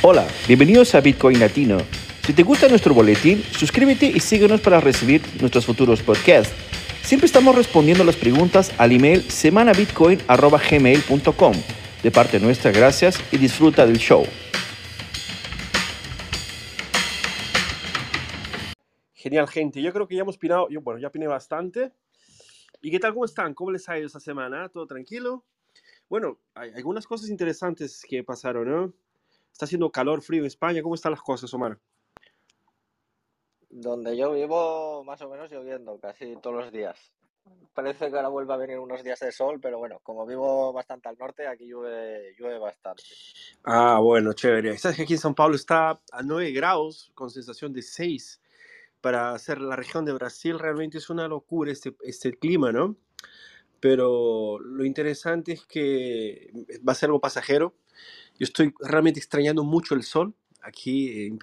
Hola, bienvenidos a Bitcoin Latino. Si te gusta nuestro boletín, suscríbete y síguenos para recibir nuestros futuros podcasts. Siempre estamos respondiendo las preguntas al email semanabitcoin.gmail.com. De parte nuestra, gracias y disfruta del show. Genial, gente. Yo creo que ya hemos opinado, yo, bueno, ya opiné bastante. ¿Y qué tal? ¿Cómo están? ¿Cómo les ha ido esta semana? ¿Todo tranquilo? Bueno, hay algunas cosas interesantes que pasaron, ¿no? Está haciendo calor, frío en España. ¿Cómo están las cosas, Omar? Donde yo vivo, más o menos lloviendo casi todos los días. Parece que ahora vuelve a venir unos días de sol, pero bueno, como vivo bastante al norte, aquí llueve, llueve bastante. Ah, bueno, chévere. Sabes que aquí en São Paulo está a 9 grados con sensación de 6. Para hacer la región de Brasil realmente es una locura este, este clima, ¿no? Pero lo interesante es que va a ser algo pasajero yo estoy realmente extrañando mucho el sol. Aquí eh,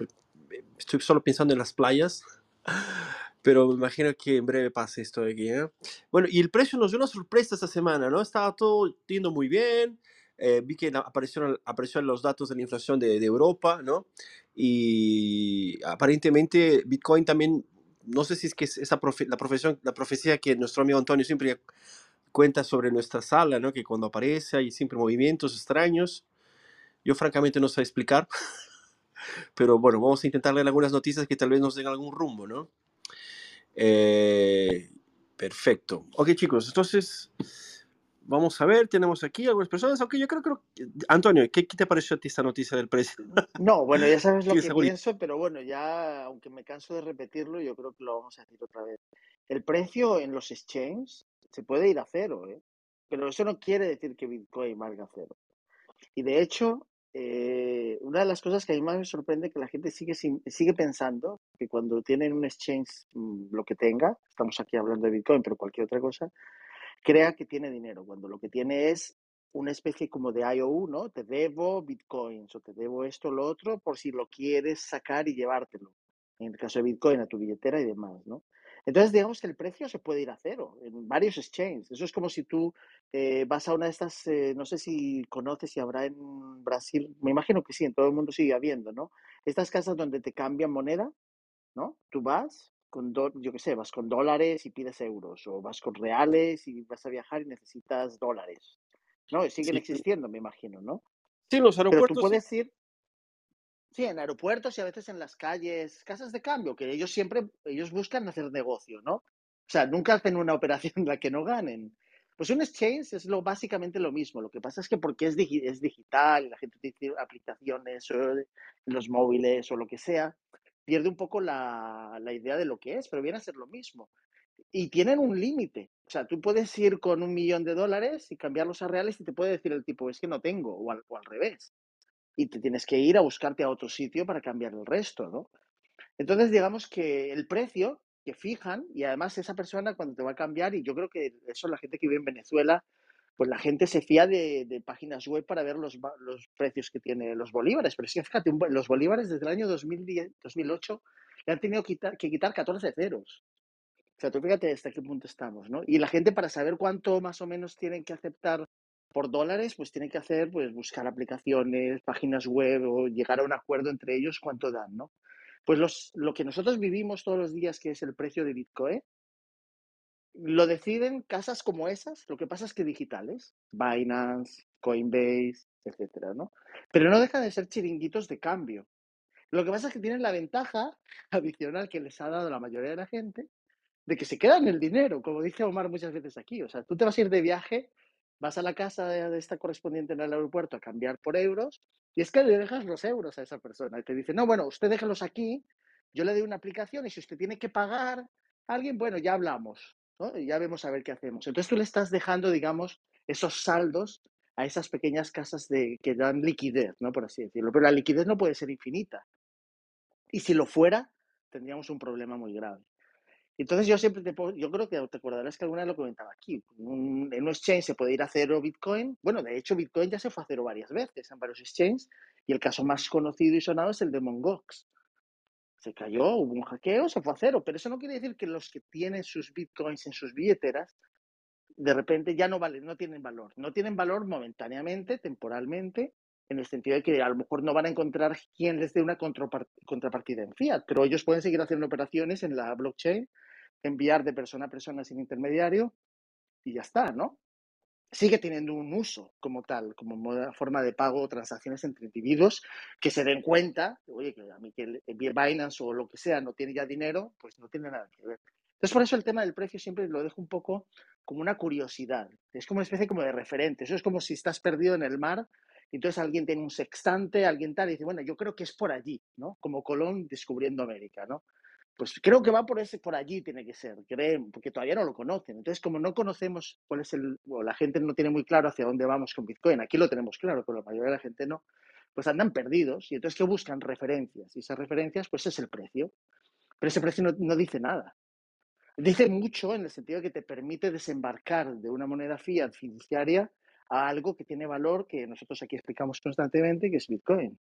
estoy solo pensando en las playas, pero me imagino que en breve pase esto de aquí. ¿eh? Bueno, y el precio nos dio una sorpresa esta semana, ¿no? Estaba todo yendo muy bien. Eh, vi que aparecieron, aparecieron los datos de la inflación de, de, Europa, ¿no? Y aparentemente Bitcoin también, no sé si es que es esa profe, la, profesión, la profecía que nuestro amigo Antonio siempre cuenta sobre nuestra sala, ¿no? Que cuando aparece hay siempre movimientos extraños. Yo francamente no sé explicar, pero bueno, vamos a intentar leer algunas noticias que tal vez nos den algún rumbo, ¿no? Eh, perfecto. Ok, chicos, entonces vamos a ver, tenemos aquí algunas personas. Ok, yo creo que... Antonio, ¿qué, te pareció a ti esta noticia del precio? No, bueno, ya sabes lo que pienso, pero bueno, ya, aunque me canso de repetirlo, yo creo que lo vamos a decir otra vez. El precio en los exchanges se puede ir a cero, ¿eh? Pero eso no quiere decir que Bitcoin valga cero. Y de hecho, eh, una de las cosas que a mí más me sorprende es que la gente sigue, sigue pensando que cuando tienen un exchange, mm, lo que tenga, estamos aquí hablando de Bitcoin, pero cualquier otra cosa, crea que tiene dinero, cuando lo que tiene es una especie como de IOU, ¿no? Te debo bitcoins o te debo esto o lo otro por si lo quieres sacar y llevártelo. En el caso de Bitcoin, a tu billetera y demás, ¿no? Entonces, digamos que el precio se puede ir a cero en varios exchanges. Eso es como si tú eh, vas a una de estas, eh, no sé si conoces si habrá en Brasil, me imagino que sí, en todo el mundo sigue habiendo, ¿no? Estas casas donde te cambian moneda, ¿no? Tú vas con, yo qué sé, vas con dólares y pides euros, o vas con reales y vas a viajar y necesitas dólares, ¿no? siguen existiendo, me imagino, ¿no? Sí, los aeropuertos. Pero tú puedes ir, Sí, en aeropuertos y a veces en las calles, casas de cambio, que ellos siempre, ellos buscan hacer negocio, ¿no? O sea, nunca hacen una operación en la que no ganen. Pues un exchange es lo, básicamente lo mismo. Lo que pasa es que porque es, es digital la gente utiliza aplicaciones o los móviles o lo que sea, pierde un poco la, la idea de lo que es, pero viene a ser lo mismo. Y tienen un límite. O sea, tú puedes ir con un millón de dólares y cambiarlos a reales y te puede decir el tipo, es que no tengo, o al revés y te tienes que ir a buscarte a otro sitio para cambiar el resto, ¿no? Entonces, digamos que el precio que fijan, y además esa persona cuando te va a cambiar, y yo creo que eso la gente que vive en Venezuela, pues la gente se fía de, páginas web para ver los, los, precios que tiene los bolívares. Pero es que fíjate, los bolívares desde el año 2010, 2008 le han tenido que quitar, que quitar 14 ceros. O sea, tú fíjate hasta qué punto estamos, ¿no? Y la gente para saber cuánto más o menos tienen que aceptar por dólares, pues tiene que hacer, pues buscar aplicaciones, páginas web o llegar a un acuerdo entre ellos cuánto dan, ¿no? Pues los, lo que nosotros vivimos todos los días, que es el precio de Bitcoin, lo deciden casas como esas, lo que pasa es que digitales, Binance, Coinbase, etcétera, ¿no? Pero no dejan de ser chiringuitos de cambio. Lo que pasa es que tienen la ventaja adicional que les ha dado la mayoría de la gente de que se quedan el dinero, como dice Omar muchas veces aquí. O sea, tú te vas a ir de viaje vas a la casa de, esta correspondiente en el aeropuerto a cambiar por euros y es que le dejas los euros a esa persona y te dice, no, bueno, usted déjelos aquí, yo le doy una aplicación y si usted tiene que pagar a alguien, bueno, ya hablamos, ¿no? Y ya vemos a ver qué hacemos. Entonces tú le estás dejando, digamos, esos saldos a esas pequeñas casas de, que dan liquidez, ¿no? Por así decirlo. Pero la liquidez no puede ser infinita. Y si lo fuera, tendríamos un problema muy grave. Entonces yo siempre te puedo, yo creo que te acordarás que alguna vez lo comentaba aquí. en un exchange se puede ir a cero Bitcoin. Bueno, de hecho Bitcoin ya se fue a cero varias veces en varios exchanges y el caso más conocido y sonado es el de Mongox. Se cayó, hubo un hackeo, se fue a cero, pero eso no quiere decir que los que tienen sus Bitcoins en sus billeteras de repente ya no valen, no tienen valor. No tienen valor momentáneamente, temporalmente, en el sentido de que a lo mejor no van a encontrar quién les dé una contrapartida en fiat, pero ellos pueden seguir haciendo operaciones en la blockchain, enviar de persona a persona sin intermediario y ya está, ¿no? Sigue teniendo un uso como tal, como forma de pago o transacciones entre individuos que se den cuenta, oye, que a mí que Binance o lo que sea no tiene ya dinero, pues no tiene nada que ver. Entonces, por eso el tema del precio siempre lo dejo un poco como una curiosidad. Es como una especie como de referente. Eso es como si estás perdido en el mar y entonces alguien tiene un sextante, alguien tal, y dice, bueno, yo creo que es por allí, ¿no? Como Colón descubriendo América, ¿no? Pues creo que va por ese, por allí tiene que ser, creen, porque todavía no lo conocen. Entonces, como no conocemos cuál es el, o la gente no tiene muy claro hacia dónde vamos con Bitcoin, aquí lo tenemos claro, pero la mayoría de la gente no, pues andan perdidos. Y entonces, ¿qué buscan? Referencias. Y esas referencias, pues es el precio. Pero ese precio no dice nada. Dice mucho en el sentido de que te permite desembarcar de una moneda fiat fiduciaria a algo que tiene valor que nosotros aquí explicamos constantemente, que es Bitcoin.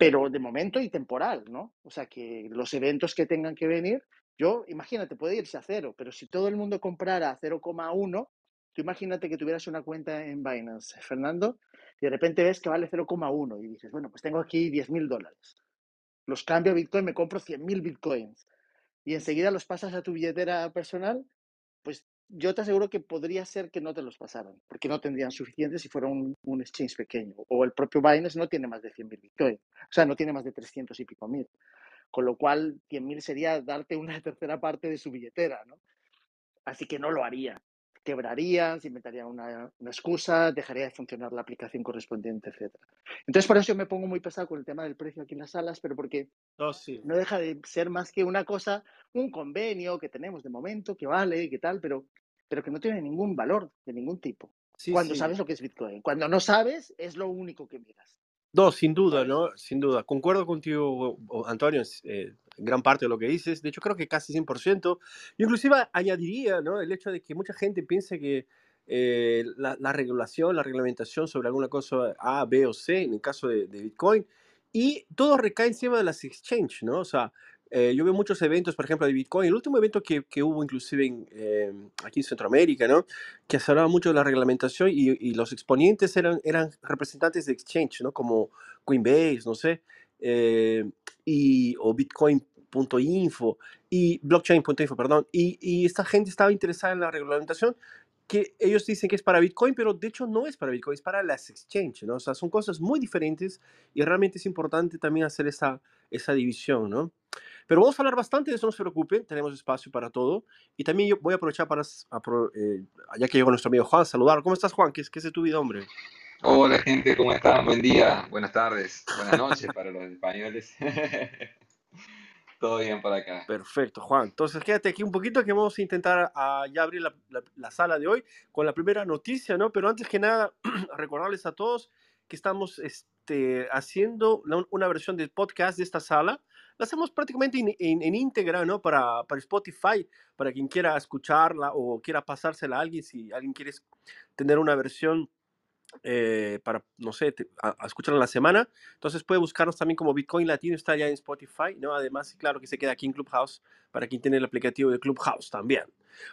Pero de momento y temporal, ¿no? O sea, que los eventos que tengan que venir, yo, imagínate, puede irse a cero, pero si todo el mundo comprara a 0,1, tú imagínate que tuvieras una cuenta en Binance, Fernando, y de repente ves que vale 0,1 y dices, bueno, pues tengo aquí 10 mil dólares. Los cambio a Bitcoin, me compro 100 mil Bitcoins y enseguida los pasas a tu billetera personal, pues yo te aseguro que podría ser que no te los pasaran, porque no tendrían suficientes si fuera un, un exchange pequeño. O el propio Binance no tiene más de 100.000 Bitcoin, o sea, no tiene más de 300 y pico mil. Con lo cual, 100.000 sería darte una tercera parte de su billetera, ¿no? Así que no lo haría quebrarían, se inventaría una, una, excusa, dejaría de funcionar la aplicación correspondiente, etc. Entonces, por eso yo me pongo muy pesado con el tema del precio aquí en las salas, pero porque oh, sí. no deja de ser más que una cosa, un convenio que tenemos de momento, que vale, que tal, pero, pero que no tiene ningún valor de ningún tipo. Sí, cuando sí. sabes lo que es Bitcoin. Cuando no sabes, es lo único que miras. No, sin duda, ¿no? Sin duda. Concuerdo contigo, Antonio, eh, gran parte de lo que dices. De hecho, creo que casi 100%. Yo inclusive añadiría, ¿no? El hecho de que mucha gente piense que eh, la, la, regulación, la reglamentación sobre alguna cosa A, B o C, en el caso de, de Bitcoin, y todo recae encima de las exchanges, ¿no? O sea, eh, yo veo muchos eventos, por ejemplo, de Bitcoin. El último evento que, que hubo inclusive en, eh, aquí en Centroamérica, ¿no? Que se hablaba mucho de la reglamentación y, y, los exponentes eran, eran representantes de exchange, ¿no? Como Coinbase, no sé, eh, y, o Bitcoin.info y blockchain.info, perdón. Y, y esta gente estaba interesada en la reglamentación que ellos dicen que es para Bitcoin, pero de hecho no es para Bitcoin, es para las exchanges, ¿no? O sea, son cosas muy diferentes y realmente es importante también hacer esa, esa división, ¿no? Pero vamos a hablar bastante de eso, no se preocupen, tenemos espacio para todo. Y también yo voy a aprovechar para, eh, ya que llegó nuestro amigo Juan, saludar. ¿Cómo estás, Juan? ¿Qué es, qué es de tu vida, hombre? Hola, gente, ¿cómo están? Buen día, buenas tardes, buenas noches para los españoles. Todo bien por acá. Perfecto, Juan. Entonces, quédate aquí un poquito que vamos a intentar uh, ya abrir la, la, la, sala de hoy con la primera noticia, ¿no? Pero antes que nada, recordarles a todos que estamos este, haciendo una, una versión del podcast de esta sala. La hacemos prácticamente en, en, en, íntegra, ¿no? Para, para Spotify, para quien quiera escucharla o quiera pasársela a alguien, si alguien quiere tener una versión eh, para, no sé, te, a, a, escuchar en la semana. Entonces puede buscarnos también como Bitcoin Latino, está ya en Spotify, ¿no? Además, claro que se queda aquí en Clubhouse para quien tiene el aplicativo de Clubhouse también.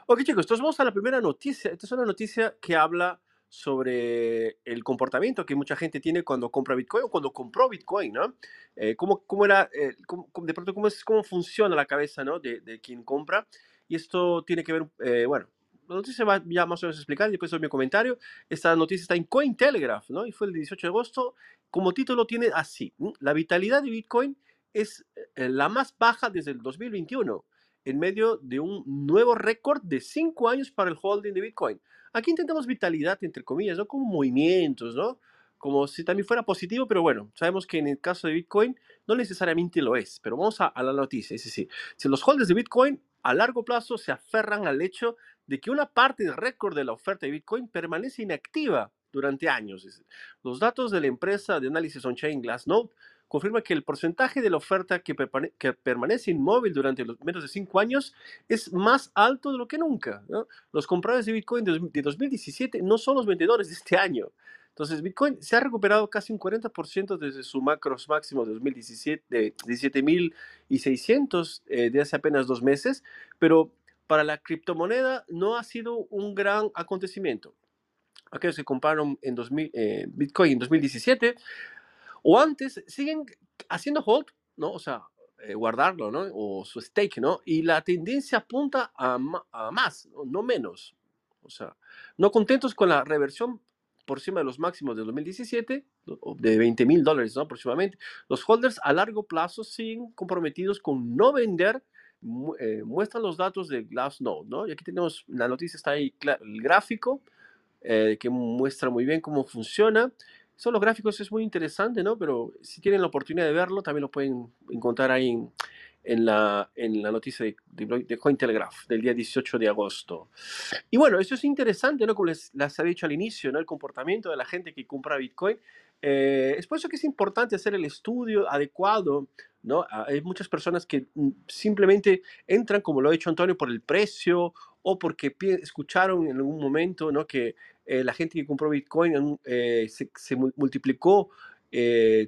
Ok, chicos, entonces vamos a la primera noticia. Esta es una noticia que habla sobre el comportamiento que mucha gente tiene cuando compra Bitcoin o cuando compró Bitcoin, ¿no? Eh, ¿cómo, ¿Cómo era, eh, cómo, de pronto, cómo, es, cómo funciona la cabeza, ¿no? De, de quien compra. Y esto tiene que ver, eh, bueno, la noticia va ya más o menos a explicar, después doy mi comentario. Esta noticia está en Cointelegraph, ¿no? Y fue el 18 de agosto. Como título tiene así, la vitalidad de Bitcoin es eh, la más baja desde el 2021, en medio de un nuevo récord de 5 años para el holding de Bitcoin. Aquí intentamos vitalidad, entre comillas, ¿no? Como movimientos, ¿no? Como si también fuera positivo, pero bueno, sabemos que en el caso de Bitcoin no necesariamente lo es. Pero vamos a, a la noticia, es decir, si los holders de Bitcoin a largo plazo se aferran al hecho de que una parte récord de la oferta de Bitcoin permanece inactiva durante años. Los datos de la empresa de análisis on-chain Glassnode confirman que el porcentaje de la oferta que, que, permanece inmóvil durante los menos de cinco años es más alto de lo que nunca. ¿no? Los compradores de Bitcoin de, de 2017 no son los vendedores de este año. Entonces, Bitcoin se ha recuperado casi un 40% desde su macros máximo de 2017, de 17.600 eh, de hace apenas dos meses, pero para la criptomoneda no ha sido un gran acontecimiento. aquellos que compraron en 2000, eh, Bitcoin en 2017 o antes, siguen haciendo hold, ¿no? O sea, eh, guardarlo, ¿no? O su stake, ¿no? Y la tendencia apunta a, a más, no menos. O sea, no contentos con la reversión por encima de los máximos de 2017, de 20 mil dólares aproximadamente, los holders a largo plazo siguen comprometidos con no vender, eh, muestran los datos de Glassnode, ¿no? Y aquí tenemos, la noticia está ahí, el gráfico, eh, que muestra muy bien cómo funciona. Son los gráficos, es muy interesante, ¿no? Pero si tienen la oportunidad de verlo, también lo pueden encontrar ahí en, en la, en la noticia de, de, Cointelegraph del día 18 de agosto. Y bueno, eso es interesante, ¿no? Como les, les había dicho al inicio, ¿no? El comportamiento de la gente que compra Bitcoin. Eh, es por eso que es importante hacer el estudio adecuado, ¿no? Ah, hay muchas personas que mm, simplemente entran, como lo ha dicho Antonio, por el precio o porque escucharon en algún momento, ¿no? Que eh, la gente que compró Bitcoin eh, se, multiplicó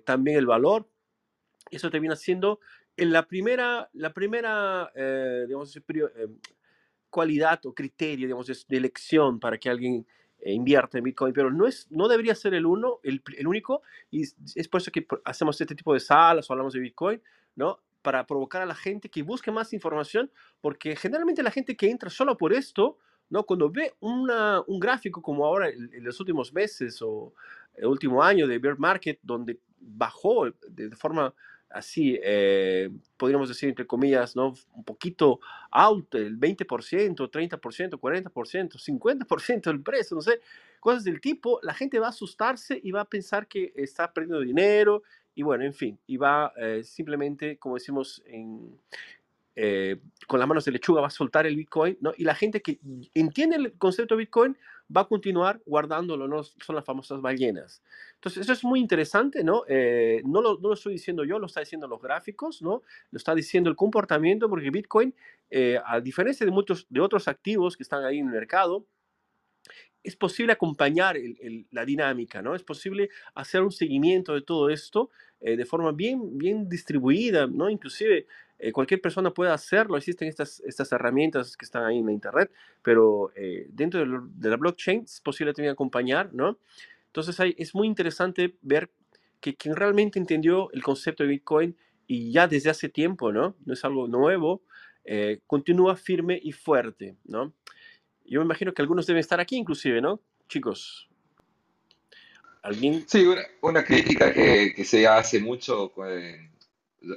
también el valor. Eso termina siendo en la primera, la primera eh, digamos, eh, cualidad o criterio digamos, de elección para que alguien eh, invierta en Bitcoin, pero no, es, no debería ser el, uno, el, único, y es por eso que hacemos este tipo de salas o hablamos de Bitcoin, ¿no? Para provocar a la gente que busque más información, porque generalmente la gente que entra solo por esto, ¿no? Cuando ve una, un gráfico como ahora en, los últimos meses o el último año de bear market, donde bajó de forma así, eh, podríamos decir, entre comillas, ¿no? un poquito alto, el 20%, 30%, 40%, 50% del precio, no sé, cosas del tipo, la gente va a asustarse y va a pensar que está perdiendo dinero y bueno, en fin, y va eh, simplemente, como decimos en, eh, con las manos de lechuga va a soltar el Bitcoin, ¿no? Y la gente que entiende el concepto de Bitcoin va a continuar guardándolo, ¿no? Son las famosas ballenas. Entonces, eso es muy interesante, ¿no? Eh, no, lo, no, lo, estoy diciendo yo, lo está diciendo los gráficos, ¿no? Lo está diciendo el comportamiento, porque Bitcoin, eh, a diferencia de muchos de otros activos que están ahí en el mercado, es posible acompañar la dinámica, ¿no? Es posible hacer un seguimiento de todo esto de forma bien, bien distribuida, ¿no? Inclusive eh, cualquier persona puede hacerlo, existen estas, estas herramientas que están ahí en la internet, pero eh, dentro de, la blockchain es posible también acompañar, ¿no? Entonces hay, es muy interesante ver que quien realmente entendió el concepto de Bitcoin y ya desde hace tiempo, ¿no? No es algo nuevo, eh, continúa firme y fuerte, ¿no? Yo me imagino que algunos deben estar aquí inclusive, ¿no? Chicos. ¿Alguien? Sí, una, una crítica que, que, se hace mucho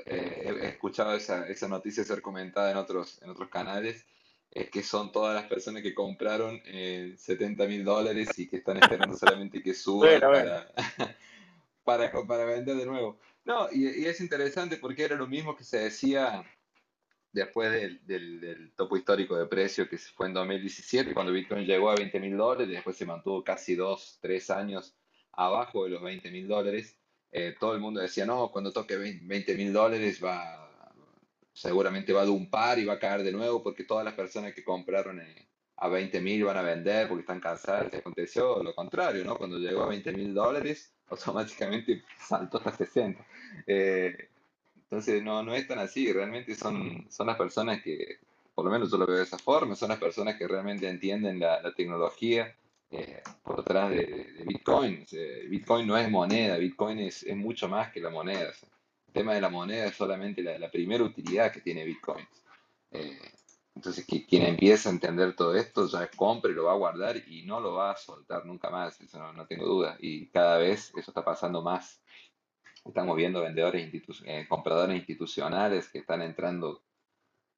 eh, he escuchado esa, esa, noticia ser comentada en otros, en otros canales, es que son todas las personas que compraron eh, 70 mil dólares y que están esperando solamente que suba para, para, para, vender de nuevo. No, y, y, es interesante porque era lo mismo que se decía después del, del, del, topo histórico de precio que fue en 2017, cuando Bitcoin llegó a 20 mil dólares, después se mantuvo casi dos, tres años abajo de los 20 mil dólares. Eh, todo el mundo decía, no, cuando toque 20 mil dólares va, seguramente va a dumpar y va a caer de nuevo porque todas las personas que compraron eh, a 20 mil van a vender porque están cansadas. Aconteció lo contrario, ¿no? Cuando llegó a 20 mil dólares, automáticamente saltó hasta 60. Eh, entonces, no, no es tan así, realmente son, son las personas que, por lo menos yo lo veo de esa forma, son las personas que realmente entienden la, la tecnología, eh, por detrás de, Bitcoin. Bitcoin no es moneda, Bitcoin es, mucho más que la moneda. El tema de la moneda es solamente la, primera utilidad que tiene Bitcoin. Eh, entonces, que, quien empieza a entender todo esto ya compre, lo va a guardar y no lo va a soltar nunca más, eso no, tengo duda. Y cada vez eso está pasando más. Estamos viendo vendedores, eh, compradores institucionales que están entrando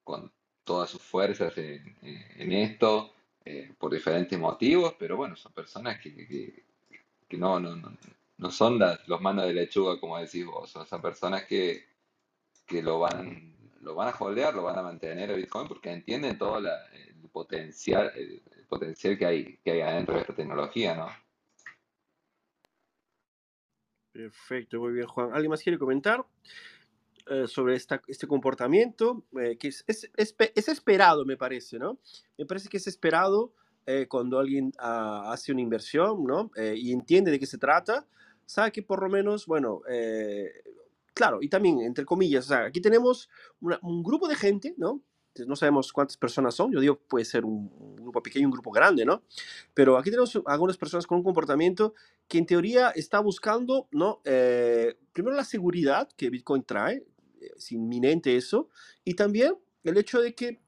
con todas sus fuerzas en esto eh, por diferentes motivos, pero bueno, son personas que, que, que no, no, no, no, son las, los manos de lechuga, como decís vos, son, son personas que, que lo van lo van a holdear, lo van a mantener a Bitcoin porque entienden todo la, el potencial, el, el, potencial que hay, que hay adentro de esta tecnología, ¿no? Perfecto, muy bien, Juan. ¿Alguien más quiere comentar? Eh, sobre este comportamiento, eh, que es, es, es, es, esperado, me parece, ¿no? Me parece que es esperado eh, cuando alguien uh, hace una inversión, ¿no? y entiende de qué se trata, sabe que por lo menos, bueno, claro, y también, entre comillas, o sea, aquí tenemos un grupo de gente, ¿no? No sabemos cuántas personas son, yo digo, puede ser un, grupo pequeño, un grupo grande, ¿no? Pero aquí tenemos algunas personas con un comportamiento que en teoría está buscando, ¿no? Primero la seguridad que Bitcoin trae, es inminente eso, y también el hecho de que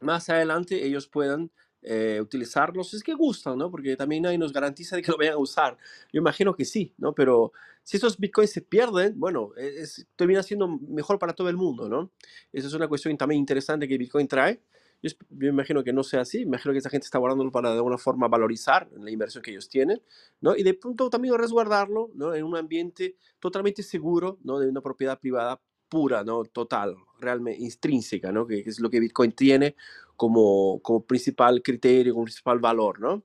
más adelante ellos puedan eh, utilizarlos, es que gustan, ¿no? Porque también nadie nos garantiza de que lo vayan a usar. Yo imagino que sí, ¿no? Pero si esos bitcoins se pierden, bueno, e-, es, termina siendo mejor para todo el mundo, ¿no? Esa es una cuestión también interesante que Bitcoin trae. Yo, yo, imagino que no sea así, imagino que esa gente está guardándolo para de alguna forma valorizar la inversión que ellos tienen, ¿no? Y de pronto también resguardarlo, ¿no? En un ambiente totalmente seguro, ¿no? De una propiedad privada pura, ¿no? Total, realmente intrínseca, ¿no? Que, es lo que Bitcoin tiene como, como principal criterio, como principal valor, ¿no?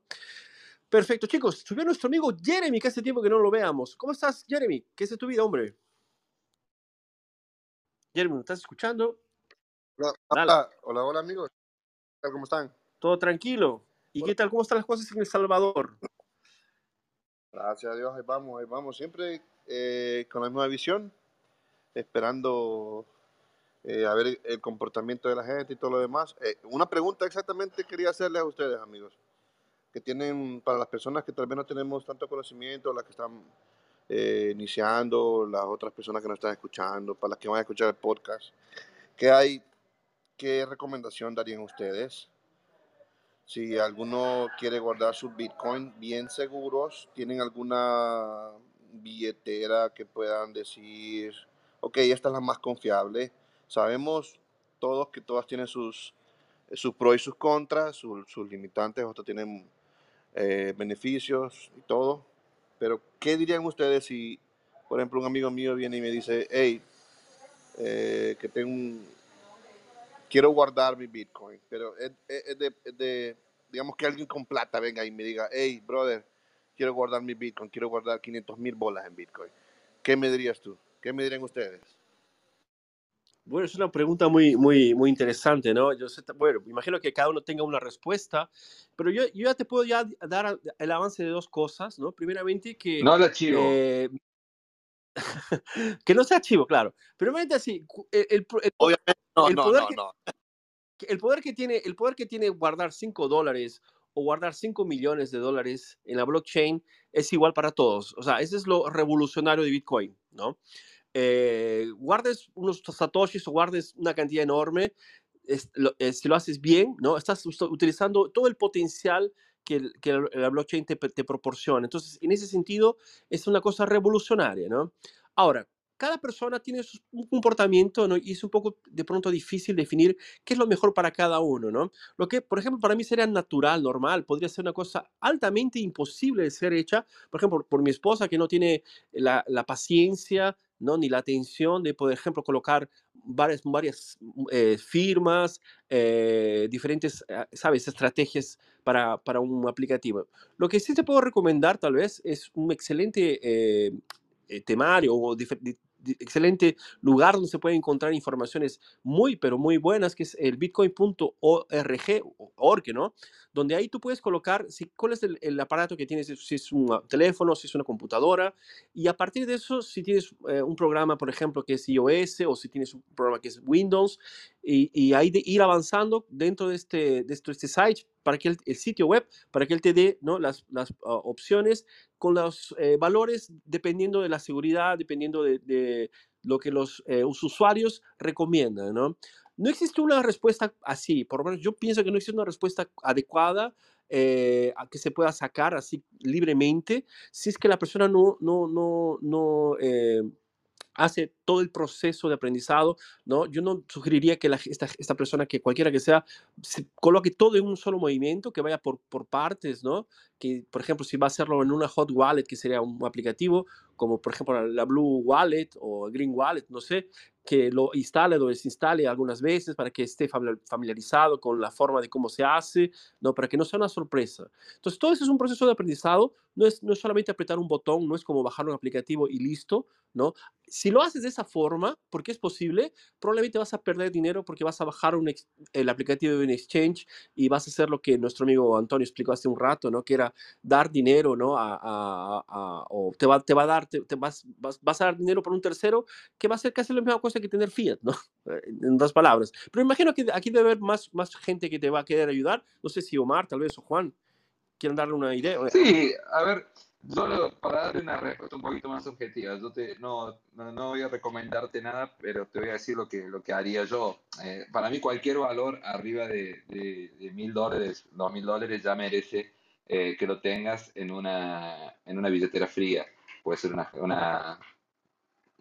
Perfecto, chicos. Subió nuestro amigo Jeremy, que hace tiempo que no lo veamos. ¿Cómo estás, Jeremy? ¿Qué es de tu vida, hombre? Jeremy, ¿me estás escuchando? Hola, hola, hola, amigos. ¿Cómo están? Todo tranquilo. ¿Y qué tal? ¿Cómo están las cosas en El Salvador? Gracias a Dios, ahí vamos, ahí vamos. Siempre eh, con la misma visión, esperando eh, a ver el comportamiento de la gente y todo lo demás. Eh, una pregunta exactamente quería hacerle a ustedes, amigos, que tienen, para las personas que tal vez no tenemos tanto conocimiento, las que están eh, iniciando, las otras personas que nos están escuchando, para las que van a escuchar el podcast, ¿qué hay, qué recomendación darían ustedes? Si alguno quiere guardar sus Bitcoin bien seguros, ¿tienen alguna billetera que puedan decir, ok, esta es la más confiable. Sabemos todos que todas tienen sus, sus pros y sus contras, sus, limitantes, otras tienen eh, beneficios y todo. Pero, ¿qué dirían ustedes si, por ejemplo, un amigo mío viene y me dice, hey, eh, que tengo un, quiero guardar mi Bitcoin, pero es, de, de, digamos que alguien con plata venga y me diga, hey, brother, quiero guardar mi Bitcoin, quiero guardar 500 mil bolas en Bitcoin. ¿Qué me dirías tú? ¿Qué me dirían ustedes? Bueno, es una pregunta muy, muy, muy interesante, ¿no? Yo sé, bueno, imagino que cada uno tenga una respuesta, pero yo, yo ya te puedo ya dar el avance de dos cosas, ¿no? Primeramente que... No el archivo. Eh, que no sea archivo, claro. Primeramente así, el, el, Obviamente, no, el no, poder no, que, no. el poder que tiene, el poder que tiene guardar 5 dólares o guardar 5 millones de dólares en la blockchain es igual para todos. O sea, ese es lo revolucionario de Bitcoin, ¿no? Eh, guardes unos satoshis o guardes una cantidad enorme, eh, si lo haces bien, ¿no? Estás utilizando todo el potencial que, la blockchain te, proporciona. Entonces, en ese sentido, es una cosa revolucionaria, ¿no? Ahora, cada persona tiene un comportamiento y es un poco de pronto difícil definir qué es lo mejor para cada uno, ¿no? Lo que, por ejemplo, para mí sería natural, normal, podría ser una cosa altamente imposible de ser hecha, por ejemplo, por mi esposa que no tiene la paciencia, ¿no? Ni la atención de, por ejemplo, colocar varias, varias eh, firmas, eh, diferentes, ah, ¿sabes?, estrategias para, para, un aplicativo. Lo que sí te puedo recomendar, tal vez, es un excelente eh, temario o excelente lugar donde se puede encontrar informaciones muy, pero muy buenas, que es el bitcoin.org, ¿no? Donde ahí tú puedes colocar si, cuál es el, aparato que tienes, si es un teléfono, si es una computadora, y a partir de eso, si tienes eh, un programa, por ejemplo, que es iOS o si tienes un programa que es Windows, y, y ahí de ir avanzando dentro de este, de este, este site para que el, sitio web, para que él te dé ¿no? las, las ah, opciones con los eh, valores dependiendo de la seguridad, dependiendo de, de lo que los eh, usuarios recomiendan, ¿no? No existe una respuesta así, por lo menos yo pienso que no existe una respuesta adecuada eh, a que se pueda sacar así libremente si es que la persona no, no, no, no hace todo el proceso de aprendizado, ¿no? Yo no sugeriría que esta, persona, que cualquiera que sea, se coloque todo en un solo movimiento, que vaya por, partes, ¿no? Que, por ejemplo, si va a hacerlo en una hot wallet, que sería un aplicativo, como por ejemplo la Blue Wallet o Green Wallet, no sé, que lo instale o desinstale algunas veces para que esté familiarizado con la forma de cómo se hace, ¿no? Para que no sea una sorpresa. Entonces, todo eso es un proceso de aprendizado, no es, no solamente apretar un botón, no es como bajar un aplicativo y listo, ¿no? Si lo haces de esa forma, porque es posible, probablemente vas a perder dinero porque vas a bajar el aplicativo de un exchange y vas a hacer lo que nuestro amigo Antonio explicó hace un rato, ¿no? Que era dar dinero, ¿no? O te va, a dar, te, vas, a dar dinero por un tercero que va a ser casi la misma cosa que tener fiat, ¿no? En dos palabras. Pero imagino que aquí debe haber más, más gente que te va a querer ayudar. No sé si Omar, tal vez, o Juan, quieren darle una idea. Sí, a ver, Solo para darle una respuesta un poquito más objetiva, yo te, no, no, voy a recomendarte nada, pero te voy a decir lo que, lo que haría yo. Eh, para mí cualquier valor arriba de mil dólares, dos mil dólares ya merece eh, que lo tengas en una, en una billetera fría. Puede ser una, una,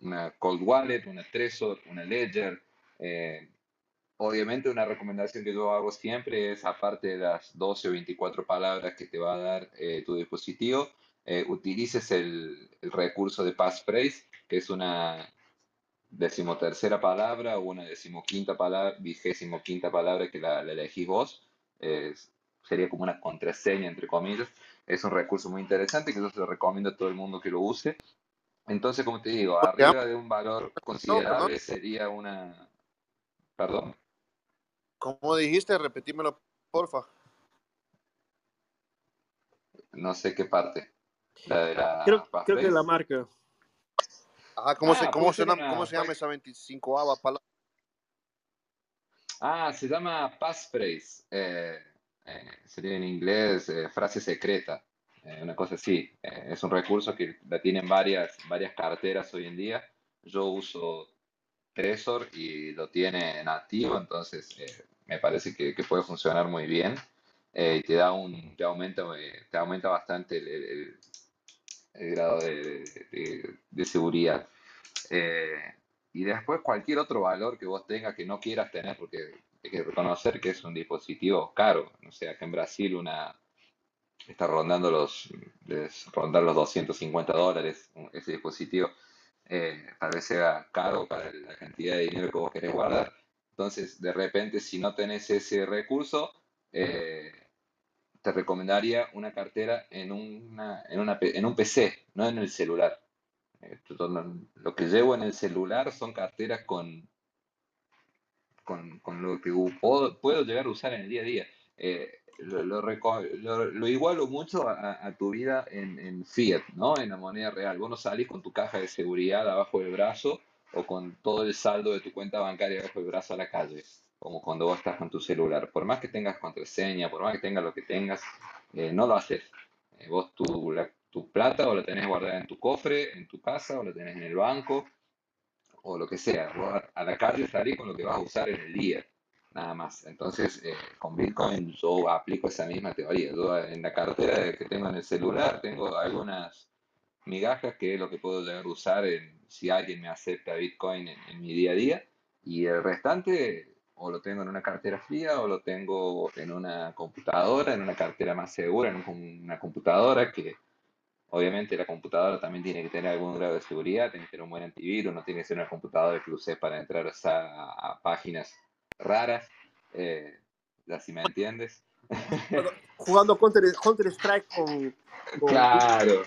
una Cold Wallet, una Trezor, una Ledger. Eh, obviamente una recomendación que yo hago siempre es, aparte de las 12 o 24 palabras que te va a dar tu dispositivo, eh, utilices el, recurso de passphrase, que es una decimotercera palabra o una decimoquinta palabra, vigésimo quinta palabra que la, elegís vos. sería como una contraseña, entre comillas. Es un recurso muy interesante que yo se lo recomiendo a todo el mundo que lo use. Entonces, como te digo, arriba de un valor considerable sería una... Perdón. ¿Cómo dijiste? Repetímelo, porfa. No sé qué parte creo, creo, que la marca. Ah, ¿cómo, se, cómo, se, llama, ¿cómo se llama esa 25 palabra? Ah, se llama passphrase. Eh, eh, sería en inglés eh, frase secreta. una cosa así. es un recurso que la tienen varias, varias carteras hoy en día. Yo uso Trezor y lo tiene nativo, entonces me parece que, que, puede funcionar muy bien. y te da un, te aumenta, te aumenta bastante el, el grado de, de, seguridad. Eh, y después cualquier otro valor que vos tengas que no quieras tener, porque hay que reconocer que es un dispositivo caro. No sé, acá en Brasil una está rondando los, rondar los 250 dólares ese dispositivo. Eh, tal vez sea caro para la cantidad de dinero que vos querés guardar. Entonces, de repente, si no tenés ese recurso, eh, te recomendaría una cartera en, una, en, una, en un PC, no en el celular. Lo que llevo en el celular son carteras con, con, con lo que puedo, llegar a usar en el día a día. Eh, lo, lo, igualo mucho a, tu vida en, en, fiat, ¿no? En la moneda real. Vos no salís con tu caja de seguridad abajo del brazo o con todo el saldo de tu cuenta bancaria abajo del brazo a la calle como cuando vos estás con tu celular. Por más que tengas contraseña, por más que tengas lo que tengas, eh, no lo haces. Eh, vos tu, tu plata o la tenés guardada en tu cofre, en tu casa, o la tenés en el banco, o lo que sea. Vos a la calle salís con lo que vas a usar en el día, nada más. Entonces, eh, con Bitcoin yo aplico esa misma teoría. Yo en la cartera que tengo en el celular tengo algunas migajas que es lo que puedo llegar a usar en, si alguien me acepta Bitcoin en mi día a día. Y el restante o lo tengo en una cartera fría o lo tengo en una computadora, en una cartera más segura, en una computadora que obviamente la computadora también tiene que tener algún grado de seguridad, tiene que tener un buen antivirus, no tiene que ser una computadora que uses para entrar a, páginas raras, eh, ya si me entiendes. Jugando Counter, Strike con,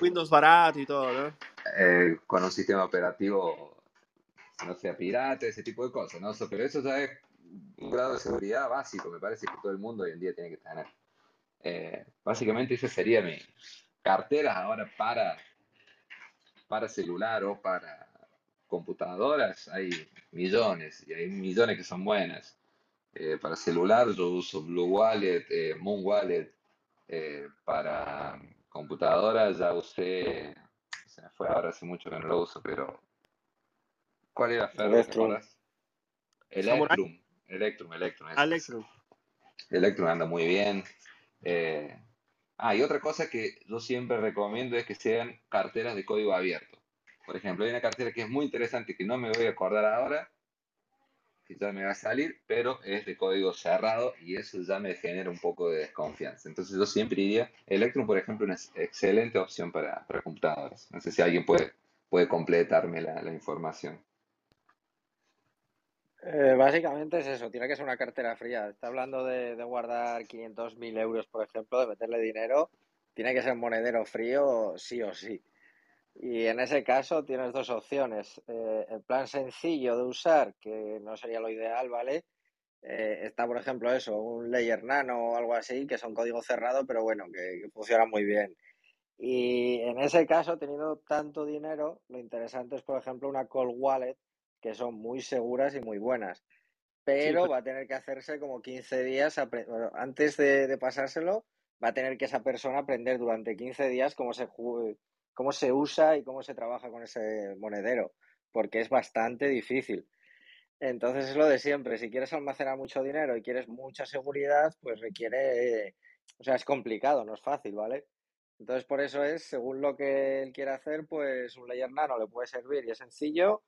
Windows barato y todo, ¿no? Eh, con un sistema operativo, no sea pirata, ese tipo de cosas, ¿no? Pero eso ya es un grado de seguridad básico, me parece que todo el mundo hoy en día tiene que tener. Eh, básicamente ese sería mi cartera ahora para, para celular o para computadoras. Hay millones y hay millones que son buenas. Eh, para celular yo uso Blue Wallet, eh, Moon Wallet. para computadora ya usé, se me fue ahora hace mucho que no lo uso, pero ¿cuál era Electrum. Electrum. Electrum, Electrum. Electrum. Electrum anda muy bien. Eh, ah, y otra cosa que yo siempre recomiendo es que sean carteras de código abierto. Por ejemplo, hay una cartera que es muy interesante que no me voy a acordar ahora, que ya me va a salir, pero es de código cerrado y eso ya me genera un poco de desconfianza. Entonces yo siempre diría, Electrum, por ejemplo, una excelente opción para, para computadoras. No sé si alguien puede, puede completarme la, la información. Eh, básicamente es eso, tiene que ser una cartera fría. Está hablando de, guardar 500.000 euros, por ejemplo, de meterle dinero. Tiene que ser monedero frío, sí o sí. Y en ese caso tienes dos opciones. Eh, el plan sencillo de usar, que no sería lo ideal, ¿vale? Eh, está, por ejemplo, eso, un layer nano o algo así, que son código cerrado, pero bueno, que, que funciona muy bien. Y en ese caso, teniendo tanto dinero, lo interesante es, por ejemplo, una cold wallet, que son muy seguras y muy buenas. Pero va a tener que hacerse como 15 días, antes de, pasárselo, va a tener que esa persona aprender durante 15 días cómo se, cómo se usa y cómo se trabaja con ese monedero, porque es bastante difícil. Entonces es lo de siempre, si quieres almacenar mucho dinero y quieres mucha seguridad, pues requiere, o sea, es complicado, no es fácil, ¿vale? Entonces, por eso es, según lo que él quiera hacer, pues un layer nano le puede servir y es sencillo,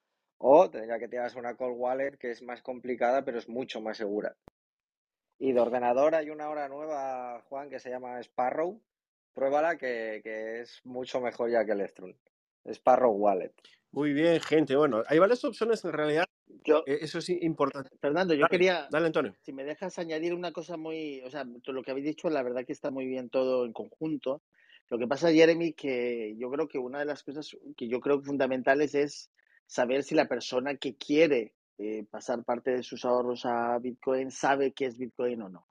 o tendría que tirarse una cold wallet que es más complicada, pero es mucho más segura. Y de ordenador hay una hora nueva, Juan, que se llama Sparrow. Pruébala, que, que es mucho mejor ya que el Electron. Sparrow Wallet. Muy bien, gente. Bueno, hay varias opciones en realidad. Yo, e, eso es importante. Fernando, yo quería. Dale, Antonio. Si me dejas añadir una cosa muy. O sea, lo que habéis dicho, la verdad que está muy bien todo en conjunto. Lo que pasa, Jeremy, que yo creo que una de las cosas que yo creo fundamentales es saber si la persona que quiere eh, pasar parte de sus ahorros a Bitcoin sabe qué es Bitcoin o no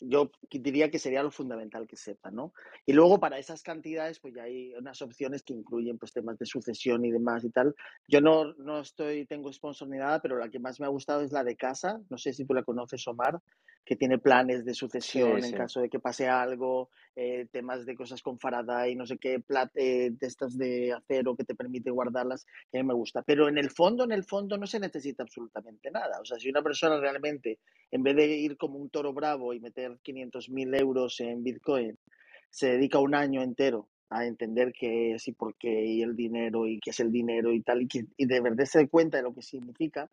yo diría que sería lo fundamental que sepa, ¿no? Y luego para esas cantidades, pues ya hay unas opciones que incluyen pues temas de sucesión y demás y tal. Yo no, no estoy, tengo sponsor ni nada, pero la que más me ha gustado es la de casa. No sé si tú la conoces, Omar, que tiene planes de sucesión en caso de que pase algo, eh, temas de cosas con Faraday, no sé qué, plat, eh, de estas de acero que te permite guardarlas, que a mí me gusta. Pero en el fondo, en el fondo no se necesita absolutamente nada. O sea, si una persona realmente, en vez de ir como un toro bravo y meter 500 mil euros en Bitcoin, se dedica un año entero a entender qué es y por qué y el dinero y qué es el dinero y tal, y, que, de verdad se dé cuenta de lo que significa,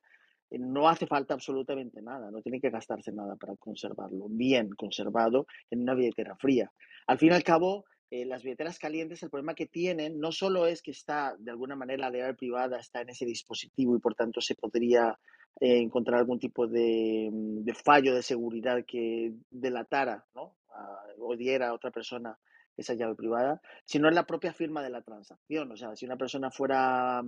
eh, no hace falta absolutamente nada, no tiene que gastarse nada para conservarlo, bien conservado en una billetera fría. Al fin y al cabo, eh, las billeteras calientes, el problema que tienen no solo es que está, de alguna manera, la llave privada está en ese dispositivo y por tanto se podría eh, encontrar algún tipo de, mm, de, fallo de seguridad que delatara ¿no? o diera a otra persona esa llave privada, sino en la propia firma de la transacción. O sea, si una persona fuera,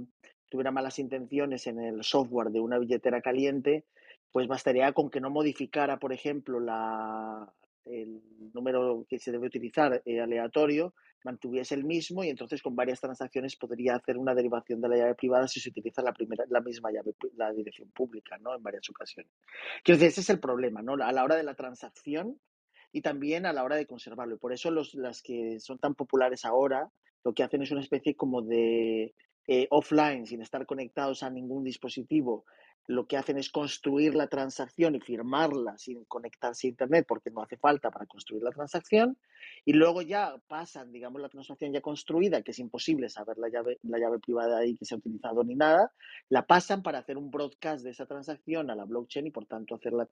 tuviera malas intenciones en el software de una billetera caliente, pues bastaría con que no modificara, por ejemplo, la, el número que se debe utilizar eh, aleatorio mantuviese el mismo y entonces con varias transacciones podría hacer una derivación de la llave privada si se utiliza la, primera, la misma llave, la dirección pública, ¿no? En varias ocasiones. Quiero decir, ese es el problema, ¿no? A la hora de la transacción y también a la hora de conservarlo. Y por eso los, las que son tan populares ahora, lo que hacen es una especie como de eh, offline, sin estar conectados a ningún dispositivo, lo que hacen es construir la transacción y firmarla sin conectarse a Internet porque no hace falta para construir la transacción y luego ya pasan, digamos, la transacción ya construida, que es imposible saber la llave, la llave privada ahí que se ha utilizado ni nada, la pasan para hacer un broadcast de esa transacción a la blockchain y por tanto hacer, la,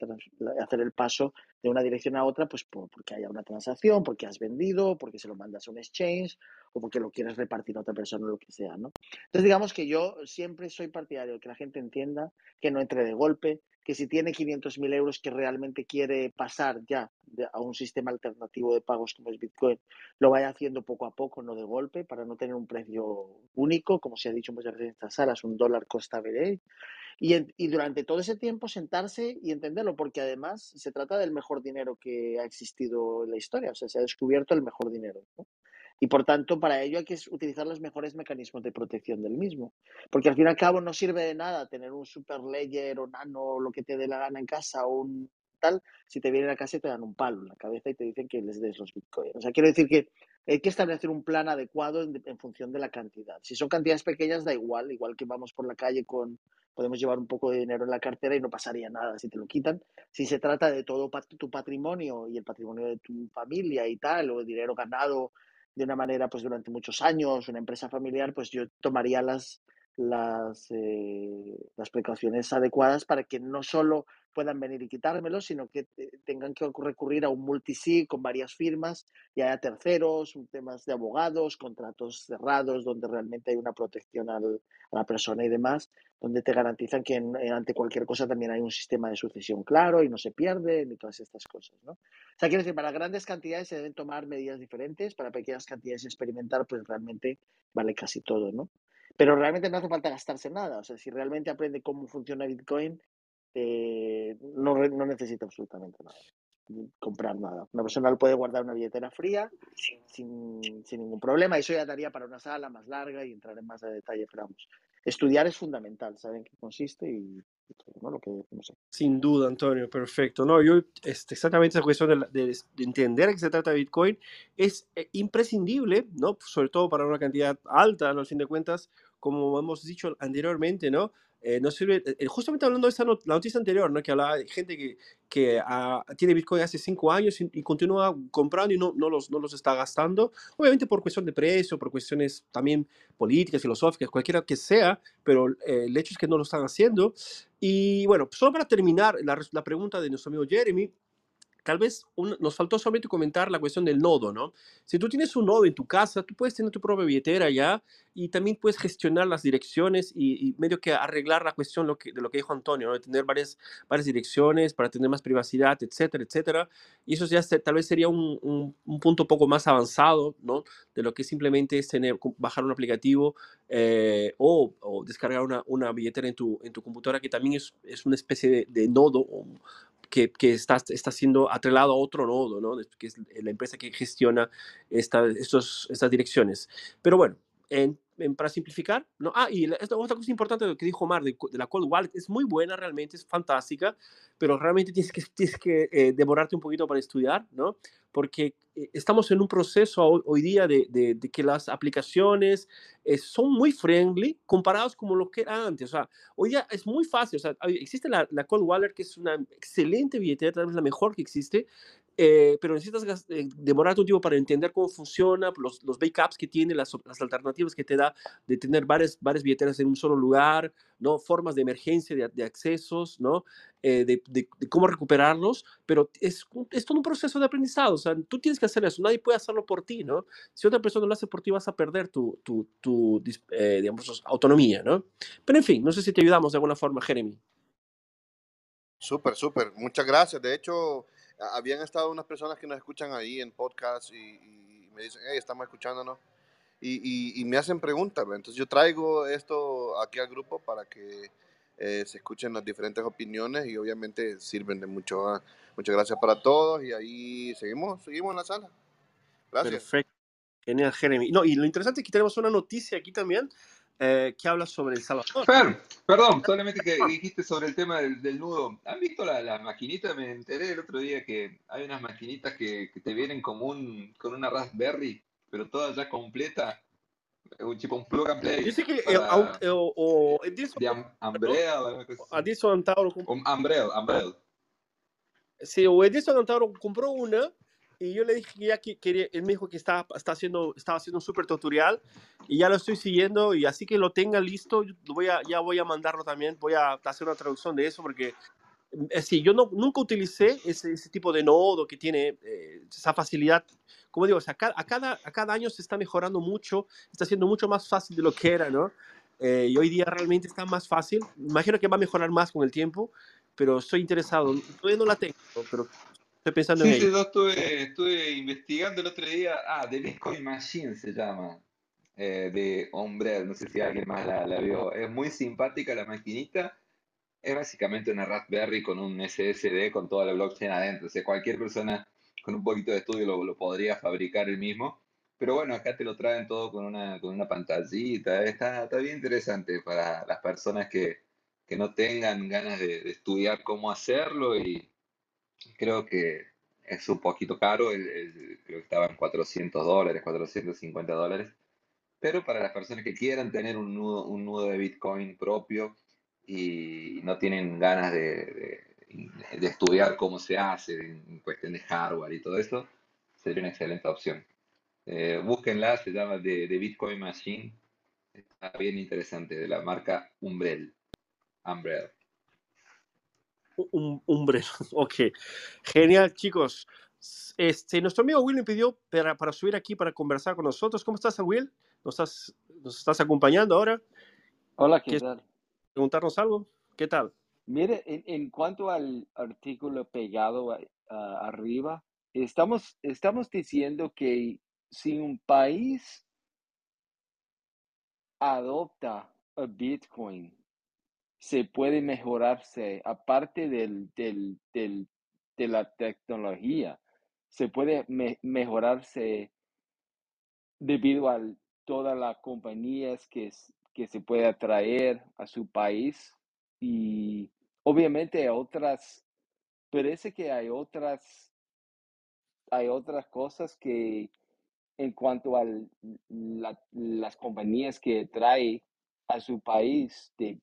hacer el paso de una dirección a otra, pues porque haya una transacción, porque has vendido, porque se lo mandas a un exchange o porque lo quieres repartir a otra persona o lo que sea, ¿no? Entonces digamos que yo siempre soy partidario de que la gente entienda que no entre de golpe, que si tiene 500.000 euros que realmente quiere pasar ya a un sistema alternativo de pagos como es Bitcoin, lo vaya haciendo poco a poco, no de golpe, para no tener un precio único, como se ha dicho muchas veces en estas salas, un dólar costa average. Y, y, durante todo ese tiempo sentarse y entenderlo, porque además se trata del mejor dinero que ha existido en la historia, o sea, se ha descubierto el mejor dinero. ¿no? Y por tanto, para ello hay que utilizar los mejores mecanismos de protección del mismo. Porque al fin y al cabo no sirve de nada tener un super ledger o nano o lo que te dé la gana en casa o un tal, si te vienen a casa y te dan un palo en la cabeza y te dicen que les des los bitcoins. O sea, quiero decir que hay que establecer un plan adecuado en, en, función de la cantidad. Si son cantidades pequeñas, da igual, igual que vamos por la calle con, podemos llevar un poco de dinero en la cartera y no pasaría nada si te lo quitan. Si se trata de todo tu patrimonio y el patrimonio de tu familia y tal, o dinero ganado de una manera pues durante muchos años, una empresa familiar, pues yo tomaría las, las, eh, las precauciones adecuadas para que no solo puedan venir y quitármelo, sino que tengan que recurrir a un multisig con varias firmas y haya terceros, temas de abogados, contratos cerrados donde realmente hay una protección a la persona y demás, donde te garantizan que ante cualquier cosa también hay un sistema de sucesión claro y no se pierde ni todas estas cosas. ¿no? O sea, quiero decir, para grandes cantidades se deben tomar medidas diferentes, para pequeñas cantidades experimentar, pues realmente vale casi todo, ¿no? Pero realmente no hace falta gastarse nada. O sea, si realmente aprende cómo funciona Bitcoin, eh, no, no necesita absolutamente nada comprar nada. Una persona puede guardar una billetera fría sin, sin, ningún problema. Eso ya daría para una sala más larga y entrar en más de detalle, pero vamos. Estudiar es fundamental, saben qué consiste y, que. Sin duda, Antonio, perfecto. No, yo este, exactamente esa cuestión de, de, entender a qué se trata Bitcoin es eh, imprescindible, ¿no? Sobre todo para una cantidad alta, ¿no? Al fin de cuentas, como hemos dicho anteriormente, ¿no? Eh, no sirve, eh, justamente hablando de esa la noticia anterior, ¿no? que hablaba de gente que, que ah, tiene Bitcoin hace cinco años y, continúa comprando y no, no, los, no los está gastando, obviamente por cuestión de precio, por cuestiones también políticas, filosóficas, cualquiera que sea, pero eh, el hecho es que no lo están haciendo. Y bueno, solo para terminar la, la pregunta de nuestro amigo Jeremy, tal vez nos faltó solamente comentar la cuestión del nodo, ¿no? Si tú tienes un nodo en tu casa, tú puedes tener tu propia billetera ya y también puedes gestionar las direcciones y, medio que arreglar la cuestión de lo que dijo Antonio, ¿no? de tener varias, varias direcciones para tener más privacidad, etcétera, etcétera. Y eso ya tal vez sería un, un, punto un poco más avanzado, ¿no? De lo que simplemente es tener, bajar un aplicativo eh, o, descargar una, una, billetera en tu, en tu computadora que también es, es una especie de nodo que, está, está siendo atrelado a otro nodo, ¿no? que es la empresa que gestiona esta, estas direcciones. Pero bueno, en, para simplificar, ¿no? Ah, y esta otra cosa importante que dijo Omar de, la Cold Wallet es muy buena realmente, es fantástica, pero realmente tienes que, tienes que eh, devorarte un poquito para estudiar, ¿no? Porque eh, estamos en un proceso hoy, día de, de, que las aplicaciones eh, son muy friendly comparados con lo que era antes. O sea, hoy día es muy fácil. O sea, existe la, la Cold Wallet, que es una excelente billetera, tal vez la mejor que existe, eh, pero necesitas eh, demorarte un tiempo para entender cómo funciona, los, los backups que tiene, las, las, alternativas que te da de tener varias, varias billeteras en un solo lugar, ¿no? formas de emergencia de, de accesos, ¿no? Eh, de, de, cómo recuperarlos, pero es, es todo un proceso de aprendizado, o sea, tú tienes que hacer eso, nadie puede hacerlo por ti, ¿no? Si otra persona lo hace por ti, vas a perder tu, tu, tu digamos, autonomía, ¿no? Pero en fin, no sé si te ayudamos de alguna forma, Jeremy. Súper, súper, muchas gracias. De hecho, habían estado unas personas que nos escuchan ahí en podcast y, me dicen, hey, estamos escuchándonos. Y, y, me hacen preguntas. Entonces yo traigo esto aquí al grupo para que eh, se escuchen las diferentes opiniones y obviamente sirven de mucho. ¿ah? Muchas gracias para todos y ahí seguimos, seguimos en la sala. Gracias. Perfecto. Genial, Jeremy. No, y lo interesante es que tenemos una noticia aquí también eh, que habla sobre El Salvador. Fer, perdón, solamente que dijiste sobre el tema del, nudo. ¿Han visto la, la, maquinita? Me enteré el otro día que hay unas maquinitas que, que te vienen como un, con una Raspberry, pero toda ya completa. Un tipo un plug and play. Dice que eh, eh, o, o, Edison, de Umbrella. Edison Antauro. Umbrella, Sí, o Edison Antauro compró una y yo le dije que ya que quería, él me dijo que estaba, está haciendo, estaba haciendo un super tutorial y ya lo estoy siguiendo y así que lo tenga listo, voy a, ya voy a mandarlo también, voy a hacer una traducción de eso porque eh, sí, yo no, nunca utilicé ese, ese, tipo de nodo que tiene eh, esa facilidad. Como digo, o sea, a, cada, a cada año se está mejorando mucho, está siendo mucho más fácil de lo que era, ¿no? Eh, y hoy día realmente está más fácil. Imagino que va a mejorar más con el tiempo, pero estoy interesado. Todavía no la tengo, pero Estoy pensando en sí, yo estuve, estuve, investigando el otro día. Ah, The Bitcoin Machine se llama. Eh, de Hombre, no sé si alguien más la, la, vio. Es muy simpática la maquinita. Es básicamente una Raspberry con un SSD con toda la blockchain adentro. O sea, cualquier persona con un poquito de estudio lo, lo podría fabricar el mismo. Pero bueno, acá te lo traen todo con una, con una pantallita. Está, está bien interesante para las personas que, que no tengan ganas de, de estudiar cómo hacerlo y, creo que es un poquito caro, creo que estaba en 400 dólares, 450 dólares, pero para las personas que quieran tener un nudo, un nudo de Bitcoin propio y no tienen ganas de, de, estudiar cómo se hace en cuestión de hardware y todo eso, sería una excelente opción. Eh, búsquenla, se llama de, Bitcoin Machine está bien interesante, de la marca Umbrel. Umbrel. Un, Umbrel, ok. Genial, chicos. Este, nuestro amigo Will me pidió para, para subir aquí para conversar con nosotros. ¿Cómo estás, Will? ¿Nos estás, nos estás acompañando ahora? Hola, ¿qué tal? ¿Preguntarnos algo? ¿Qué tal? Mire, en, cuanto al artículo pegado arriba, estamos, estamos diciendo que si un país adopta a Bitcoin, se puede mejorarse, aparte del, del, del, de la tecnología, se puede mejorarse debido a todas las compañías que, que se puede atraer a su país y obviamente otras, parece que hay otras, hay otras cosas que en cuanto a las compañías que trae a su país de,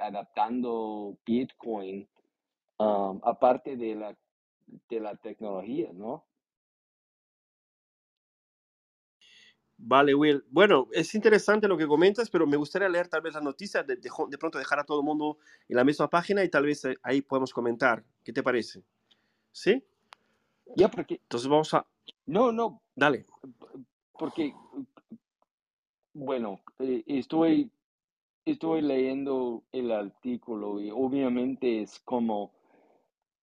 adaptando Bitcoin, um, aparte de la, de la tecnología, ¿no? Vale, Will. Bueno, es interesante lo que comentas, pero me gustaría leer tal vez la noticia, de, de, pronto dejar a todo el mundo en la misma página y tal vez eh, ahí podemos comentar. ¿Qué te parece? ¿Sí? Ya, porque... Entonces vamos a... No, no. Dale. Porque, bueno, eh, estoy, estoy leyendo el artículo y obviamente es como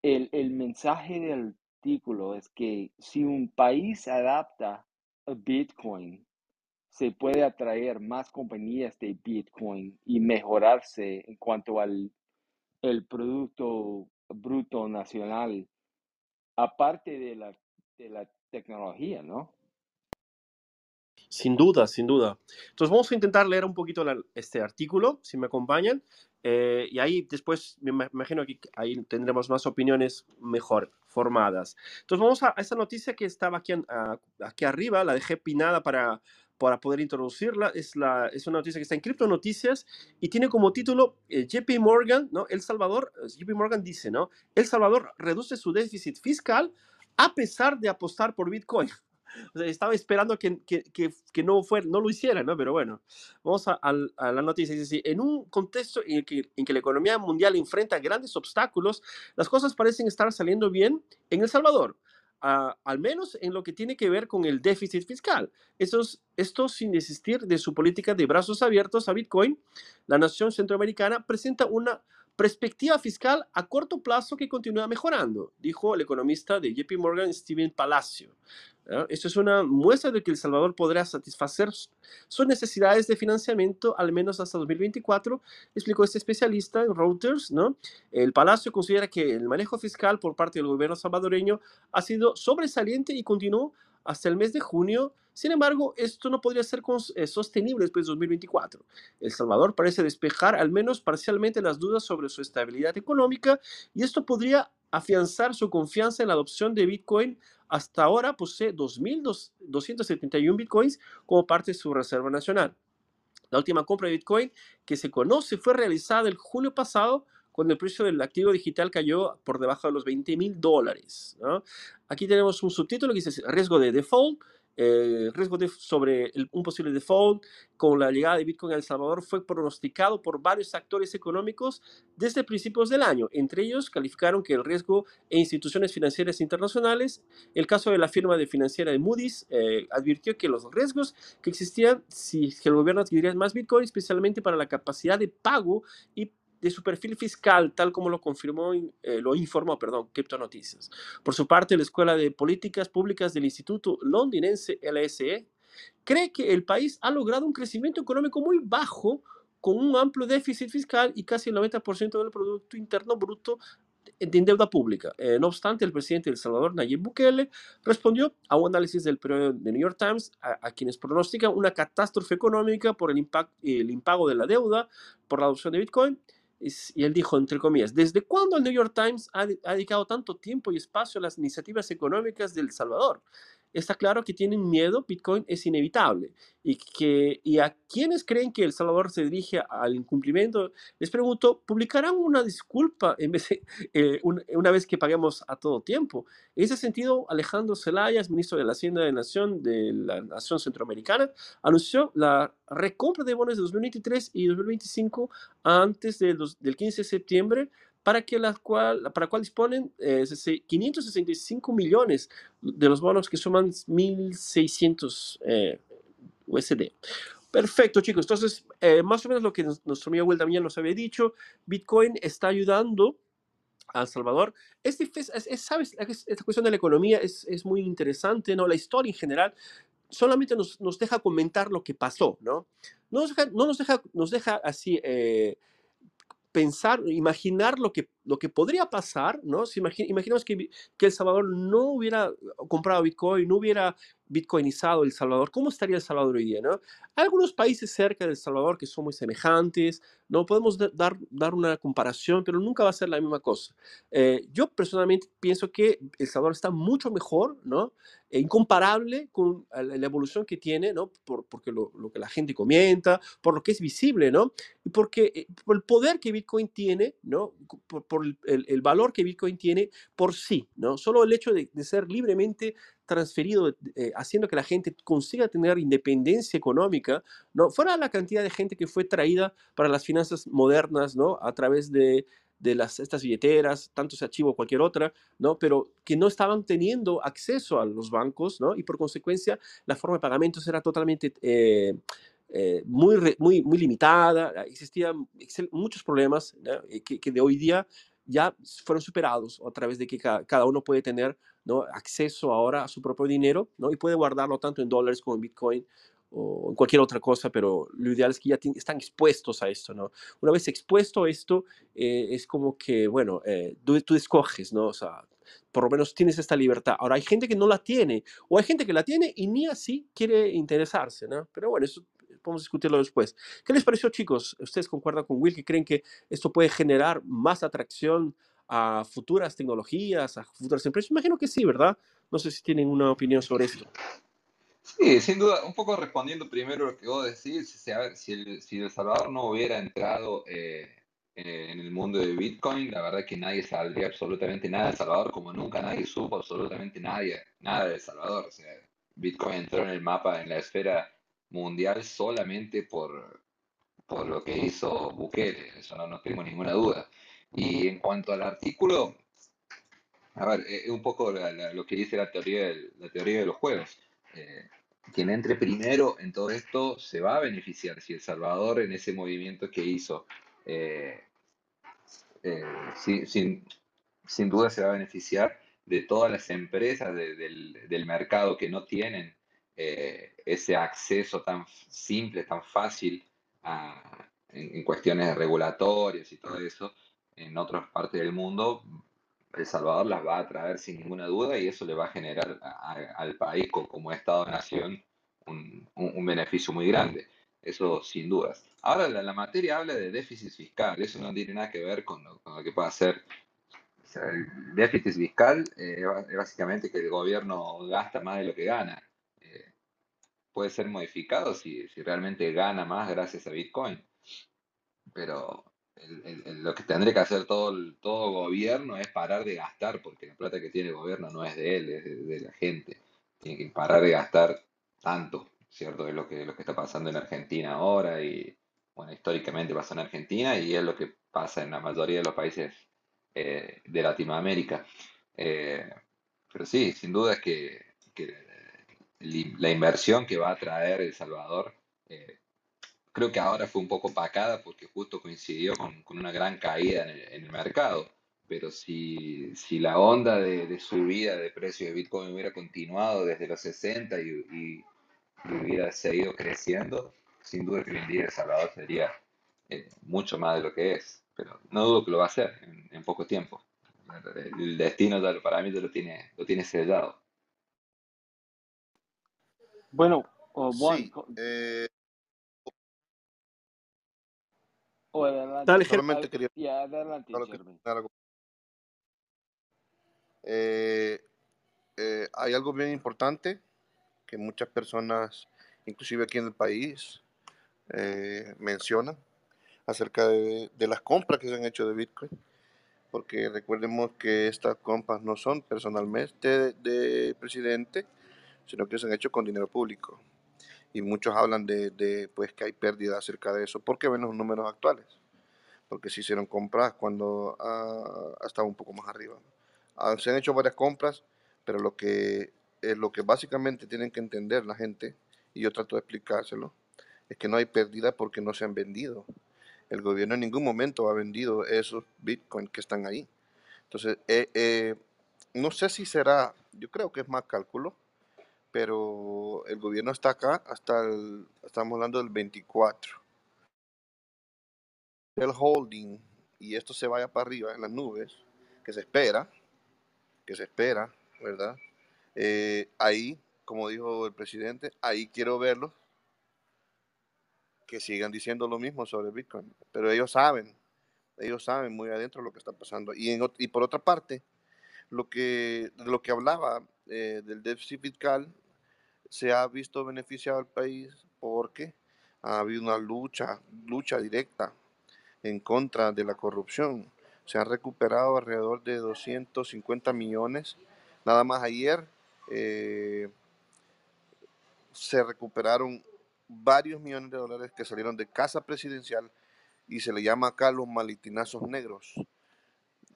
el, el mensaje del artículo es que si un país adapta a Bitcoin, se puede atraer más compañías de Bitcoin y mejorarse en cuanto al el Producto Bruto Nacional, aparte de la, de la tecnología, ¿no? Sin duda, sin duda. Entonces vamos a intentar leer un poquito este artículo, si me acompañan, eh, y ahí después me imagino que ahí tendremos más opiniones mejor formadas. Entonces vamos a, esta noticia que estaba aquí, aquí arriba, la dejé pinada para, para poder introducirla. Es, la, es una noticia que está en Cripto Noticias y tiene como título eh, JP Morgan, ¿no? El Salvador, eh, JP Morgan dice, ¿no? El Salvador reduce su déficit fiscal a pesar de apostar por Bitcoin. Estaba esperando que, que, que, no, fuera, no lo hiciera, ¿no? Pero bueno, vamos a, a, la noticia. Dice, en un contexto en que, en que la economía mundial enfrenta grandes obstáculos, las cosas parecen estar saliendo bien en El Salvador. al menos en lo que tiene que ver con el déficit fiscal. Esto, esto sin desistir de su política de brazos abiertos a Bitcoin, la nación centroamericana presenta una perspectiva fiscal a corto plazo que continúa mejorando, dijo el economista de JP Morgan, Steven Palacio. Esto es una muestra de que El Salvador podrá satisfacer sus necesidades de financiamiento al menos hasta 2024, explicó este especialista en Reuters. ¿no? El Palacio considera que el manejo fiscal por parte del gobierno salvadoreño ha sido sobresaliente y continuó hasta el mes de junio. Sin embargo, esto no podría ser eh, sostenible después de 2024. El Salvador parece despejar al menos parcialmente las dudas sobre su estabilidad económica y esto podría afianzar su confianza en la adopción de Bitcoin hasta ahora posee 2.271 bitcoins como parte de su reserva nacional. La última compra de bitcoin que se conoce fue realizada el junio pasado cuando el precio del activo digital cayó por debajo de los 20 mil dólares. Aquí tenemos un subtítulo que dice riesgo de default el riesgo de, sobre un posible default con la llegada de Bitcoin a El Salvador fue pronosticado por varios actores económicos desde principios del año. Entre ellos calificaron que el riesgo e instituciones financieras internacionales, el caso de la firma de financiera de Moody's, eh, advirtió que los riesgos que existían si el gobierno adquiriría más Bitcoin, especialmente para la capacidad de pago y de su perfil fiscal, tal como lo confirmó, eh, lo informó, perdón, Crypto Noticias. Por su parte, la Escuela de Políticas Públicas del Instituto Londinense LSE cree que el país ha logrado un crecimiento económico muy bajo con un amplio déficit fiscal y casi el 90% del Producto Interno Bruto en deuda pública. Eh, no obstante, el presidente de El Salvador, Nayib Bukele, respondió a un análisis del periódico de New York Times a, quienes pronostican una catástrofe económica por el, el impago de la deuda por la adopción de Bitcoin y él dijo, entre comillas, ¿desde cuándo el New York Times ha, dedicado tanto tiempo y espacio a las iniciativas económicas de El Salvador? Está claro que tienen miedo, Bitcoin es inevitable. Y, que, y a quienes creen que El Salvador se dirige al incumplimiento, les pregunto, ¿publicarán una disculpa en vez eh, una vez que paguemos a todo tiempo? En ese sentido, Alejandro Zelaya, ministro de la Hacienda de Nación de la Nación Centroamericana, anunció la recompra de bonos de 2023 y 2025 antes del 15 de septiembre para, que la cual, para cual disponen 565 eh, millones de los bonos que suman 1.600 eh, USD. Perfecto, chicos. Entonces, eh, más o menos lo que nuestro amigo Will también nos había dicho, Bitcoin está ayudando a El Salvador. Es, ¿sabes? Esta cuestión de la economía es, es, muy interesante, ¿no? La historia en general solamente nos, nos deja comentar lo que pasó, ¿no? No nos deja, no nos deja, nos deja así pensar, imaginar lo que, lo que podría pasar, ¿no? Si imaginamos que, que El Salvador no hubiera comprado Bitcoin, no hubiera bitcoinizado El Salvador, ¿cómo estaría El Salvador hoy día? ¿no? Hay algunos países cerca de El Salvador que son muy semejantes, no podemos dar, dar una comparación, pero nunca va a ser la misma cosa. Eh, yo personalmente pienso que El Salvador está mucho mejor, ¿no? E incomparable con la evolución que tiene, ¿no? Por, porque lo, lo, que la gente comenta, por lo que es visible, ¿no? Y porque eh, por el poder que Bitcoin tiene, ¿no? Por, por el, el, valor que Bitcoin tiene por sí, ¿no? Solo el hecho de, de ser libremente transferido, eh, haciendo que la gente consiga tener independencia económica, ¿no? Fuera la cantidad de gente que fue traída para las finanzas modernas, ¿no? A través de, de las, estas billeteras, tanto sea Chivo o cualquier otra, ¿no? Pero que no estaban teniendo acceso a los bancos, ¿no? Y por consecuencia, la forma de pagamentos era totalmente... Eh, eh, muy, muy, muy limitada, existían muchos problemas que, que, de hoy día ya fueron superados a través de que cada, uno puede tener ¿no? acceso ahora a su propio dinero ¿no? y puede guardarlo tanto en dólares como en Bitcoin o cualquier otra cosa, pero lo ideal es que ya están expuestos a esto, ¿no? Una vez expuesto a esto, eh, es como que, bueno, eh, tú, tú, escoges, ¿no? O sea, por lo menos tienes esta libertad. Ahora, hay gente que no la tiene, o hay gente que la tiene y ni así quiere interesarse, ¿no? Pero bueno, eso podemos discutirlo después. ¿Qué les pareció, chicos? ¿Ustedes concuerdan con Will que creen que esto puede generar más atracción a futuras tecnologías, a futuras empresas? Imagino que sí, ¿verdad? No sé si tienen una opinión sobre esto. Sí, sin duda, un poco respondiendo primero lo que vos decís, si, si, el, si el Salvador no hubiera entrado eh, en el mundo de Bitcoin, la verdad que nadie sabría absolutamente nada de El Salvador, como nunca nadie supo absolutamente nadie, nada de Salvador. O sea, Bitcoin entró en el mapa, en la esfera mundial solamente por, por lo que hizo Bukele, eso no, no tengo ninguna duda. Y en cuanto al artículo, a ver, es eh, un poco lo que dice la teoría, la teoría de los juegos. Eh, quien entre primero en todo esto se va a beneficiar. Si El Salvador en ese movimiento que hizo, eh, sin, sin, duda se va a beneficiar de todas las empresas del, del mercado que no tienen eh, ese acceso tan simple, tan fácil en, cuestiones regulatorias y todo eso en otras partes del mundo, El Salvador las va a traer sin ninguna duda y eso le va a generar al país como, Estado-nación un, un, beneficio muy grande. Eso sin dudas. Ahora la, materia habla de déficit fiscal, eso no tiene nada que ver con lo, que pueda hacer. el déficit fiscal eh, es básicamente que el gobierno gasta más de lo que gana puede ser modificado si, si realmente gana más gracias a Bitcoin. Pero lo que tendría que hacer todo, todo gobierno es parar de gastar, porque la plata que tiene el gobierno no es de él, es de, la gente. Tiene que parar de gastar tanto, ¿cierto? Es lo que, lo que está pasando en Argentina ahora y, bueno, históricamente pasa en Argentina y es lo que pasa en la mayoría de los países eh, de Latinoamérica. Eh, pero sí, sin duda es que, que la inversión que va a traer El Salvador, eh, creo que ahora fue un poco pacada porque justo coincidió con, con una gran caída en el, mercado. Pero si, si la onda de, de, subida de precio de Bitcoin hubiera continuado desde los 60 y, y, hubiera seguido creciendo, sin duda que hoy en día El Salvador sería eh, mucho más de lo que es. Pero no dudo que lo va a hacer en, en poco tiempo. El destino para mí lo tiene, lo tiene sellado. Bueno, o Juan. Eh, o adelante. Dale, solamente quería. Ya, adelante, eh, eh, hay algo bien importante que muchas personas, inclusive aquí en el país, eh, mencionan acerca de, las compras que se han hecho de Bitcoin. Porque recordemos que estas compras no son personalmente de, presidente, sino que se han hecho con dinero público. Y muchos hablan de, pues, que hay pérdida acerca de eso, porque ven los números actuales. Porque se hicieron compras cuando uh, estaba un poco más arriba. Ah, se han hecho varias compras, pero lo que, eh, lo que básicamente tienen que entender la gente, y yo trato de explicárselo, es que no hay pérdida porque no se han vendido. El gobierno en ningún momento ha vendido esos bitcoins que están ahí. Entonces, eh, eh, no sé si será, yo creo que es más cálculo, pero el gobierno está acá hasta el, estamos hablando del 24. El holding y esto se vaya para arriba en las nubes, que se espera, que se espera, ¿verdad? Eh, ahí, como dijo el presidente, ahí quiero verlos que sigan diciendo lo mismo sobre Bitcoin. Pero ellos saben, ellos saben muy adentro lo que está pasando. Y, en, y por otra parte, lo que, lo que hablaba eh, del déficit fiscal se ha visto beneficiado al país porque ha habido una lucha, lucha directa en contra de la corrupción. Se han recuperado alrededor de 250 millones. Nada más ayer eh, se recuperaron varios millones de dólares que salieron de casa presidencial y se le llama acá los malitinazos negros.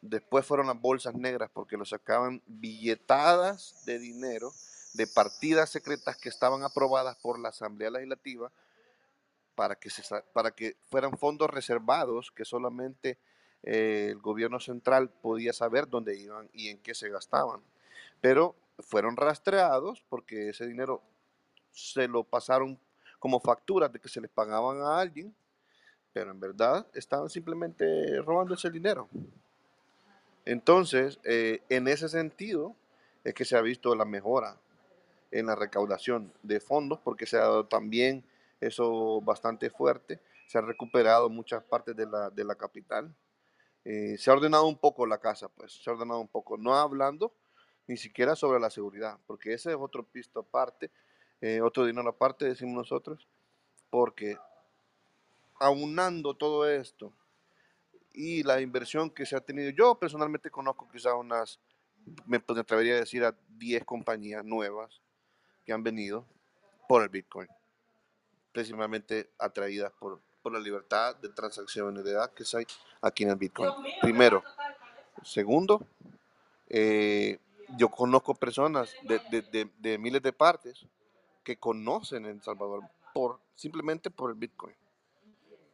Después fueron las bolsas negras porque lo sacaban billetadas de dinero de partidas secretas que estaban aprobadas por la Asamblea Legislativa para que, se, para que fueran fondos reservados que solamente eh, el gobierno central podía saber dónde iban y en qué se gastaban. Pero fueron rastreados porque ese dinero se lo pasaron como facturas de que se les pagaban a alguien, pero en verdad estaban simplemente robando ese dinero. Entonces, eh, en ese sentido, es que se ha visto la mejora en la recaudación de fondos, porque se ha dado también eso bastante fuerte. Se ha recuperado muchas partes de la, de la capital. Eh, se ha ordenado un poco la casa, pues, se ha ordenado un poco, no hablando ni siquiera sobre la seguridad, porque ese es otro pisto aparte eh, otro dinero aparte, decimos nosotros, porque aunando todo esto y la inversión que se ha tenido, yo personalmente conozco quizás unas, me atrevería a decir a 10 compañías nuevas que han venido por el Bitcoin, precisamente atraídas por, por la libertad de transacciones de edad que hay aquí en el Bitcoin. Primero. Segundo, eh, yo conozco personas de, de, de miles de partes que conocen en El Salvador por, simplemente por el Bitcoin.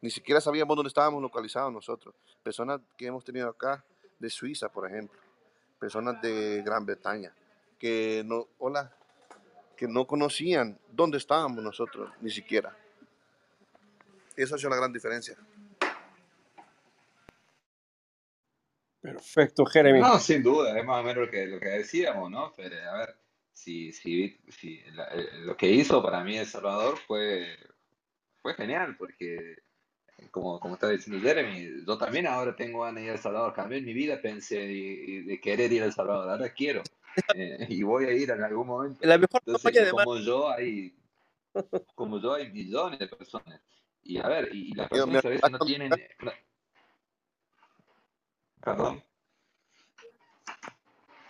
Ni siquiera sabíamos dónde estábamos localizados nosotros. Personas que hemos tenido acá de Suiza, por ejemplo. Personas de Gran Bretaña. Que no, hola, que no conocían dónde estábamos nosotros, ni siquiera. Esa es una gran diferencia. Perfecto, Jeremy. No, sin duda, es más o menos lo que, lo que decíamos, ¿no? Pero, a ver, si, si, si eh, lo que hizo para mí El Salvador fue, fue genial, porque como, como está diciendo Jeremy, yo también ahora tengo ganas de ir a El Salvador. Cambié en mi vida, pensé de, querer ir a El Salvador, ahora quiero. Eh, y voy a ir en algún momento. La mejor Entonces, como yo hay como yo hay millones de personas. Y a ver, y, las personas a veces no tienen... Perdón.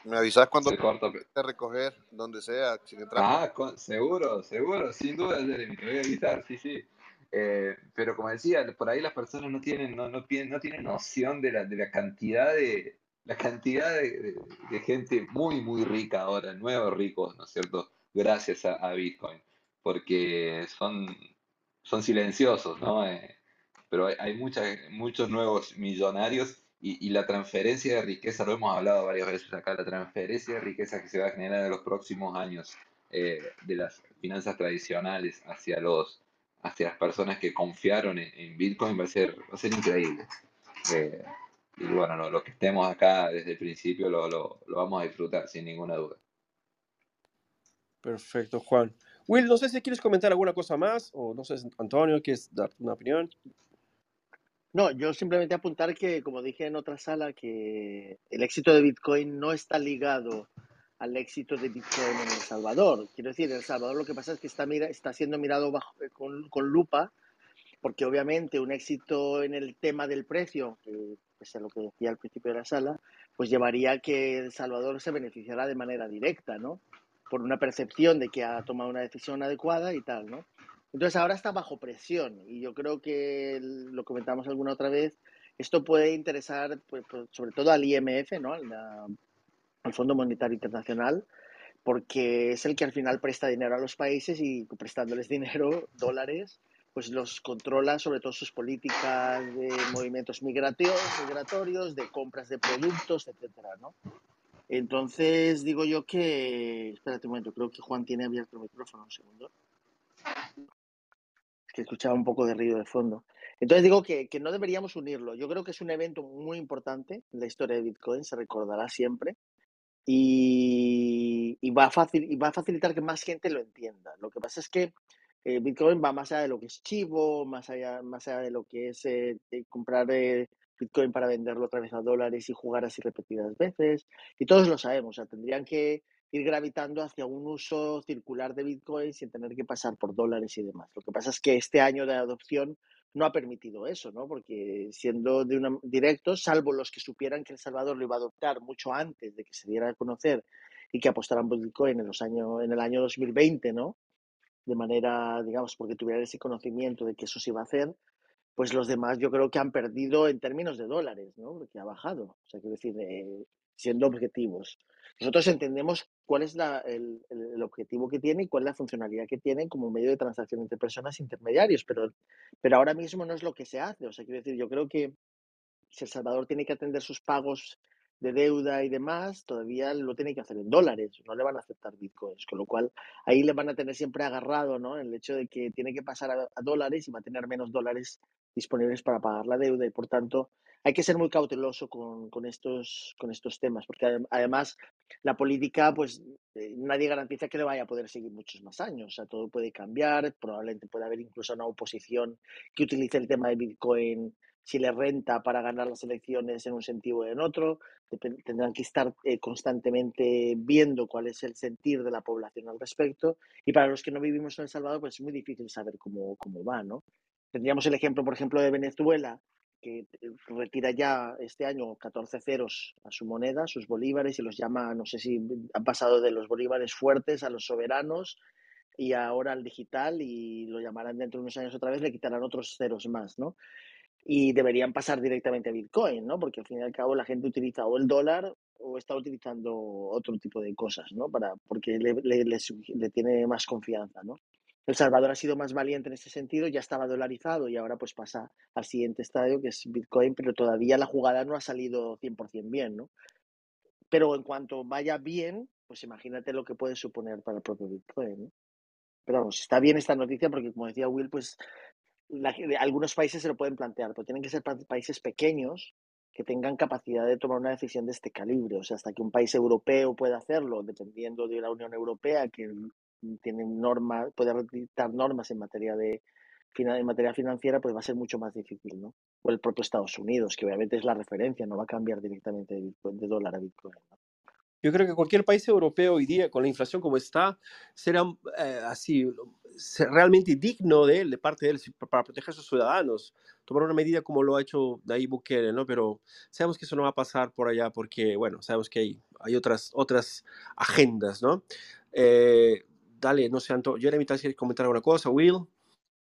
Me avisas cuando te recoger, donde sea, Ah, seguro, seguro, sin duda, Jeremy, te voy a avisar, sí, sí. Eh, pero como decía, por ahí las personas no tienen, no, no, no tienen noción de la, de la cantidad de la cantidad de, gente muy, muy rica ahora, nuevos ricos, ¿no es cierto? Gracias a, Bitcoin, porque son, son silenciosos, ¿no? Eh, pero hay, hay muchos nuevos millonarios y, la transferencia de riqueza, lo hemos hablado varias veces acá, la transferencia de riqueza que se va a generar en los próximos años eh, de las finanzas tradicionales hacia, los, hacia las personas que confiaron en, Bitcoin va a ser, va a ser increíble. Eh, y bueno, lo, lo, que estemos acá desde el principio lo, lo, lo vamos a disfrutar sin ninguna duda. Perfecto, Juan. Will, no sé si quieres comentar alguna cosa más, o no sé, Antonio, ¿quieres dar una opinión? No, yo simplemente apuntar que, como dije en otra sala, que el éxito de Bitcoin no está ligado al éxito de Bitcoin en El Salvador. Quiero decir, en El Salvador lo que pasa es que está, mira, está siendo mirado bajo, con, con, lupa, porque obviamente un éxito en el tema del precio, que es lo que decía al principio de la sala, pues llevaría a que El Salvador se beneficiara de manera directa, ¿no? Por una percepción de que ha tomado una decisión adecuada y tal, ¿no? Entonces ahora está bajo presión y yo creo que lo comentamos alguna otra vez, esto puede interesar pues, pues sobre todo al IMF, ¿no? al Fondo Monetario Internacional, porque es el que al final presta dinero a los países y prestándoles dinero, dólares, pues los controla sobre todo sus políticas de movimientos migratorios, migratorios de compras de productos, etcétera, ¿no? Entonces digo yo que, espérate un momento, creo que Juan tiene abierto el micrófono, un segundo. Es que escuchaba un poco de ruido de fondo. Entonces digo que, que no deberíamos unirlo. Yo creo que es un evento muy importante en la historia de Bitcoin, se recordará siempre y, va a facil, y va a facilitar que más gente lo entienda. Lo que pasa es que eh, Bitcoin va más allá de lo que es chivo, más allá, más allá de lo que es eh, comprar eh, Bitcoin para venderlo otra vez a dólares y jugar así repetidas veces. Y todos lo sabemos, o sea, tendrían que ir gravitando hacia un uso circular de Bitcoin sin tener que pasar por dólares y demás. Lo que pasa es que este año de adopción no ha permitido eso, ¿no? Porque siendo de una, directo, salvo los que supieran que El Salvador lo iba a adoptar mucho antes de que se diera a conocer y que apostaran por Bitcoin en, los años, en el año 2020, ¿no? De manera, digamos, porque tuvieran ese conocimiento de que eso se iba a hacer, pues los demás yo creo que han perdido en términos de dólares, ¿no? Porque ha bajado. O sea, quiero decir, eh, siendo objetivos. Nosotros entendemos cuál es el, objetivo que tiene y cuál es la funcionalidad que tiene como medio de transacción entre personas intermediarios, pero, pero ahora mismo no es lo que se hace. O sea, quiero decir, yo creo que si El Salvador tiene que atender sus pagos de deuda y demás, todavía lo tiene que hacer en dólares, no le van a aceptar bitcoins, con lo cual ahí le van a tener siempre agarrado, ¿no? El hecho de que tiene que pasar a, a dólares y va a tener menos dólares disponibles para pagar la deuda y por tanto hay que ser muy cauteloso con, con, estos, con estos temas, porque además la política, pues eh, nadie garantiza que le vaya a poder seguir muchos más años. O sea, todo puede cambiar, probablemente puede haber incluso una oposición que utilice el tema de Bitcoin si le renta para ganar las elecciones en un sentido o en otro. Tendrán que estar eh, constantemente viendo cuál es el sentir de la población al respecto. Y para los que no vivimos en El Salvador, pues es muy difícil saber cómo, cómo va, ¿no? Tendríamos el ejemplo, por ejemplo, de Venezuela, que eh, retira ya este año 14 ceros a su moneda, sus bolívares, y los llama, no sé si han pasado de los bolívares fuertes a los soberanos y ahora al digital y lo llamarán dentro de unos años otra vez, le quitarán otros ceros más, ¿no? Y deberían pasar directamente a Bitcoin, ¿no? Porque al fin y al cabo la gente utiliza o el dólar o está utilizando otro tipo de cosas, ¿no? Para, porque le, le, le tiene más confianza, ¿no? El Salvador ha sido más valiente en ese sentido, ya estaba dolarizado y ahora pues pasa al siguiente estadio que es Bitcoin, pero todavía la jugada no ha salido 100% bien, ¿no? Pero en cuanto vaya bien, pues imagínate lo que puede suponer para el propio Bitcoin, ¿no? Pero vamos, está bien esta noticia porque como decía Will, pues algunos países se lo pueden plantear, pero tienen que ser países pequeños que tengan capacidad de tomar una decisión de este calibre. O sea, hasta que un país europeo pueda hacerlo, dependiendo de la Unión Europea, que tiene normas, puede dictar normas en materia de en materia financiera, pues va a ser mucho más difícil, ¿no? O el propio Estados Unidos, que obviamente es la referencia, no va a cambiar directamente de, dólar a Bitcoin. Yo creo que cualquier país europeo hoy día, con la inflación como está, será eh, así realmente digno de él, de parte de él, para proteger a sus ciudadanos, tomar una medida como lo ha hecho Nayib Bukele, ¿no? Pero sabemos que eso no va a pasar por allá porque, bueno, sabemos que hay, otras, otras agendas, ¿no? Eh, dale, no sé, Anto, Jeremy, ¿te quieres comentar alguna cosa? Will.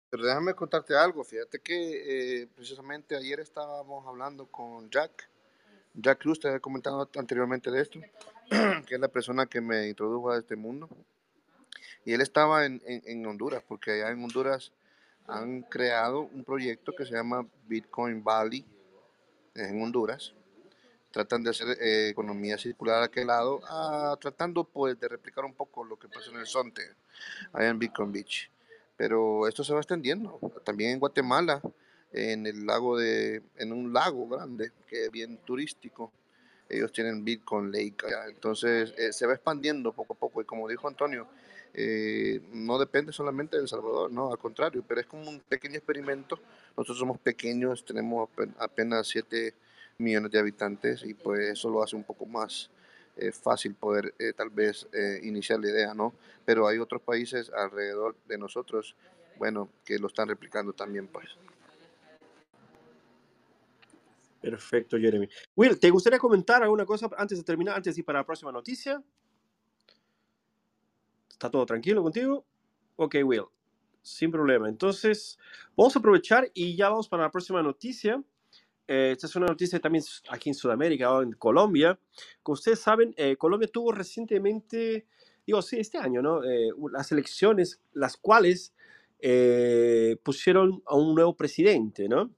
Pero déjame contarte algo. Fíjate que eh, precisamente ayer estábamos hablando con Jack. Jack Cruz, te había comentado anteriormente de esto, que es la persona que me introdujo a este mundo. Y él estaba en, en, Honduras, porque allá en Honduras han creado un proyecto que se llama Bitcoin Valley, en Honduras tratan de hacer eh, economía circular aquel lado, ah, tratando pues de replicar un poco lo que pasó en el Sonte, allá en Bitcoin Beach. Pero esto se va extendiendo, también en Guatemala, en el lago de, en un lago grande, que es bien turístico, ellos tienen Bitcoin Lake entonces eh, se va expandiendo poco a poco y como dijo Antonio, eh, no depende solamente de Salvador, no, al contrario, pero es como un pequeño experimento. Nosotros somos pequeños, tenemos apenas siete millones de habitantes y pues eso lo hace un poco más es fácil poder tal vez iniciar la idea, ¿no? Pero hay otros países alrededor de nosotros, bueno, que lo están replicando también, pues. Perfecto, Jeremy. Will, ¿te gustaría comentar alguna cosa antes de terminar, antes de ir para la próxima noticia? ¿Está todo tranquilo contigo? Ok, Will, sin problema. Entonces, vamos a aprovechar y ya vamos para la próxima noticia. Eh, esta es una noticia también aquí en Sudamérica en Colombia. Como ustedes saben, eh, Colombia tuvo recientemente, digo, sí, este año, ¿no? Eh, las elecciones, las cuales pusieron a un nuevo presidente, ¿no?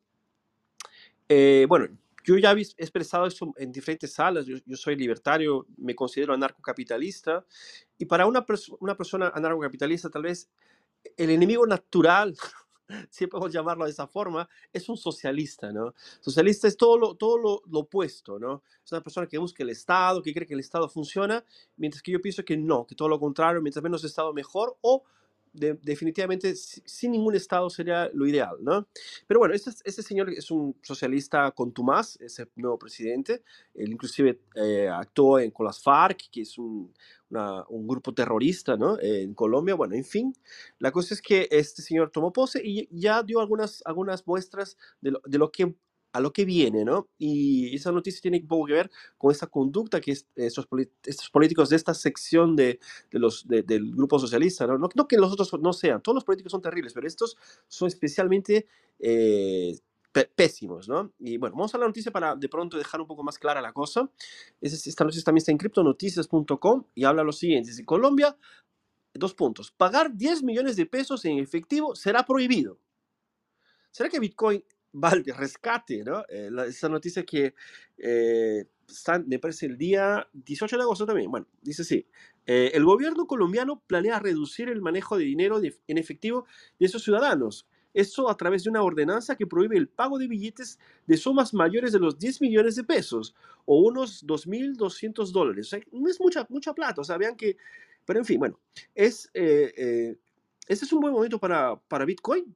Bueno, yo ya he expresado eso en diferentes salas. Yo, soy libertario, me considero anarcocapitalista. Y para una, persona anarcocapitalista, tal vez el enemigo natural, si podemos llamarlo de esa forma, es un socialista, ¿no? Socialista es todo lo, todo lo, opuesto, ¿no? Es una persona que busca el Estado, que cree que el Estado funciona, mientras que yo pienso que no, que todo lo contrario, mientras menos Estado mejor, o definitivamente sin ningún Estado sería lo ideal, ¿no? Pero bueno, este, este señor es un socialista contumaz, es el nuevo presidente, él inclusive eh, actuó en, con las FARC, que es un, grupo terrorista, ¿no? en Colombia, bueno, en fin, la cosa es que este señor tomó pose y ya dio algunas, algunas muestras de lo, de lo que a lo que viene, ¿no? Y esa noticia tiene poco que ver con esta conducta que estos, estos políticos de esta sección de, los, del grupo socialista, ¿no? ¿no? que los otros no sean, todos los políticos son terribles, pero estos son especialmente eh, pésimos, ¿no? Y bueno, vamos a la noticia para de pronto dejar un poco más clara la cosa. Esta noticia también está en criptonoticias.com y habla lo siguiente, en Colombia, dos puntos, pagar 10 millones de pesos en efectivo será prohibido. ¿Será que Bitcoin Rescate, ¿no? Eh, esa noticia que eh, me parece el día 18 de agosto también. Bueno, dice así. Eh, el gobierno colombiano planea reducir el manejo de dinero en efectivo de sus ciudadanos. Esto a través de una ordenanza que prohíbe el pago de billetes de sumas mayores de los 10 millones de pesos o unos 2.200 dólares. O sea, no es mucha, mucha plata. O sea, vean que... Pero en fin, bueno, es, este es un buen momento para, para Bitcoin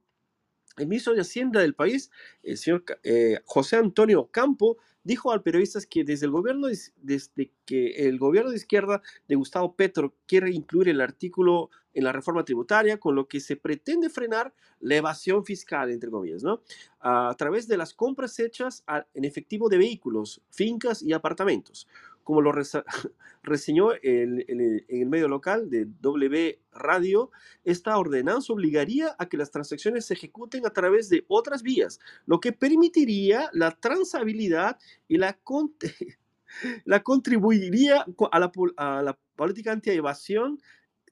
el ministro de Hacienda del país, el señor eh, José Antonio Campo, dijo al periodistas que desde el gobierno, desde que el gobierno de izquierda de Gustavo Petro quiere incluir el artículo en la reforma tributaria, con lo que se pretende frenar la evasión fiscal, entre comillas, ¿no? A través de las compras hechas en efectivo de vehículos, fincas y apartamentos como lo reseñó en el medio local de W Radio, esta ordenanza obligaría a que las transacciones se ejecuten a través de otras vías, lo que permitiría la transabilidad y la, la contribuiría a la, a la política anti-evasión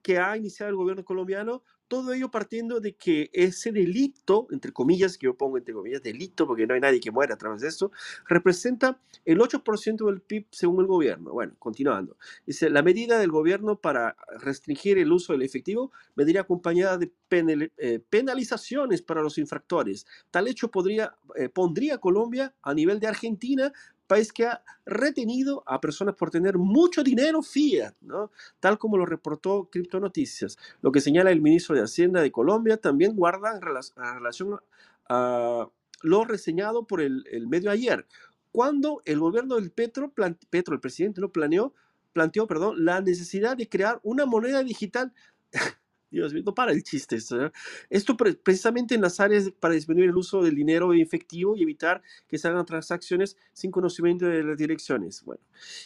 que ha iniciado el gobierno colombiano todo ello partiendo de que ese delito, entre comillas, que yo pongo entre comillas, delito, porque no hay nadie que muera a través de esto, representa el 8% del PIB según el gobierno. Bueno, continuando. Dice, la medida del gobierno para restringir el uso del efectivo vendría acompañada de eh, penalizaciones para los infractores. Tal hecho podría, eh, pondría a Colombia a nivel de Argentina país que ha retenido a personas por tener mucho dinero fiat, ¿no? tal como lo reportó Cripto Noticias. Lo que señala el ministro de Hacienda de Colombia también guarda en, relación a lo reseñado por el, medio ayer, cuando el gobierno del Petro, Petro el presidente, lo planeó, planteó perdón, la necesidad de crear una moneda digital Dios mío, no para el chiste esto. precisamente en las áreas para disminuir el uso del dinero efectivo y evitar que se hagan transacciones sin conocimiento de las direcciones. Bueno,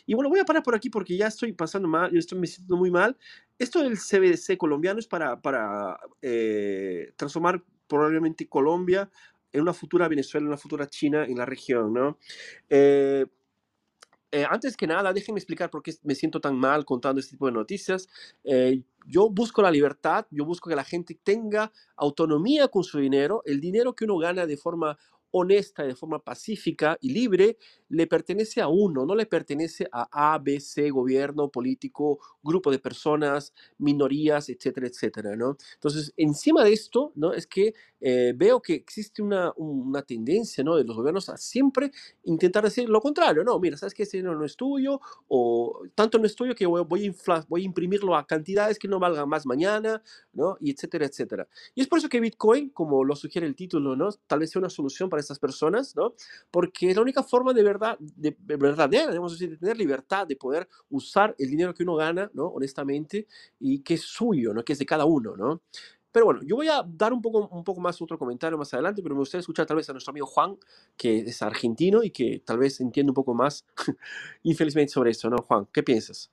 y bueno, voy a parar por aquí porque ya estoy pasando mal, yo estoy me siento muy mal. Esto del CBDC colombiano es para, para eh, transformar probablemente Colombia en una futura Venezuela, en una futura China en la región, ¿no? Eh, eh, antes que nada, déjenme explicar por qué me siento tan mal contando este tipo de noticias. Eh, yo busco la libertad, yo busco que la gente tenga autonomía con su dinero, el dinero que uno gana de forma honesta, de forma pacífica y libre, le pertenece a uno, no le pertenece a A, B, C, gobierno, político, grupo de personas, minorías, etcétera, etcétera, ¿no? Entonces, encima de esto, ¿no? Es que eh, veo que existe una, una, tendencia, ¿no? De los gobiernos a siempre intentar decir lo contrario, no, mira, ¿sabes que ese dinero no es tuyo? O tanto no es tuyo que voy, voy, a, voy a imprimirlo a cantidades que no valgan más mañana, ¿no? Y etcétera, etcétera. Y es por eso que Bitcoin, como lo sugiere el título, ¿no? Tal vez sea una solución para estas personas, ¿no? Porque es la única forma de verdad, de, verdadera, debemos decir, de tener libertad, de poder usar el dinero que uno gana, ¿no? Honestamente, y que es suyo, ¿no? Que es de cada uno, ¿no? Pero bueno, yo voy a dar un poco, un poco más otro comentario más adelante, pero me gustaría escuchar tal vez a nuestro amigo Juan, que es argentino y que tal vez entiende un poco más, infelizmente, sobre esto, ¿no? Juan, ¿qué piensas?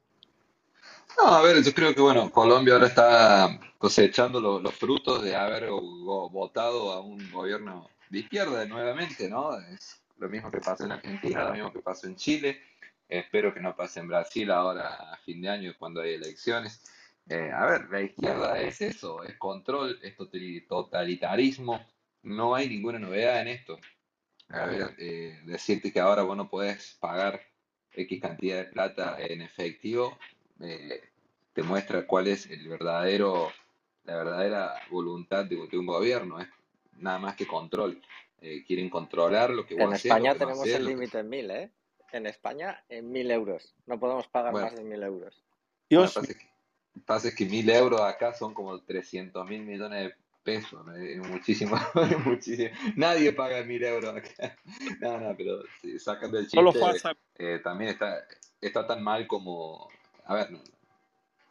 No, a ver, yo creo que bueno, Colombia ahora está cosechando los frutos de haber votado a un gobierno de izquierda nuevamente, ¿no? Es lo mismo que pasó en Argentina, lo mismo que pasó en Chile. Espero que no pase en Brasil ahora a fin de año cuando hay elecciones. Eh, a ver, la izquierda es eso, es control, es totalitarismo. No hay ninguna novedad en esto. A ver, eh, decirte que ahora vos no podés pagar X cantidad de plata en efectivo eh, te muestra cuál es el verdadero, la verdadera voluntad de, un gobierno. Es nada más que control. Eh, quieren controlar lo que vos En España tenemos el límite en mil, ¿eh? En España en mil euros. No podemos pagar más de mil euros. Dios. Lo que pasa es que mil euros acá son como 300 mil millones de pesos. muchísimo, muchísimo. Nadie paga mil euros acá. No, no, pero si sacan del chiste, eh, también está, está tan mal como a ver,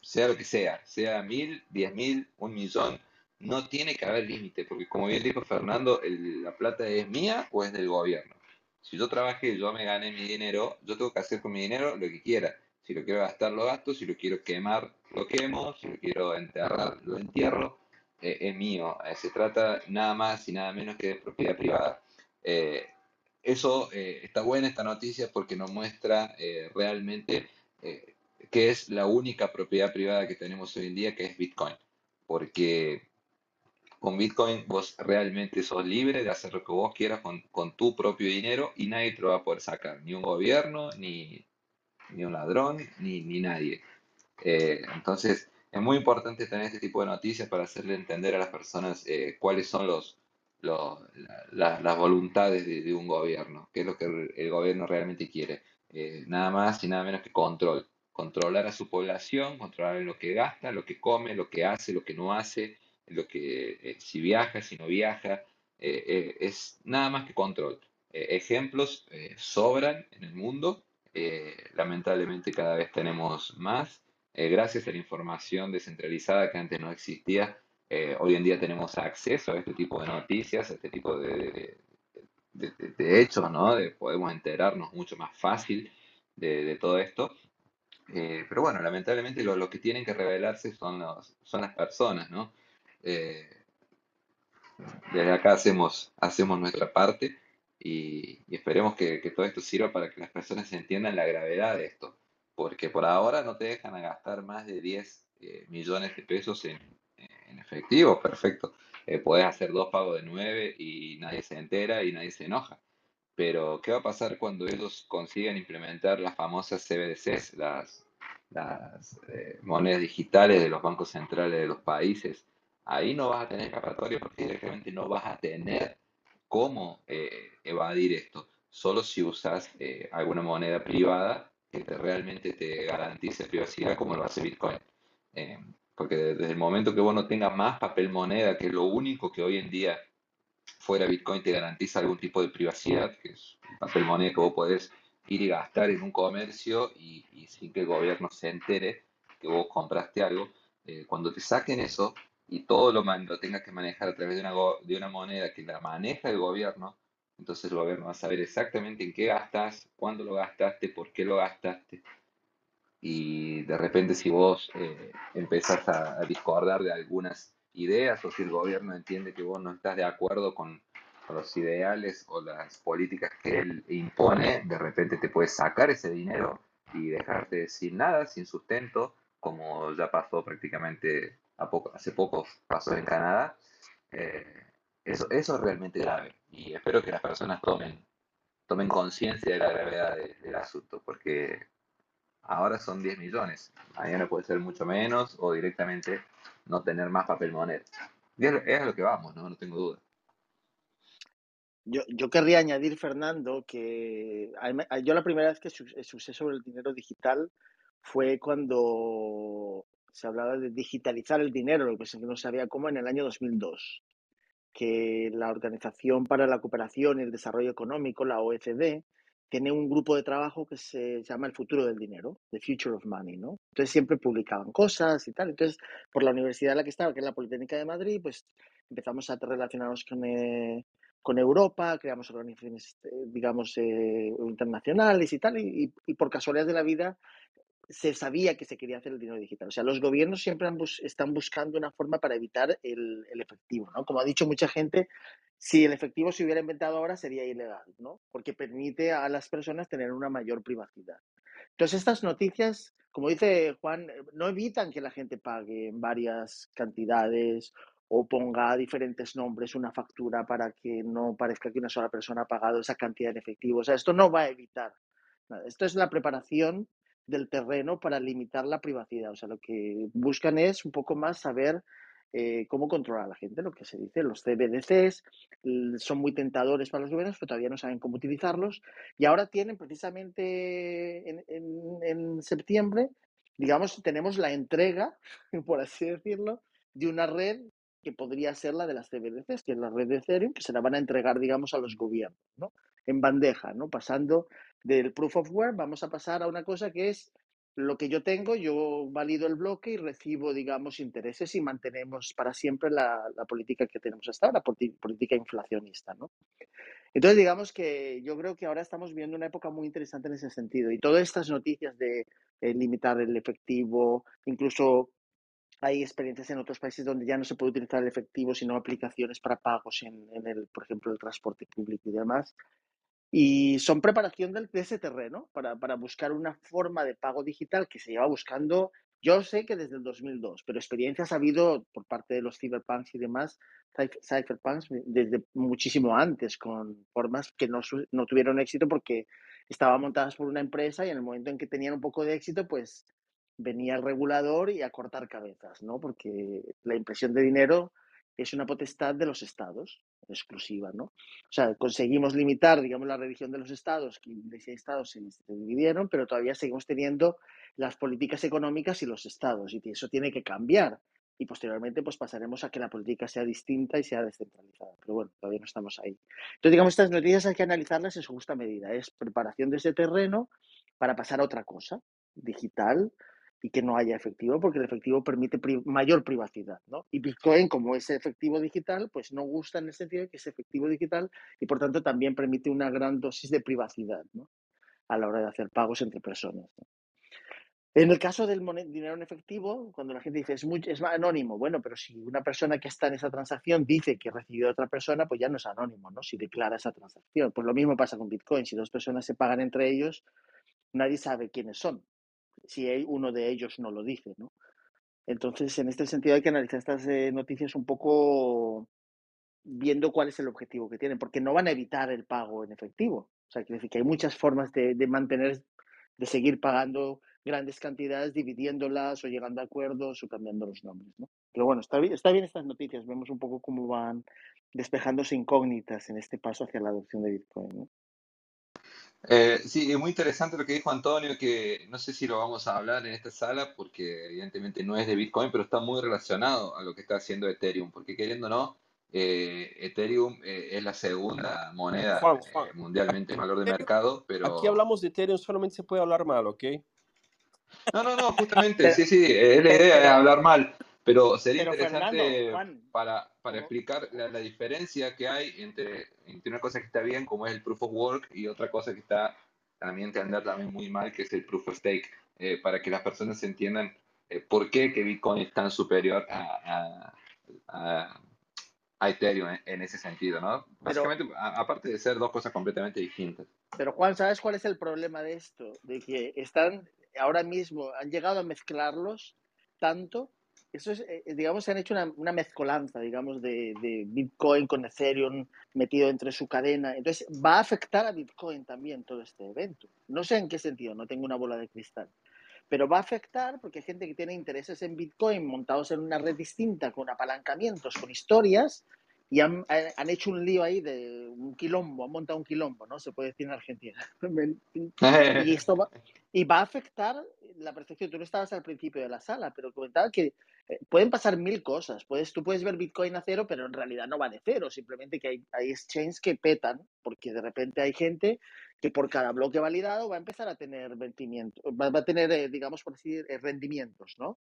sea lo que sea, sea mil, diez mil, un millón, no tiene que haber límite, porque como bien dijo Fernando, la plata es mía o es del gobierno. Si yo trabajé, yo me gané mi dinero, yo tengo que hacer con mi dinero lo que quiera. Si lo quiero gastar, lo gasto. Si lo quiero quemar, lo quemo. Si lo quiero enterrar, lo entierro. Eh, es mío. Eh, se trata nada más y nada menos que de propiedad privada. Eh, eso está buena esta noticia porque nos muestra realmente que es la única propiedad privada que tenemos hoy en día, que es Bitcoin. Porque con Bitcoin vos realmente sos libre de hacer lo que vos quieras con, tu propio dinero y nadie te lo va a poder sacar, ni un gobierno, ni, ni un ladrón, ni, ni nadie. Eh, entonces, es muy importante tener este tipo de noticias para hacerle entender a las personas eh, cuáles son los, las voluntades de, un gobierno, qué es lo que el, gobierno realmente quiere. Eh, nada más y nada menos que control controlar a su población, controlar lo que gasta, lo que come, lo que hace, lo que no hace, lo que eh, si viaja, si no viaja, eh, eh, es nada más que control. ejemplos sobran en el mundo, lamentablemente cada vez tenemos más. gracias a la información descentralizada que antes no existía, hoy en día tenemos acceso a este tipo de noticias, a este tipo de, de, hechos, ¿no? podemos enterarnos mucho más fácil de, todo esto. Pero bueno, lamentablemente lo, que tienen que revelarse son, los, son las personas, ¿no? Eh, desde acá hacemos, hacemos nuestra parte y, esperemos que, todo esto sirva para que las personas entiendan la gravedad de esto, porque por ahora no te dejan a gastar más de 10 eh, millones de pesos en, efectivo, perfecto. puedes hacer dos pagos de 9 y nadie se entera y nadie se enoja. Pero, ¿qué va a pasar cuando ellos consigan implementar las famosas CBDCs, las, las eh, monedas digitales de los bancos centrales de los países? Ahí no vas a tener escapatoria porque directamente no vas a tener cómo eh, evadir esto. Solo si usas eh, alguna moneda privada que realmente te garantice privacidad como lo hace Bitcoin. porque desde el momento que vos no tengas más papel moneda, que es lo único que hoy en día fuera Bitcoin te garantiza algún tipo de privacidad, que es papel moneda que vos podés ir y gastar en un comercio y, sin que el gobierno se entere que vos compraste algo. Eh, cuando te saquen eso y todo lo, lo tengas que manejar a través de una, de una moneda que la maneja el gobierno, entonces el gobierno va a saber exactamente en qué gastas, cuándo lo gastaste, por qué lo gastaste. Y de repente si vos eh, empezás a, discordar de algunas ideas o si el gobierno entiende que vos no estás de acuerdo con, los ideales o las políticas que él impone, de repente te puedes sacar ese dinero y dejarte sin nada, sin sustento, como ya pasó prácticamente hace poco pasó en Canadá. Eh, eso, eso es realmente grave y espero que las personas tomen, tomen conciencia de la gravedad del asunto, porque ahora son 10 millones, mañana puede ser mucho menos o directamente no tener más papel moneda. es, a lo que vamos, ¿no? No tengo duda. Yo, yo querría añadir, Fernando, que yo la primera vez que usé sobre el dinero digital fue cuando se hablaba de digitalizar el dinero, lo que no sabía cómo, en el año 2002. que la Organización para la Cooperación y el Desarrollo Económico, la OECD, tiene un grupo de trabajo que se llama El futuro del dinero, The Future of Money, ¿no? Entonces siempre publicaban cosas y tal. Entonces, por la universidad en la que estaba, que es la Politécnica de Madrid, pues empezamos a relacionarnos con, eh, con Europa, creamos organizaciones, eh, digamos, eh, internacionales y tal, y, y, por casualidad de la vida se sabía que se quería hacer el dinero digital. O sea, los gobiernos siempre están buscando una forma para evitar el, efectivo, ¿no? Como ha dicho mucha gente, si el efectivo se hubiera inventado ahora sería ilegal, ¿no? Porque permite a las personas tener una mayor privacidad. Entonces, estas noticias, como dice Juan, no evitan que la gente pague en varias cantidades o ponga diferentes nombres una factura para que no parezca que una sola persona ha pagado esa cantidad en efectivo. O sea, esto no va a evitar. Esto es la preparación del terreno para limitar la privacidad. O sea, lo que buscan es un poco más saber eh, cómo controlar a la gente, lo que se dice. Los CBDCs son muy tentadores para los gobiernos, pero todavía no saben cómo utilizarlos. Y ahora tienen precisamente en, en septiembre, digamos, tenemos la entrega, por así decirlo, de una red que podría ser la de las CBDCs, que es la red de Ethereum, que se la van a entregar, digamos, a los gobiernos, ¿no? En bandeja, ¿no? Pasando del proof of work, vamos a pasar a una cosa que es lo que yo tengo, yo valido el bloque y recibo, digamos, intereses y mantenemos para siempre la, política que tenemos hasta ahora, política inflacionista, ¿no? Entonces, digamos que yo creo que ahora estamos viendo una época muy interesante en ese sentido y todas estas noticias de eh, limitar el efectivo, incluso hay experiencias en otros países donde ya no se puede utilizar el efectivo, sino aplicaciones para pagos en, en el, por ejemplo, el transporte público y demás. Y son preparación de, ese terreno para, para, buscar una forma de pago digital que se lleva buscando, yo sé que desde el 2002, pero experiencias ha habido por parte de los cyberpunks y demás, cyberpunks, desde muchísimo antes, con formas que no, no tuvieron éxito porque estaban montadas por una empresa y en el momento en que tenían un poco de éxito, pues venía el regulador y a cortar cabezas, ¿no? Porque la impresión de dinero es una potestad de los estados exclusiva, ¿no? O sea, conseguimos limitar, digamos, la religión de los estados, que seis estados se, dividieron, pero todavía seguimos teniendo las políticas económicas y los estados, y eso tiene que cambiar. Y posteriormente, pues pasaremos a que la política sea distinta y sea descentralizada. Pero bueno, todavía no estamos ahí. Entonces, digamos, estas noticias hay que analizarlas en su justa medida. Es preparación de ese terreno para pasar a otra cosa, digital, y que no haya efectivo, porque el efectivo permite mayor privacidad, ¿no? Y Bitcoin, como es efectivo digital, pues no gusta en el sentido de que es efectivo digital y por tanto también permite una gran dosis de privacidad, ¿no? A la hora de hacer pagos entre personas. En el caso del dinero en efectivo, cuando la gente dice es, muy, es anónimo, bueno, pero si una persona que está en esa transacción dice que recibió a otra persona, pues ya no es anónimo, ¿no? Si declara esa transacción. Pues lo mismo pasa con Bitcoin. Si dos personas se pagan entre ellos, nadie sabe quiénes son si uno de ellos no lo dice, ¿no? Entonces, en este sentido hay que analizar estas eh, noticias un poco viendo cuál es el objetivo que tienen, porque no van a evitar el pago en efectivo. O sea, quiere decir que hay muchas formas de, mantener, de seguir pagando grandes cantidades, dividiéndolas o llegando a acuerdos o cambiando los nombres, ¿no? Pero bueno, está bien, está bien estas noticias, vemos un poco cómo van despejándose incógnitas en este paso hacia la adopción de Bitcoin, ¿no? Eh, sí, es muy interesante lo que dijo Antonio, que no sé si lo vamos a hablar en esta sala, porque evidentemente no es de Bitcoin, pero está muy relacionado a lo que está haciendo Ethereum, porque queriendo o no, eh, Ethereum eh, es la segunda moneda mundialmente en valor de mercado, pero... Aquí hablamos de Ethereum, solamente se puede hablar mal, ¿ok? No, no, no, justamente, sí, sí, es la idea de hablar mal. Pero sería interesante para, para explicar la, la, diferencia que hay entre, entre, una cosa que está bien, como es el proof of work, y otra cosa que está también que también muy mal, que es el proof of stake, eh, para que las personas entiendan eh, por qué que Bitcoin es tan superior a, a, a Ethereum en, ese sentido, ¿no? Básicamente, aparte de ser dos cosas completamente distintas. Pero Juan, ¿sabes cuál es el problema de esto? De que están ahora mismo, han llegado a mezclarlos tanto eso es, eh, digamos, se han hecho una, mezcolanza, digamos, de, Bitcoin con Ethereum metido entre su cadena. Entonces, va a afectar a Bitcoin también todo este evento. No sé en qué sentido, no tengo una bola de cristal. Pero va a afectar porque hay gente que tiene intereses en Bitcoin montados en una red distinta, con apalancamientos, con historias, y han, han, hecho un lío ahí de un quilombo, han montado un quilombo, ¿no? Se puede decir en Argentina. y esto va, y va a afectar la percepción, tú no estabas al principio de la sala, pero comentaba que eh, pueden pasar mil cosas. Puedes, tú puedes ver Bitcoin a cero, pero en realidad no va de cero, simplemente que hay, hay exchanges que petan, porque de repente hay gente que por cada bloque validado va a empezar a tener va, a tener, eh, digamos, por decir, rendimientos, ¿no?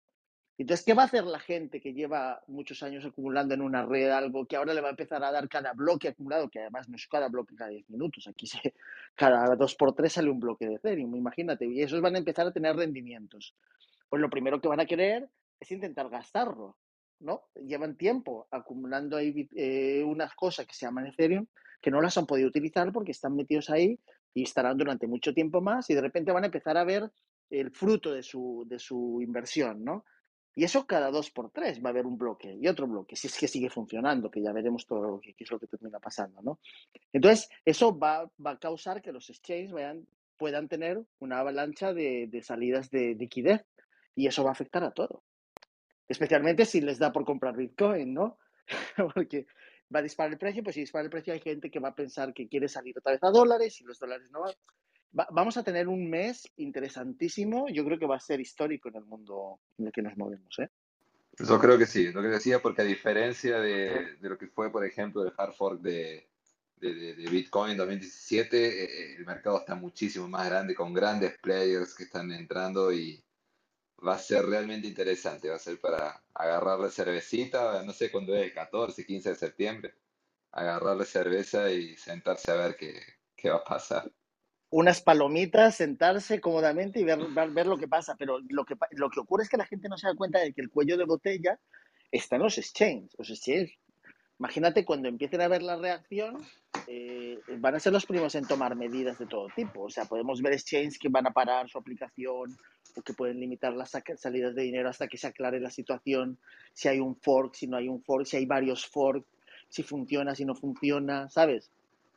Entonces, ¿qué va a hacer la gente que lleva muchos años acumulando en una red algo que ahora le va a empezar a dar cada bloque acumulado, que además no es cada bloque cada 10 minutos, aquí se, cada 2 por 3 sale un bloque de Ethereum, imagínate, y esos van a empezar a tener rendimientos. Pues lo primero que van a querer es intentar gastarlo, ¿no? Llevan tiempo acumulando ahí eh, unas cosas que se llaman Ethereum que no las han podido utilizar porque están metidos ahí y estarán durante mucho tiempo más y de repente van a empezar a ver el fruto de su, de su inversión, ¿no? Y eso cada dos por tres va a haber un bloque y otro bloque, si es que sigue funcionando, que ya veremos todo lo que, es lo que termina pasando, ¿no? Entonces, eso va, va a causar que los exchanges vayan, puedan tener una avalancha de, de salidas de liquidez y eso va a afectar a todo. Especialmente si les da por comprar Bitcoin, ¿no? Porque va a disparar el precio, pues si dispara el precio hay gente que va a pensar que quiere salir otra vez a dólares y los dólares no van vamos a tener un mes interesantísimo. Yo creo que va a ser histórico en el mundo en el que nos movemos. ¿eh? Yo creo que sí, lo que decía, porque a diferencia de, de lo que fue, por ejemplo, el hard fork de, de, de Bitcoin 2017, eh, eh, el mercado está muchísimo más grande, con grandes players que están entrando y va a ser realmente interesante. Va a ser para agarrarle cervecita, no sé cuándo es, el 14, 15 de septiembre, agarrarle cerveza y sentarse a ver qué, qué va a pasar unas palomitas, sentarse cómodamente y ver, ver, lo que pasa. Pero lo que, lo que ocurre es que la gente no se da cuenta de que el cuello de botella está en los exchanges. Los exchanges, imagínate cuando empiecen a ver la reacción, eh, van a ser los primeros en tomar medidas de todo tipo. O sea, podemos ver exchanges que van a parar su aplicación o que pueden limitar las salidas de dinero hasta que se aclare la situación, si hay un fork, si no hay un fork, si hay varios forks, si funciona, si no funciona, ¿sabes?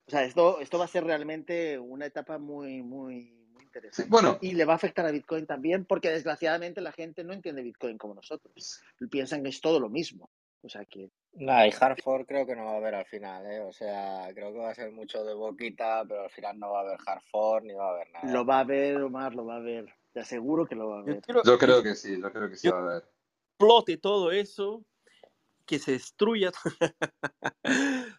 O sea, esto, esto va a ser realmente una etapa muy, muy, muy interesante. bueno. Y le va a afectar a Bitcoin también, porque desgraciadamente la gente no entiende Bitcoin como nosotros. Piensan que es todo lo mismo. O sea que. Nah, y hard fork creo que no va a haber al final, ¿eh? O sea, creo que va a ser mucho de boquita, pero al final no va a haber hard fork ni va a haber nada. Lo va a haber, Omar, lo va a ver. Te aseguro que lo va a ver. Yo, creo que sí, yo creo que sí va a haber. Explote todo eso, que se destruya.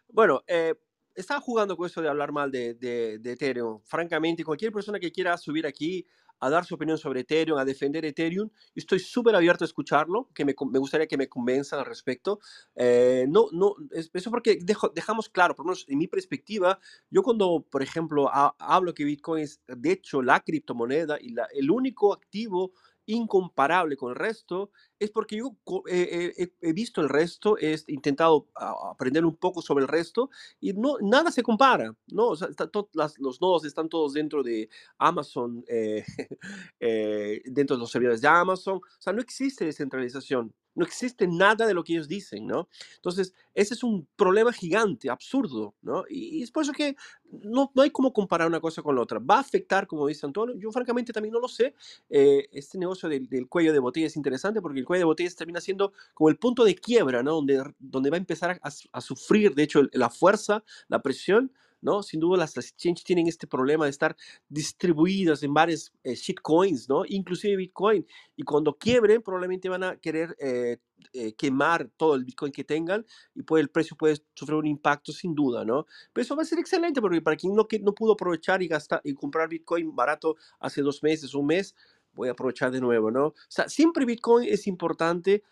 bueno, eh, estaba jugando con eso de hablar mal de, de, de, Ethereum. Francamente, cualquier persona que quiera subir aquí a dar su opinión sobre Ethereum, a defender Ethereum, estoy súper abierto a escucharlo, que me, me, gustaría que me convenzan al respecto. Eh, no, no, eso porque dejo, dejamos claro, por lo menos en mi perspectiva, yo cuando, por ejemplo, hablo que Bitcoin es, de hecho, la criptomoneda y la, el único activo incomparable con el resto, es porque yo he visto el resto, he intentado aprender un poco sobre el resto y no, nada se compara, ¿no? O sea, las, los nodos están todos dentro de Amazon, eh, eh, dentro de los servidores de Amazon, o sea, no existe descentralización. No existe nada de lo que ellos dicen, ¿no? Entonces, ese es un problema gigante, absurdo, ¿no? Y, es por eso que no, no, hay como comparar una cosa con la otra. Va a afectar, como dice Antonio, yo francamente también no lo sé. Eh, este negocio del, cuello de botella es interesante porque el cuello de botella termina siendo como el punto de quiebra, ¿no? Donde, donde va a empezar a sufrir, de hecho, la fuerza, la presión ¿no? Sin duda las exchanges tienen este problema de estar distribuidas en varias eh, shitcoins, ¿no? Inclusive Bitcoin. Y cuando quiebren, probablemente van a querer eh, eh, quemar todo el Bitcoin que tengan y pues el precio puede sufrir un impacto sin duda, ¿no? Pero eso va a ser excelente porque para quien no, que no pudo aprovechar y gastar y comprar Bitcoin barato hace dos meses, un mes, voy a aprovechar de nuevo, ¿no? O sea, siempre Bitcoin es importante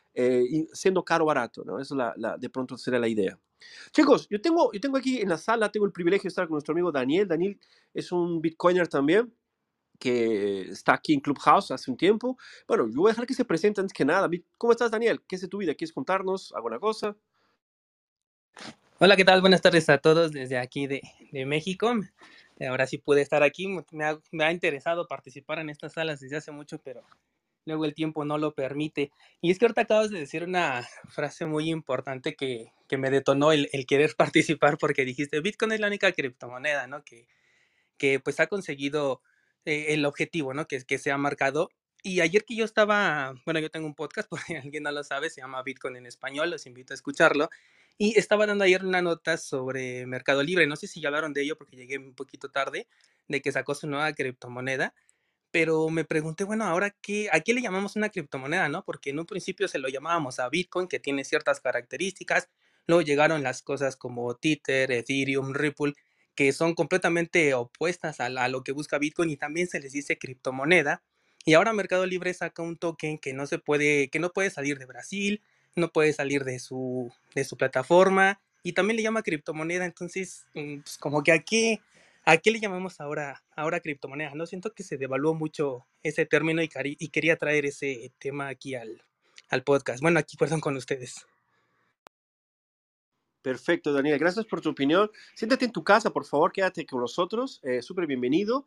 siendo caro barato, ¿no? Eso de pronto será la idea. Chicos, yo tengo, yo tengo aquí en la sala, tengo el privilegio de estar con nuestro amigo Daniel. Daniel es un Bitcoiner también que está aquí en Clubhouse hace un tiempo. Bueno, yo voy a dejar que se presente antes que nada. ¿Cómo estás, Daniel? ¿Qué es de tu vida? ¿Quieres contarnos alguna cosa? Hola, ¿qué tal? Buenas tardes a todos desde aquí de, de México. Ahora sí pude estar aquí. Me ha, me ha interesado participar en estas salas desde hace mucho, pero luego el tiempo no lo permite. Y es que ahorita acabas de decir una frase muy importante que, que me detonó el, el, querer participar porque dijiste, Bitcoin es la única criptomoneda, ¿no? Que, que pues ha conseguido eh, el objetivo, ¿no? Que, que se ha marcado. Y ayer que yo estaba, bueno, yo tengo un podcast, por si alguien no lo sabe, se llama Bitcoin en español, los invito a escucharlo. Y estaba dando ayer una nota sobre Mercado Libre, no sé si ya hablaron de ello porque llegué un poquito tarde, de que sacó su nueva criptomoneda pero me pregunté, bueno, ahora qué, ¿a qué le llamamos una criptomoneda, no? Porque en un principio se lo llamábamos a Bitcoin, que tiene ciertas características, luego llegaron las cosas como Tether, Ethereum, Ripple, que son completamente opuestas a, a lo que busca Bitcoin y también se les dice criptomoneda. Y ahora Mercado Libre saca un token que no se puede, que no puede salir de Brasil, no puede salir de su, de su plataforma y también le llama criptomoneda. Entonces, mm, pues como que a qué, a qué le llamamos ahora, ahora criptomoneda. No siento que se devaluó mucho ese término y, y quería traer ese tema aquí al, al podcast. Bueno, aquí perdón con ustedes. Perfecto, Daniel. Gracias por tu opinión. Siéntate en tu casa, por favor, quédate con nosotros. Eh, Súper bienvenido.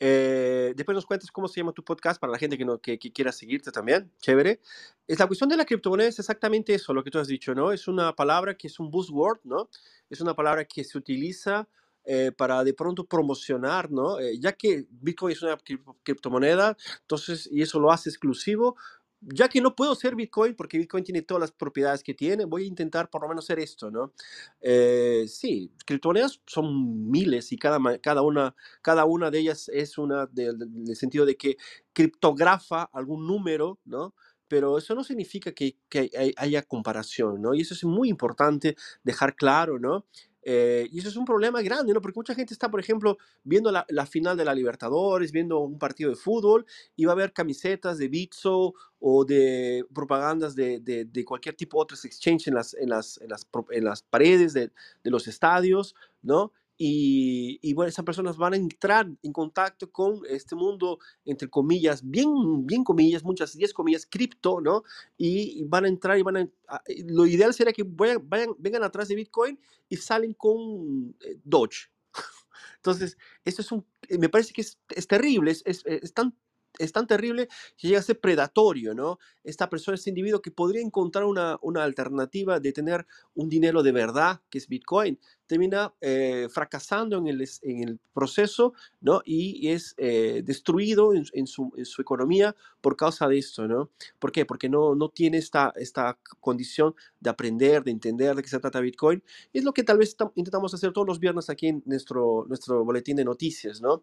Eh, después nos cuentas cómo se llama tu podcast para la gente que, no, que, quiera seguirte también. Chévere. Es la cuestión de la criptomoneda es exactamente eso, lo que tú has dicho, ¿no? Es una palabra que es un buzzword, ¿no? Es una palabra que se utiliza eh, para de pronto promocionar, ¿no? Eh, ya que Bitcoin es una criptomoneda, entonces, y eso lo hace exclusivo, ya que no puedo ser Bitcoin, porque Bitcoin tiene todas las propiedades que tiene, voy a intentar por lo menos hacer esto, ¿no? Eh, sí, criptomonedas son miles y cada, cada, una, cada una de ellas es una, del sentido de que criptografa algún número, ¿no? Pero eso no significa que, que haya comparación, ¿no? Y eso es muy importante dejar claro, ¿no? Eh, y eso es un problema grande, ¿no? Porque mucha gente está, por ejemplo, viendo la, final de la Libertadores, viendo un partido de fútbol y va a ver camisetas de Bitso o de propagandas de, de, cualquier tipo de otros en las, en las, en las, en las paredes de, de los estadios, ¿no? Y, bueno, esas personas van a entrar en contacto con este mundo, entre comillas, bien, bien comillas, muchas, 10 comillas, cripto, ¿no? Y, van a entrar y van a... lo ideal sería que vayan, vengan atrás de Bitcoin y salen con eh, Doge. Entonces, esto es un, me parece que es, es terrible, es, es, es, tan es tan terrible que llega a ser predatorio, ¿no? Esta persona, este individuo que podría encontrar una, una alternativa de tener un dinero de verdad, que es Bitcoin, termina eh, fracasando en el, en el proceso, ¿no? Y es eh, destruido en, su, en, su, economía por causa de esto, ¿no? ¿Por qué? Porque no, no tiene esta, esta condición de aprender, de entender de qué se trata Bitcoin. Es lo que tal vez intentamos hacer todos los viernes aquí en nuestro, nuestro boletín de noticias, ¿no?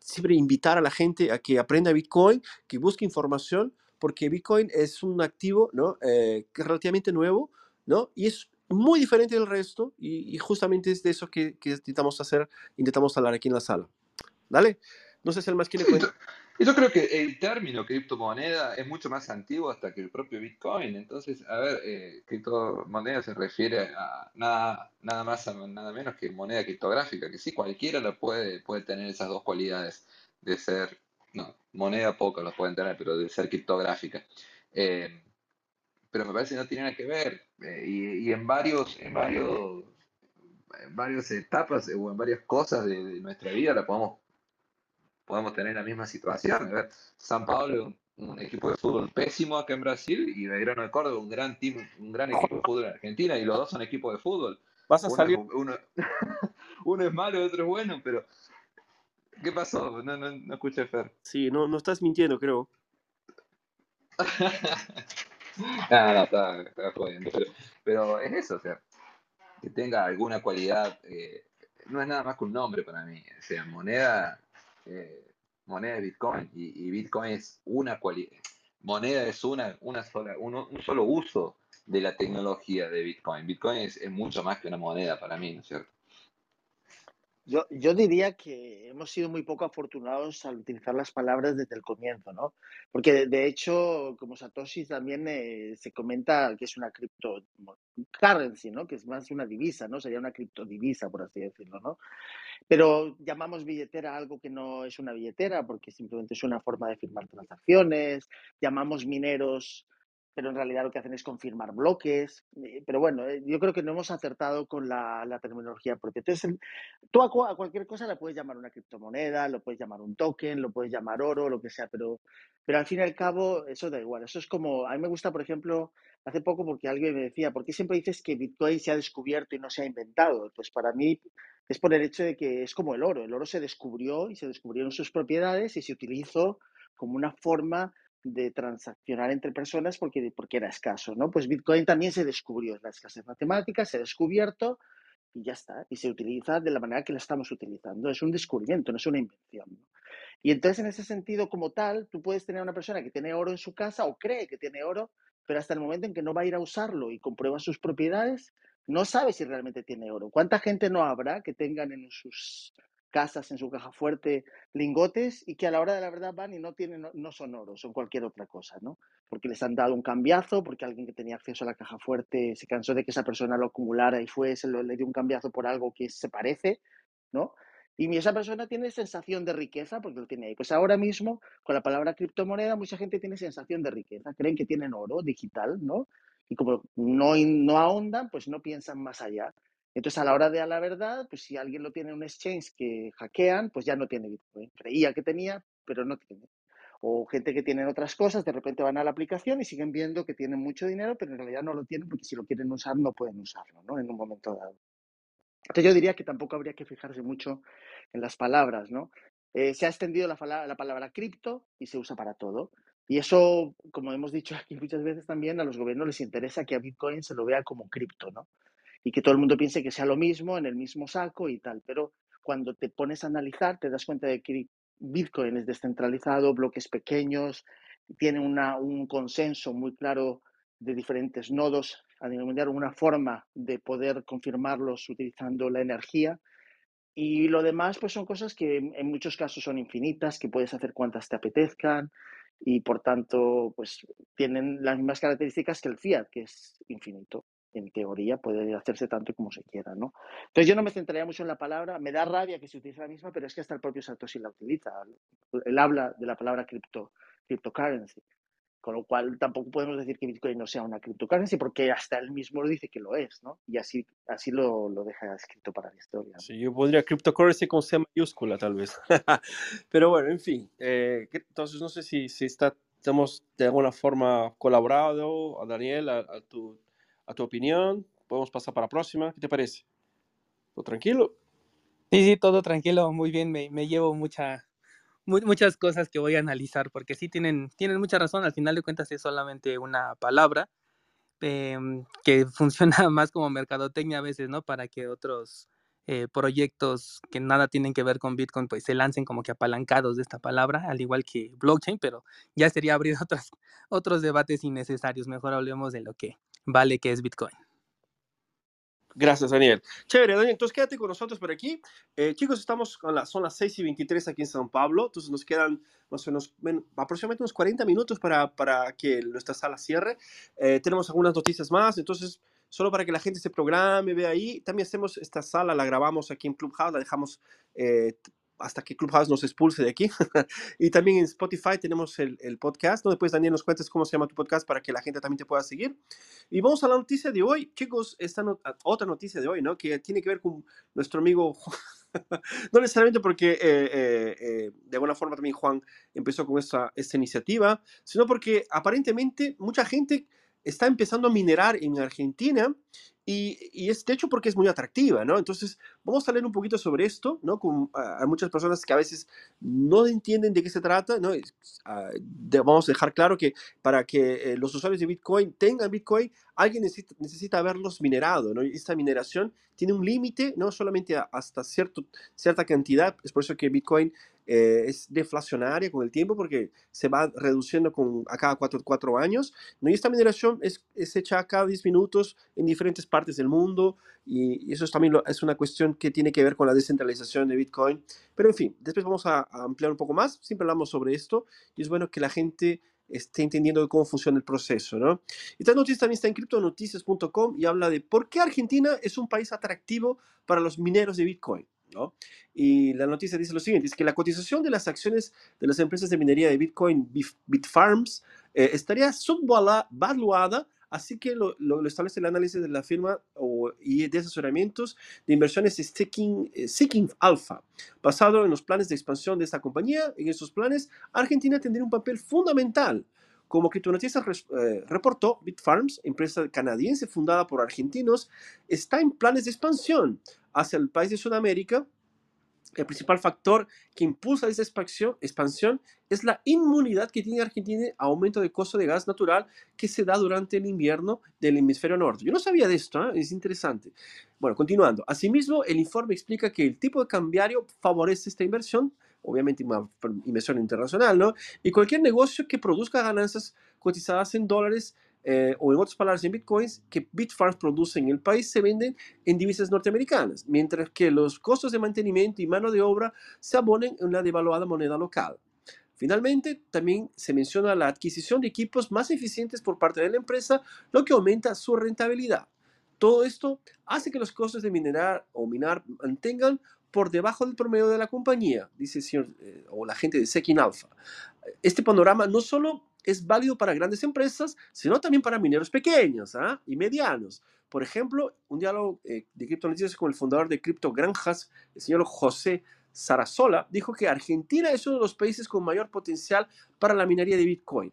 Siempre invitar a la gente a que aprenda Bitcoin que busque información, porque Bitcoin es un activo ¿no? Eh, relativamente nuevo ¿no? y es muy diferente del resto y, justamente es de eso que, que, intentamos hacer, intentamos hablar aquí en la sala. Dale, no sé si el más quiere sí, Yo creo que el término criptomoneda es mucho más antiguo hasta que el propio Bitcoin. Entonces, a ver, eh, criptomoneda se refiere a nada, nada más, a, nada menos que moneda criptográfica, que sí, cualquiera la puede, puede tener esas dos cualidades de ser no, moneda poco lo pueden tener, pero de ser criptográfica. Eh, pero me parece que no tiene nada que ver. Eh, y, en varios, en varios, en varias etapas o en varias cosas de, nuestra vida la podemos, podemos tener la misma situación. A ver, San Pablo un equipo de fútbol pésimo acá en Brasil y Belgrano de Córdoba un gran team, un gran equipo de fútbol en Argentina y los dos son equipos de fútbol. Vas a salir. Uno, uno, es malo y otro es bueno, pero ¿Qué pasó? No, no, no escuché Fer. Sí, no, no estás mintiendo, creo. no, no, está jodiendo. Pero, es eso, o sea, que tenga alguna cualidad. Eh, no es nada más que un nombre para mí. O sea, moneda, eh, moneda de Bitcoin. Y, Bitcoin es una cualidad. Moneda es una, una sola, uno, un solo uso de la tecnología de Bitcoin. Bitcoin es mucho más que una moneda para mí, ¿no es cierto? Yo, yo diría que hemos sido muy poco afortunados al utilizar las palabras desde el comienzo, ¿no? Porque de, hecho, como Satoshi también eh, se comenta que es una criptocurrency, ¿no? Que es más una divisa, ¿no? Sería una criptodivisa, por así decirlo, ¿no? Pero llamamos billetera algo que no es una billetera porque simplemente es una forma de firmar transacciones, llamamos mineros pero en realidad lo que hacen es confirmar bloques. Eh, pero bueno, eh, yo creo que no hemos acertado con la, la terminología propia. Entonces, tú a, a, cualquier cosa le puedes llamar una criptomoneda, lo puedes llamar un token, lo puedes llamar oro, lo que sea, pero, pero al fin y al cabo eso da igual. Eso es como, a mí me gusta, por ejemplo, hace poco porque alguien me decía, ¿por qué siempre dices que Bitcoin se ha descubierto y no se ha inventado? Pues para mí es por el hecho de que es como el oro. El oro se descubrió y se descubrieron sus propiedades y se utilizó como una forma de transaccionar entre personas porque, porque era escaso, ¿no? Pues Bitcoin también se descubrió, la escasez matemática se ha descubierto y ya está. Y se utiliza de la manera que la estamos utilizando. Es un descubrimiento, no es una invención. Y entonces, en ese sentido, como tal, tú puedes tener una persona que tiene oro en su casa o cree que tiene oro, pero hasta el momento en que no va a ir a usarlo y comprueba sus propiedades, no sabe si realmente tiene oro. ¿Cuánta gente no habrá que tengan en sus casas, en su caja fuerte, lingotes y que a la hora de la verdad van y no, tienen, no, son oro, son cualquier otra cosa, ¿no? Porque les han dado un cambiazo, porque alguien que tenía acceso a la caja fuerte se cansó de que esa persona lo acumulara y fue, se lo, le dio un cambiazo por algo que se parece, ¿no? Y esa persona tiene sensación de riqueza porque lo tiene ahí. Pues ahora mismo, con la palabra criptomoneda, mucha gente tiene sensación de riqueza. Creen que tienen oro digital, ¿no? Y como no, no ahondan, pues no piensan más allá. Entonces, a la hora de a la verdad, pues si alguien lo tiene en un exchange que hackean, pues ya no tiene Bitcoin. Creía que tenía, pero no tiene. O gente que tiene otras cosas, de repente van a la aplicación y siguen viendo que tienen mucho dinero, pero en realidad no lo tienen porque si lo quieren usar no pueden usarlo, ¿no? En un momento dado. Entonces yo diría que tampoco habría que fijarse mucho en las palabras, ¿no? Eh, se ha extendido la, la palabra cripto y se usa para todo. Y eso, como hemos dicho aquí muchas veces también, a los gobiernos les interesa que a Bitcoin se lo vea como cripto, ¿no? Y que todo el mundo piense que sea lo mismo, en el mismo saco y tal. Pero cuando te pones a analizar, te das cuenta de que Bitcoin es descentralizado, bloques pequeños, tiene una, un consenso muy claro de diferentes nodos a nivel una forma de poder confirmarlos utilizando la energía. Y lo demás, pues son cosas que en muchos casos son infinitas, que puedes hacer cuantas te apetezcan y por tanto, pues tienen las mismas características que el fiat, que es infinito. En teoría puede hacerse tanto como se quiera, ¿no? Entonces yo no me centraría mucho en la palabra, me da rabia que se utilice la misma, pero es que hasta el propio Satoshi la utiliza. Él habla de la palabra cripto, cryptocurrency. Con lo cual tampoco podemos decir que Bitcoin no sea una cryptocurrency porque hasta él mismo lo dice que lo es, ¿no? Y así, así lo, lo deja escrito para la historia. Sí, yo pondría cryptocurrency con C mayúscula tal vez. Pero bueno, en fin. Eh, entonces no sé si, si está, estamos de alguna forma colaborado, a Daniel, a, tu, a tu opinión. Podemos pasar para la próxima. ¿Qué te parece? ¿Todo tranquilo? Sí, sí, todo tranquilo, muy bien, me, me llevo mucha, muchas cosas que voy a analizar, porque sí tienen, tienen mucha razón, al final de cuentas es solamente una palabra em, que funciona más como mercadotecnia a veces, ¿no? Para que otros eh, proyectos que nada tienen que ver con Bitcoin, pues se lancen como que apalancados de esta palabra, al igual que blockchain, pero ya sería abrir otros, otros debates innecesarios. Mejor hablemos de lo que vale que es Bitcoin. Gracias, Daniel. Chévere, Daniel. Entonces quédate con nosotros por aquí. Eh, chicos, estamos con la, son las 6 y 23 aquí en San Pablo. Entonces nos quedan más o menos, aproximadamente unos 40 minutos para, para que nuestra sala cierre. Eh, tenemos algunas noticias más. Entonces, solo para que la gente se programe, vea ahí. También hacemos esta sala, la grabamos aquí en Clubhouse, la dejamos eh, hasta que Clubhouse nos expulse de aquí. y también en Spotify tenemos el, podcast, ¿no? Después, Daniel, nos cuentes cómo se llama tu podcast para que la gente también te pueda seguir. Y vamos a la noticia de hoy, chicos, esta otra noticia de hoy, ¿no? Que tiene que ver con nuestro amigo, no necesariamente porque eh, eh, eh, de alguna forma también Juan empezó con esta, esta iniciativa, sino porque aparentemente mucha gente está empezando a minerar en Argentina y, es de hecho porque es muy atractiva, ¿no? Entonces, vamos a leer un poquito sobre esto, ¿no? Con, hay muchas personas que a veces no entienden de qué se trata, ¿no? Ah, vamos a dejar claro que para que eh, los usuarios de Bitcoin tengan Bitcoin, alguien necesita, necesita haberlos minerado, ¿no? Esta mineración tiene un límite, ¿no? Solamente hasta cierto, cierta cantidad, es por eso que Bitcoin eh, es deflacionaria con el tiempo porque se va reduciendo con, a cada cuatro años. ¿no? Y esta mineración es, es hecha cada 10 minutos en diferentes partes del mundo y, eso es también es una cuestión que tiene que ver con la descentralización de Bitcoin. Pero en fin, después vamos a, ampliar un poco más. Siempre hablamos sobre esto y es bueno que la gente esté entendiendo cómo funciona el proceso, ¿no? Esta noticia también está en criptonoticias.com y habla de por qué Argentina es un país atractivo para los mineros de Bitcoin. Y la noticia dice lo siguiente, es que la cotización de las acciones de las empresas de minería de Bitcoin, Bitfarms, eh, estaría subvaluada, así que lo, establece el análisis de la firma y de asesoramientos de inversiones Seeking, eh, Seeking Alpha. Basado en los planes de expansión de esta compañía, en estos planes, Argentina tendría un papel fundamental. Como noticia eh, reportó, Bitfarms, empresa canadiense fundada por argentinos, está en planes de expansión hacia el país de Sudamérica el principal factor que impulsa esa expansión, es la inmunidad que tiene Argentina a aumento de costo de gas natural que se da durante el invierno del hemisferio norte. Yo no sabía de esto, ¿eh? es interesante. Bueno, continuando. Asimismo, el informe explica que el tipo de cambiario favorece esta inversión, obviamente una inversión internacional, ¿no? Y cualquier negocio que produzca ganancias cotizadas en dólares eh, o en otras palabras, en bitcoins que Bitfarms produce en el país se venden en divisas norteamericanas, mientras que los costos de mantenimiento y mano de obra se abonen en la devaluada moneda local. Finalmente, también se menciona la adquisición de equipos más eficientes por parte de la empresa, lo que aumenta su rentabilidad. Todo esto hace que los costos de minerar o minar mantengan por debajo del promedio de la compañía, dice el señor eh, o la gente de Sekin Alpha. Este panorama no solo es válido para grandes empresas, sino también para mineros pequeños ¿ah? y medianos. Por ejemplo, un diálogo eh, de criptonoticias con el fundador de Cripto Granjas, el señor José Sarasola, dijo que Argentina es uno de los países con mayor potencial para la minería de Bitcoin.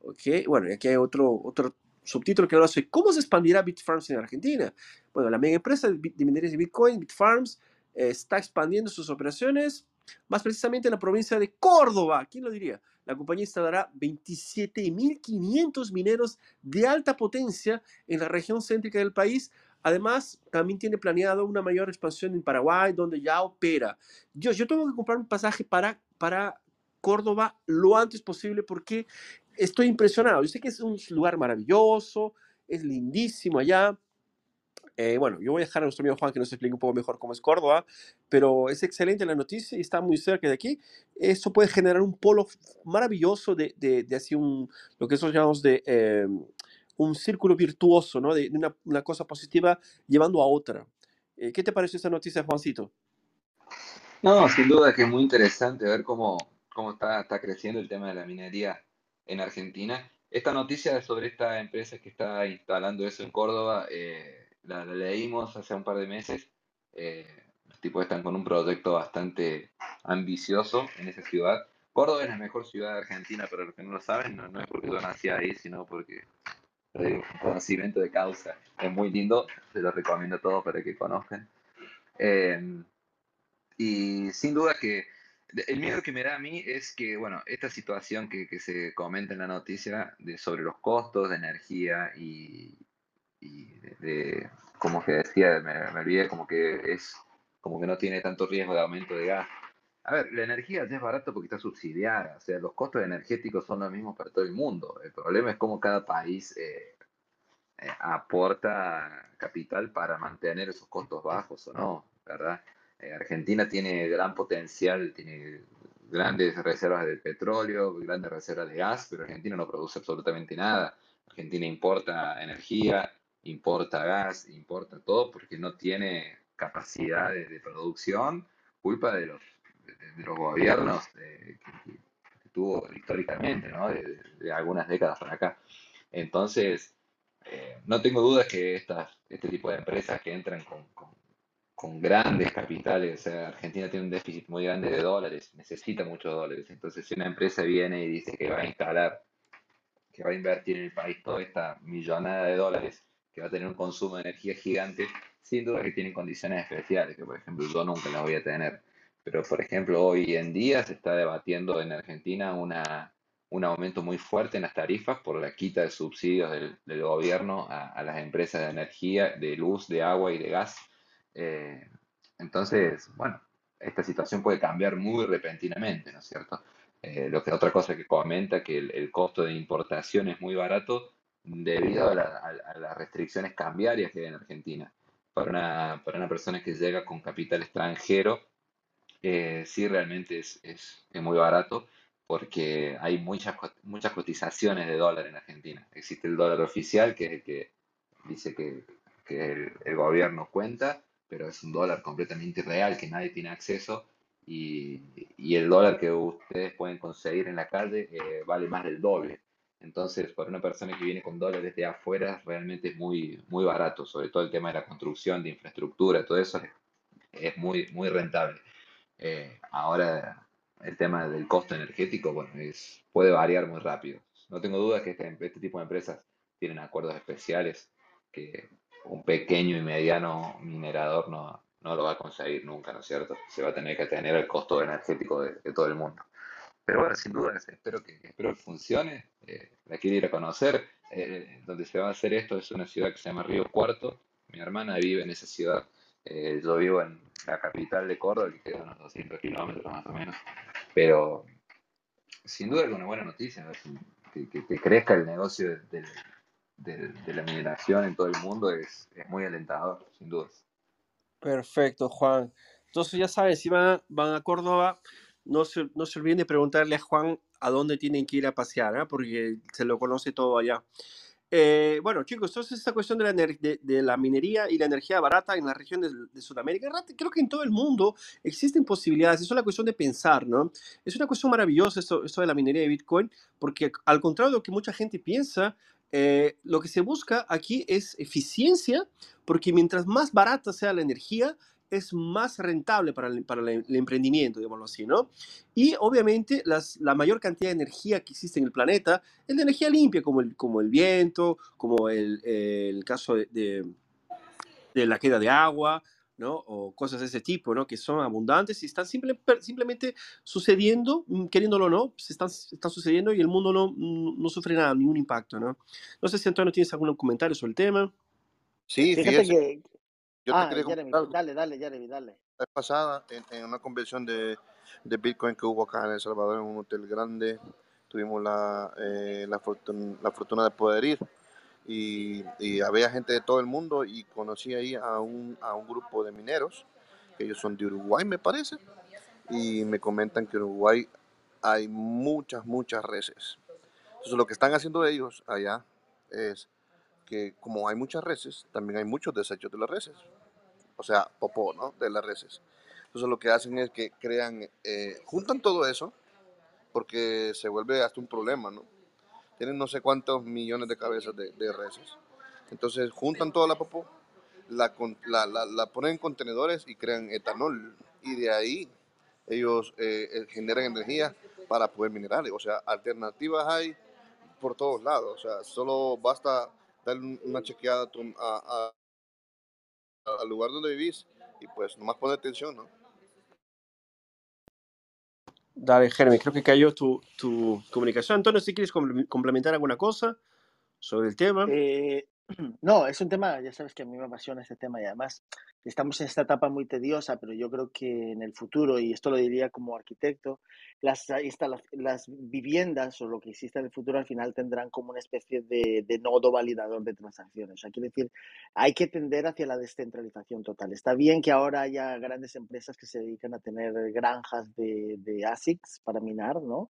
Okay. Bueno, aquí hay otro, otro subtítulo que habla sobre cómo se expandirá Bitfarms en Argentina. Bueno, la mega empresa de minería de Bitcoin, Bitfarms, eh, está expandiendo sus operaciones, más precisamente en la provincia de Córdoba. ¿Quién lo diría? La compañía instalará 27.500 mineros de alta potencia en la región céntrica del país. Además, también tiene planeado una mayor expansión en Paraguay, donde ya opera. Yo, yo tengo que comprar un pasaje para, para Córdoba lo antes posible porque estoy impresionado. Yo sé que es un lugar maravilloso, es lindísimo allá, eh, bueno, yo voy a dejar a nuestro amigo Juan que nos explique un poco mejor cómo es Córdoba, pero es excelente la noticia y está muy cerca de aquí. Eso puede generar un polo maravilloso de, de, de así un, lo que nosotros llamamos de eh, un círculo virtuoso, ¿no? De, una, una, cosa positiva llevando a otra. Eh, ¿Qué te parece esa noticia, Juancito? No, sin duda que es muy interesante ver cómo, cómo está, está creciendo el tema de la minería en Argentina. Esta noticia sobre esta empresa que está instalando eso en Córdoba, eh, la, leímos hace un par de meses. Eh, los tipos están con un proyecto bastante ambicioso en esa ciudad. Córdoba es la mejor ciudad de Argentina, pero los que no lo saben, no, es porque yo nací ahí, sino porque un conocimiento de causa. Es muy lindo, se lo recomiendo a todos para que conozcan. Eh, y sin duda que el miedo que me da a mí es que, bueno, esta situación que, que se comenta en la noticia de, sobre los costos de energía y, y de, como que decía, me, me, olvidé, como que es como que no tiene tanto riesgo de aumento de gas. A ver, la energía ya es barato porque está subsidiada, o sea, los costos energéticos son los mismos para todo el mundo. El problema es cómo cada país eh, eh, aporta capital para mantener esos costos bajos o no, ¿verdad? Eh, Argentina tiene gran potencial, tiene grandes reservas de petróleo, grandes reservas de gas, pero Argentina no produce absolutamente nada. Argentina importa energía, importa gas, importa todo, porque no tiene capacidad de, producción, culpa de los, de, los gobiernos que, tuvo históricamente, ¿no? de, algunas décadas para acá. Entonces, eh, no tengo dudas que estas, este tipo de empresas que entran con, con, con grandes capitales, o sea, Argentina tiene un déficit muy grande de dólares, necesita muchos dólares. Entonces, si una empresa viene y dice que va a instalar, que va a invertir en el país toda esta millonada de dólares, que va a tener un consumo de energía gigante, sin duda que tienen condiciones especiales, que por ejemplo yo nunca las voy a tener. Pero por ejemplo hoy en día se está debatiendo en Argentina una, un aumento muy fuerte en las tarifas por la quita de subsidios del, del gobierno a, a, las empresas de energía, de luz, de agua y de gas. Eh, entonces, bueno, esta situación puede cambiar muy repentinamente, ¿no es cierto? Eh, lo que otra cosa que comenta que el, el, costo de importación es muy barato debido a, las restricciones cambiarias que hay en Argentina. Para una, para una persona que llega con capital extranjero, eh, sí realmente es, es, es, muy barato porque hay muchas, muchas cotizaciones de dólar en Argentina. Existe el dólar oficial que, que dice que, que el, el, gobierno cuenta, pero es un dólar completamente real que nadie tiene acceso y, y el dólar que ustedes pueden conseguir en la calle eh, vale más del doble. Entonces, para una persona que viene con dólares de afuera, realmente es muy, muy barato, sobre todo el tema de la construcción, de infraestructura, todo eso es, muy, muy rentable. Eh, ahora, el tema del costo energético, bueno, es, puede variar muy rápido. No tengo dudas que este, este tipo de empresas tienen acuerdos especiales que un pequeño y mediano minerador no, no lo va a conseguir nunca, ¿no es cierto? Se va a tener que tener el costo energético de, todo el mundo. Pero bueno, sin duda, espero que, espero que funcione. Eh, la quiero ir a conocer. Eh, donde se va a hacer esto es una ciudad que se llama Río Cuarto. Mi hermana vive en esa ciudad. Eh, yo vivo en la capital de Córdoba, que queda unos 200 kilómetros más o menos. Pero sin duda es una buena noticia. Que, que, crezca el negocio de, de, la mineración en todo el mundo es, es muy alentador, sin duda. Perfecto, Juan. Entonces ya saben, si van, van a Córdoba, no se, no se olviden de preguntarle a Juan a dónde tienen que ir a pasear, ¿eh? porque se lo conoce todo allá. Eh, bueno, chicos, entonces esta cuestión de la, de, la, minería y la energía barata en la región de, Sudamérica, creo que en todo el mundo existen posibilidades, es una cuestión de pensar, ¿no? Es una cuestión maravillosa esto, esto de la minería de Bitcoin, porque al contrario de lo que mucha gente piensa, eh, lo que se busca aquí es eficiencia, porque mientras más barata sea la energía, es más rentable para el, para el, emprendimiento, digámoslo así, ¿no? Y obviamente las, la mayor cantidad de energía que existe en el planeta es de energía limpia, como el, como el viento, como el, el caso de, de, la queda de agua, ¿no? O cosas de ese tipo, ¿no? Que son abundantes y están simple, simplemente sucediendo, mm, queriéndolo o no, se están, están sucediendo y el mundo no, no sufre nada, ningún impacto, ¿no? No sé si Antonio tienes algún comentario sobre el tema. Sí, Fíjate que, yo ah, te quería Jeremy, dale, dale, Jeremy, dale. La pasada, en, una convención de, de, Bitcoin que hubo acá en El Salvador, en un hotel grande, tuvimos la, eh, la, fortuna, la, fortuna, de poder ir. Y, y, había gente de todo el mundo y conocí ahí a un, a un grupo de mineros, que ellos son de Uruguay, me parece, y me comentan que en Uruguay hay muchas, muchas reses. Entonces lo que están haciendo ellos allá es que como hay muchas reses, también hay muchos desechos de las reses. O sea, popó, ¿no? De las reses. Entonces lo que hacen es que crean, eh, juntan todo eso, porque se vuelve hasta un problema, ¿no? Tienen no sé cuántos millones de cabezas de, reses. Entonces juntan toda la popó, la, la, la, ponen en contenedores y crean etanol. Y de ahí ellos eh, eh, generan energía para poder minerar. O sea, alternativas hay por todos lados. O sea, solo basta darle una chequeada a, al lugar donde vivís y pues nomás poner atención, ¿no? Dale, Jeremy, creo que cayó tu, tu comunicación. Antonio, si quieres complementar alguna cosa sobre el tema. Eh, no, es un tema, ya sabes que a mí me apasiona este tema y además estamos en esta etapa muy tediosa, pero yo creo que en el futuro, y esto lo diría como arquitecto, las, las viviendas o lo que exista en el futuro al final tendrán como una especie de, nodo validador de transacciones. O sea, quiero decir, hay que tender hacia la descentralización total. Está bien que ahora haya grandes empresas que se dedican a tener granjas de, de ASICs para minar, ¿no?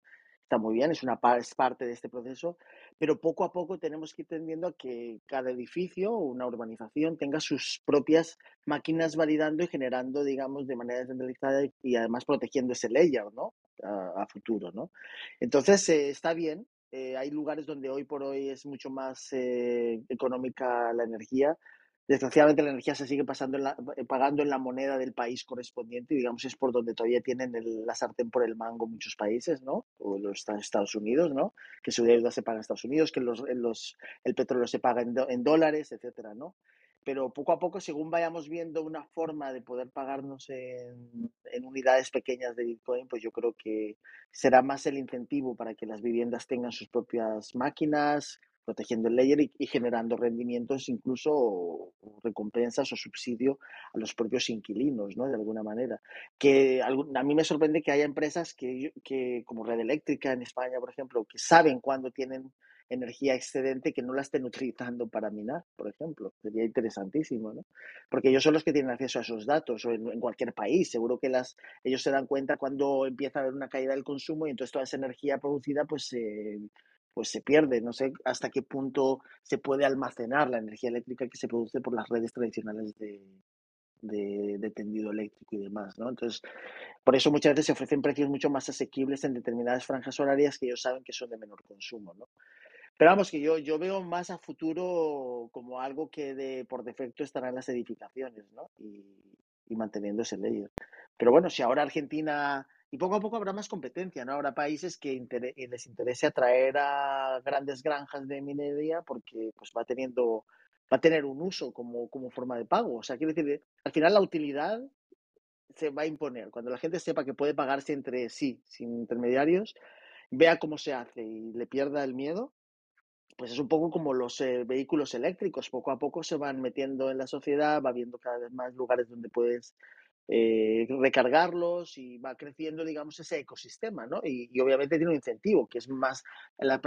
está muy bien, es, una, es parte de este proceso, pero poco a poco tenemos que ir tendiendo a que cada edificio o una urbanización tenga sus propias máquinas validando y generando, digamos, de manera descentralizada y además protegiendo ese layer, ¿no? A, futuro, ¿no? Entonces, eh, está bien. Eh, hay lugares donde hoy por hoy es mucho más eh, económica la energía, Desgraciadamente la energía se sigue pasando eh, pagando en la moneda del país correspondiente y digamos es por donde todavía tienen la sartén por el mango muchos países, ¿no? O los Estados Unidos, ¿no? Que su deuda se paga en Estados Unidos, que los, el petróleo se paga en, en dólares, etcétera, ¿no? pero poco a poco, según vayamos viendo una forma de poder pagarnos en, en, unidades pequeñas de Bitcoin, pues yo creo que será más el incentivo para que las viviendas tengan sus propias máquinas, protegiendo el layer y, generando rendimientos, incluso recompensas o subsidio a los propios inquilinos, ¿no? De alguna manera. Que a mí me sorprende que haya empresas que, que, como Red Eléctrica en España, por ejemplo, que saben cuándo tienen energía excedente que no la estén utilizando para minar, por ejemplo. Sería interesantísimo, ¿no? Porque ellos son los que tienen acceso a esos datos, o en, cualquier país. Seguro que las, ellos se dan cuenta cuando empieza a haber una caída del consumo y entonces toda esa energía producida pues pues se pierde. No sé hasta qué punto se puede almacenar la energía eléctrica que se produce por las redes tradicionales de, de, tendido eléctrico y demás, ¿no? Entonces, por eso muchas veces se ofrecen precios mucho más asequibles en determinadas franjas horarias que ellos saben que son de menor consumo, ¿no? Pero vamos, que yo, yo veo más a futuro como algo que de, por defecto estará en las edificaciones, ¿no? Y, y manteniendo ese layer. Pero bueno, si ahora Argentina y poco a poco habrá más competencia, ¿no? Habrá países que les interese atraer a grandes granjas de minería porque pues va teniendo va a tener un uso como, como forma de pago. O sea, quiere decir, al final la utilidad se va a imponer. Cuando la gente sepa que puede pagarse entre sí, sin intermediarios, vea cómo se hace y le pierda el miedo, pues es un poco como los eh, vehículos eléctricos. Poco a poco se van metiendo en la sociedad, va viendo cada vez más lugares donde puedes eh, recargarlos y va creciendo, digamos, ese ecosistema, ¿no? Y, obviamente tiene un incentivo, que es más la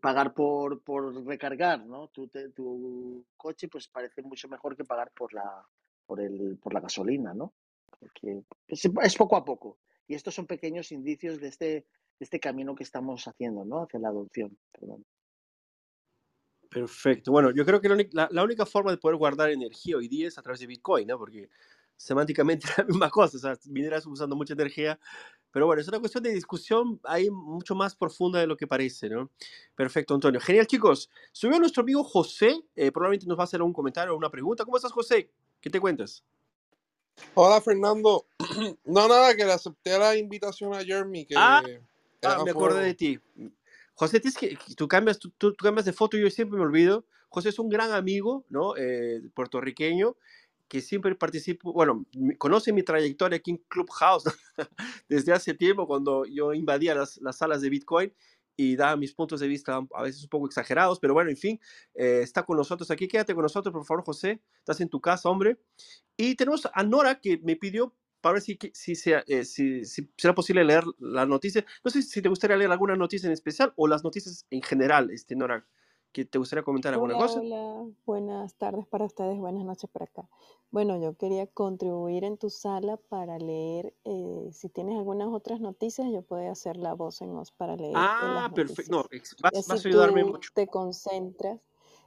pagar por, por recargar, ¿no? Tu, tu coche, pues parece mucho mejor que pagar por la, por el, por la gasolina, ¿no? Porque es, poco a poco. Y estos son pequeños indicios de este, este camino que estamos haciendo, ¿no? Hacia la adopción. Perfecto. Bueno, yo creo que la, la, única forma de poder guardar energía hoy día es a través de Bitcoin, ¿no? Porque semánticamente la misma cosa, o sea, mineras usando mucha energía, pero bueno, es una cuestión de discusión ahí mucho más profunda de lo que parece, ¿no? Perfecto, Antonio. Genial, chicos. Subió nuestro amigo José, eh, probablemente nos va a hacer un comentario o una pregunta. ¿Cómo estás, José? ¿Qué te cuentas? Hola, Fernando. No, nada, que le acepté la invitación a Jeremy. Que ah, ah me acordé de ti. José, que, tú, cambias, tú, tú, cambias de foto, yo siempre me olvido. José es un gran amigo, ¿no? Eh, puertorriqueño que siempre participo, bueno, conoce mi trayectoria aquí en Clubhouse desde hace tiempo cuando yo invadía las, las, salas de Bitcoin y daba mis puntos de vista a veces un poco exagerados, pero bueno, en fin, eh, está con nosotros aquí. Quédate con nosotros, por favor, José. Estás en tu casa, hombre. Y tenemos a Nora que me pidió para ver si, si, sea, eh, si, si, será posible leer la noticia. No sé si te gustaría leer alguna noticia en especial o las noticias en general, este, Nora que te gustaría comentar alguna hola, cosa. Hola, buenas tardes para ustedes, buenas noches para acá. Bueno, yo quería contribuir en tu sala para leer, eh, si tienes algunas otras noticias, yo puedo hacer la voz en voz para leer. Ah, perfecto. No, vas, a ayudarme mucho. Te concentras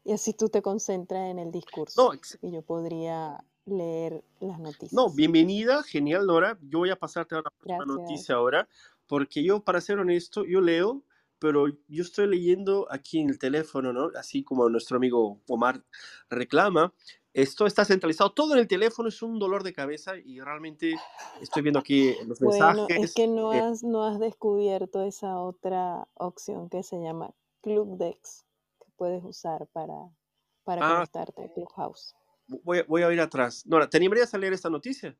y así tú te concentras en el discurso. No, y yo podría leer las noticias. No, bienvenida, genial, Nora. Yo voy a pasarte a la próxima noticia ahora, porque yo, para ser honesto, yo leo pero yo estoy leyendo aquí en el teléfono, ¿no? Así como nuestro amigo Omar reclama, esto está centralizado todo en el teléfono, es un dolor de cabeza y realmente estoy viendo aquí los mensajes. Bueno, es que no has, no has descubierto esa otra opción que se llama Club Dex, que puedes usar para, para ah, conectarte a Clubhouse. Voy, voy a ir atrás. Nora, ¿te animarías a leer esta noticia?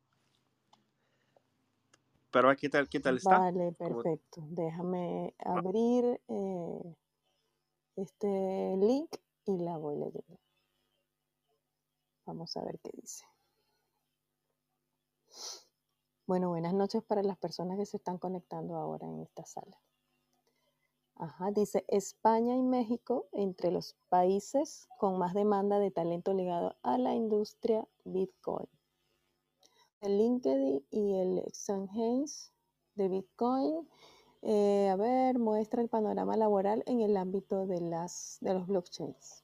Pero ¿qué tal, qué tal está? Vale, perfecto. Déjame ah. abrir eh, este link y la voy leyendo. Vamos a ver qué dice. Bueno, buenas noches para las personas que se están conectando ahora en esta sala. Ajá, dice España y México entre los países con más demanda de talento ligado a la industria Bitcoin el LinkedIn y el Exchange de Bitcoin. Eh, a ver, muestra el panorama laboral en el ámbito de, las, de los blockchains.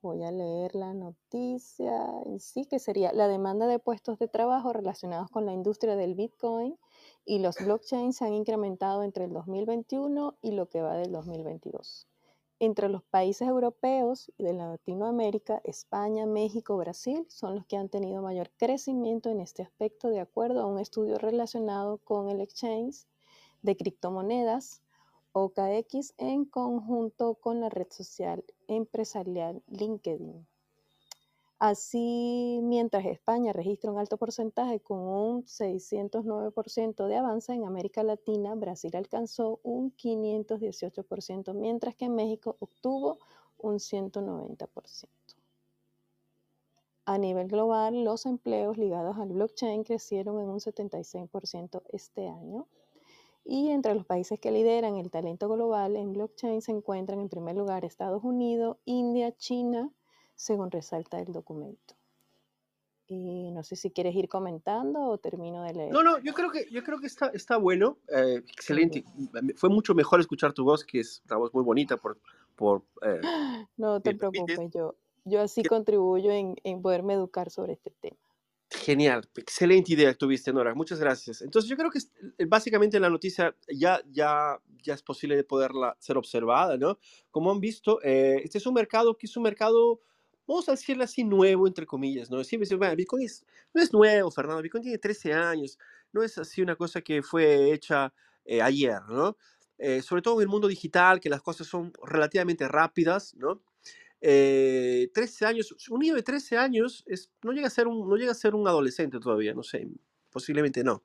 Voy a leer la noticia en sí, que sería la demanda de puestos de trabajo relacionados con la industria del Bitcoin y los blockchains se han incrementado entre el 2021 y lo que va del 2022. Entre los países europeos y de Latinoamérica, España, México, Brasil son los que han tenido mayor crecimiento en este aspecto de acuerdo a un estudio relacionado con el exchange de criptomonedas OKX en conjunto con la red social empresarial LinkedIn. Así, mientras España registra un alto porcentaje con un 609% de avance, en América Latina Brasil alcanzó un 518%, mientras que México obtuvo un 190%. A nivel global, los empleos ligados al blockchain crecieron en un 76% este año. Y entre los países que lideran el talento global en blockchain se encuentran en primer lugar Estados Unidos, India, China, según resalta el documento. Y no sé si quieres ir comentando o termino de leer. No, no, yo creo que, yo creo que está, está bueno, eh, excelente. Fue mucho mejor escuchar tu voz, que es una voz muy bonita por... por eh, no te preocupes, yo, yo así contribuyo en, en poderme educar sobre este tema. Genial, excelente idea que tuviste, Nora. Muchas gracias. Entonces, yo creo que eh, básicamente la noticia ya, ya, ya es posible de poderla ser observada, ¿no? Como han visto, este es un mercado que es un mercado vamos a decirle así, nuevo, entre comillas, ¿no? Siempre dicen, bueno, Bitcoin no es nuevo, Fernando, Bitcoin tiene 13 años, no es así una cosa que fue hecha eh, ayer, ¿no? Eh, sobre todo en el mundo digital, que las cosas son relativamente rápidas, ¿no? 13 eh, años, un niño de 13 años es, no, llega a ser un, no llega a ser un adolescente todavía, no sé, posiblemente no.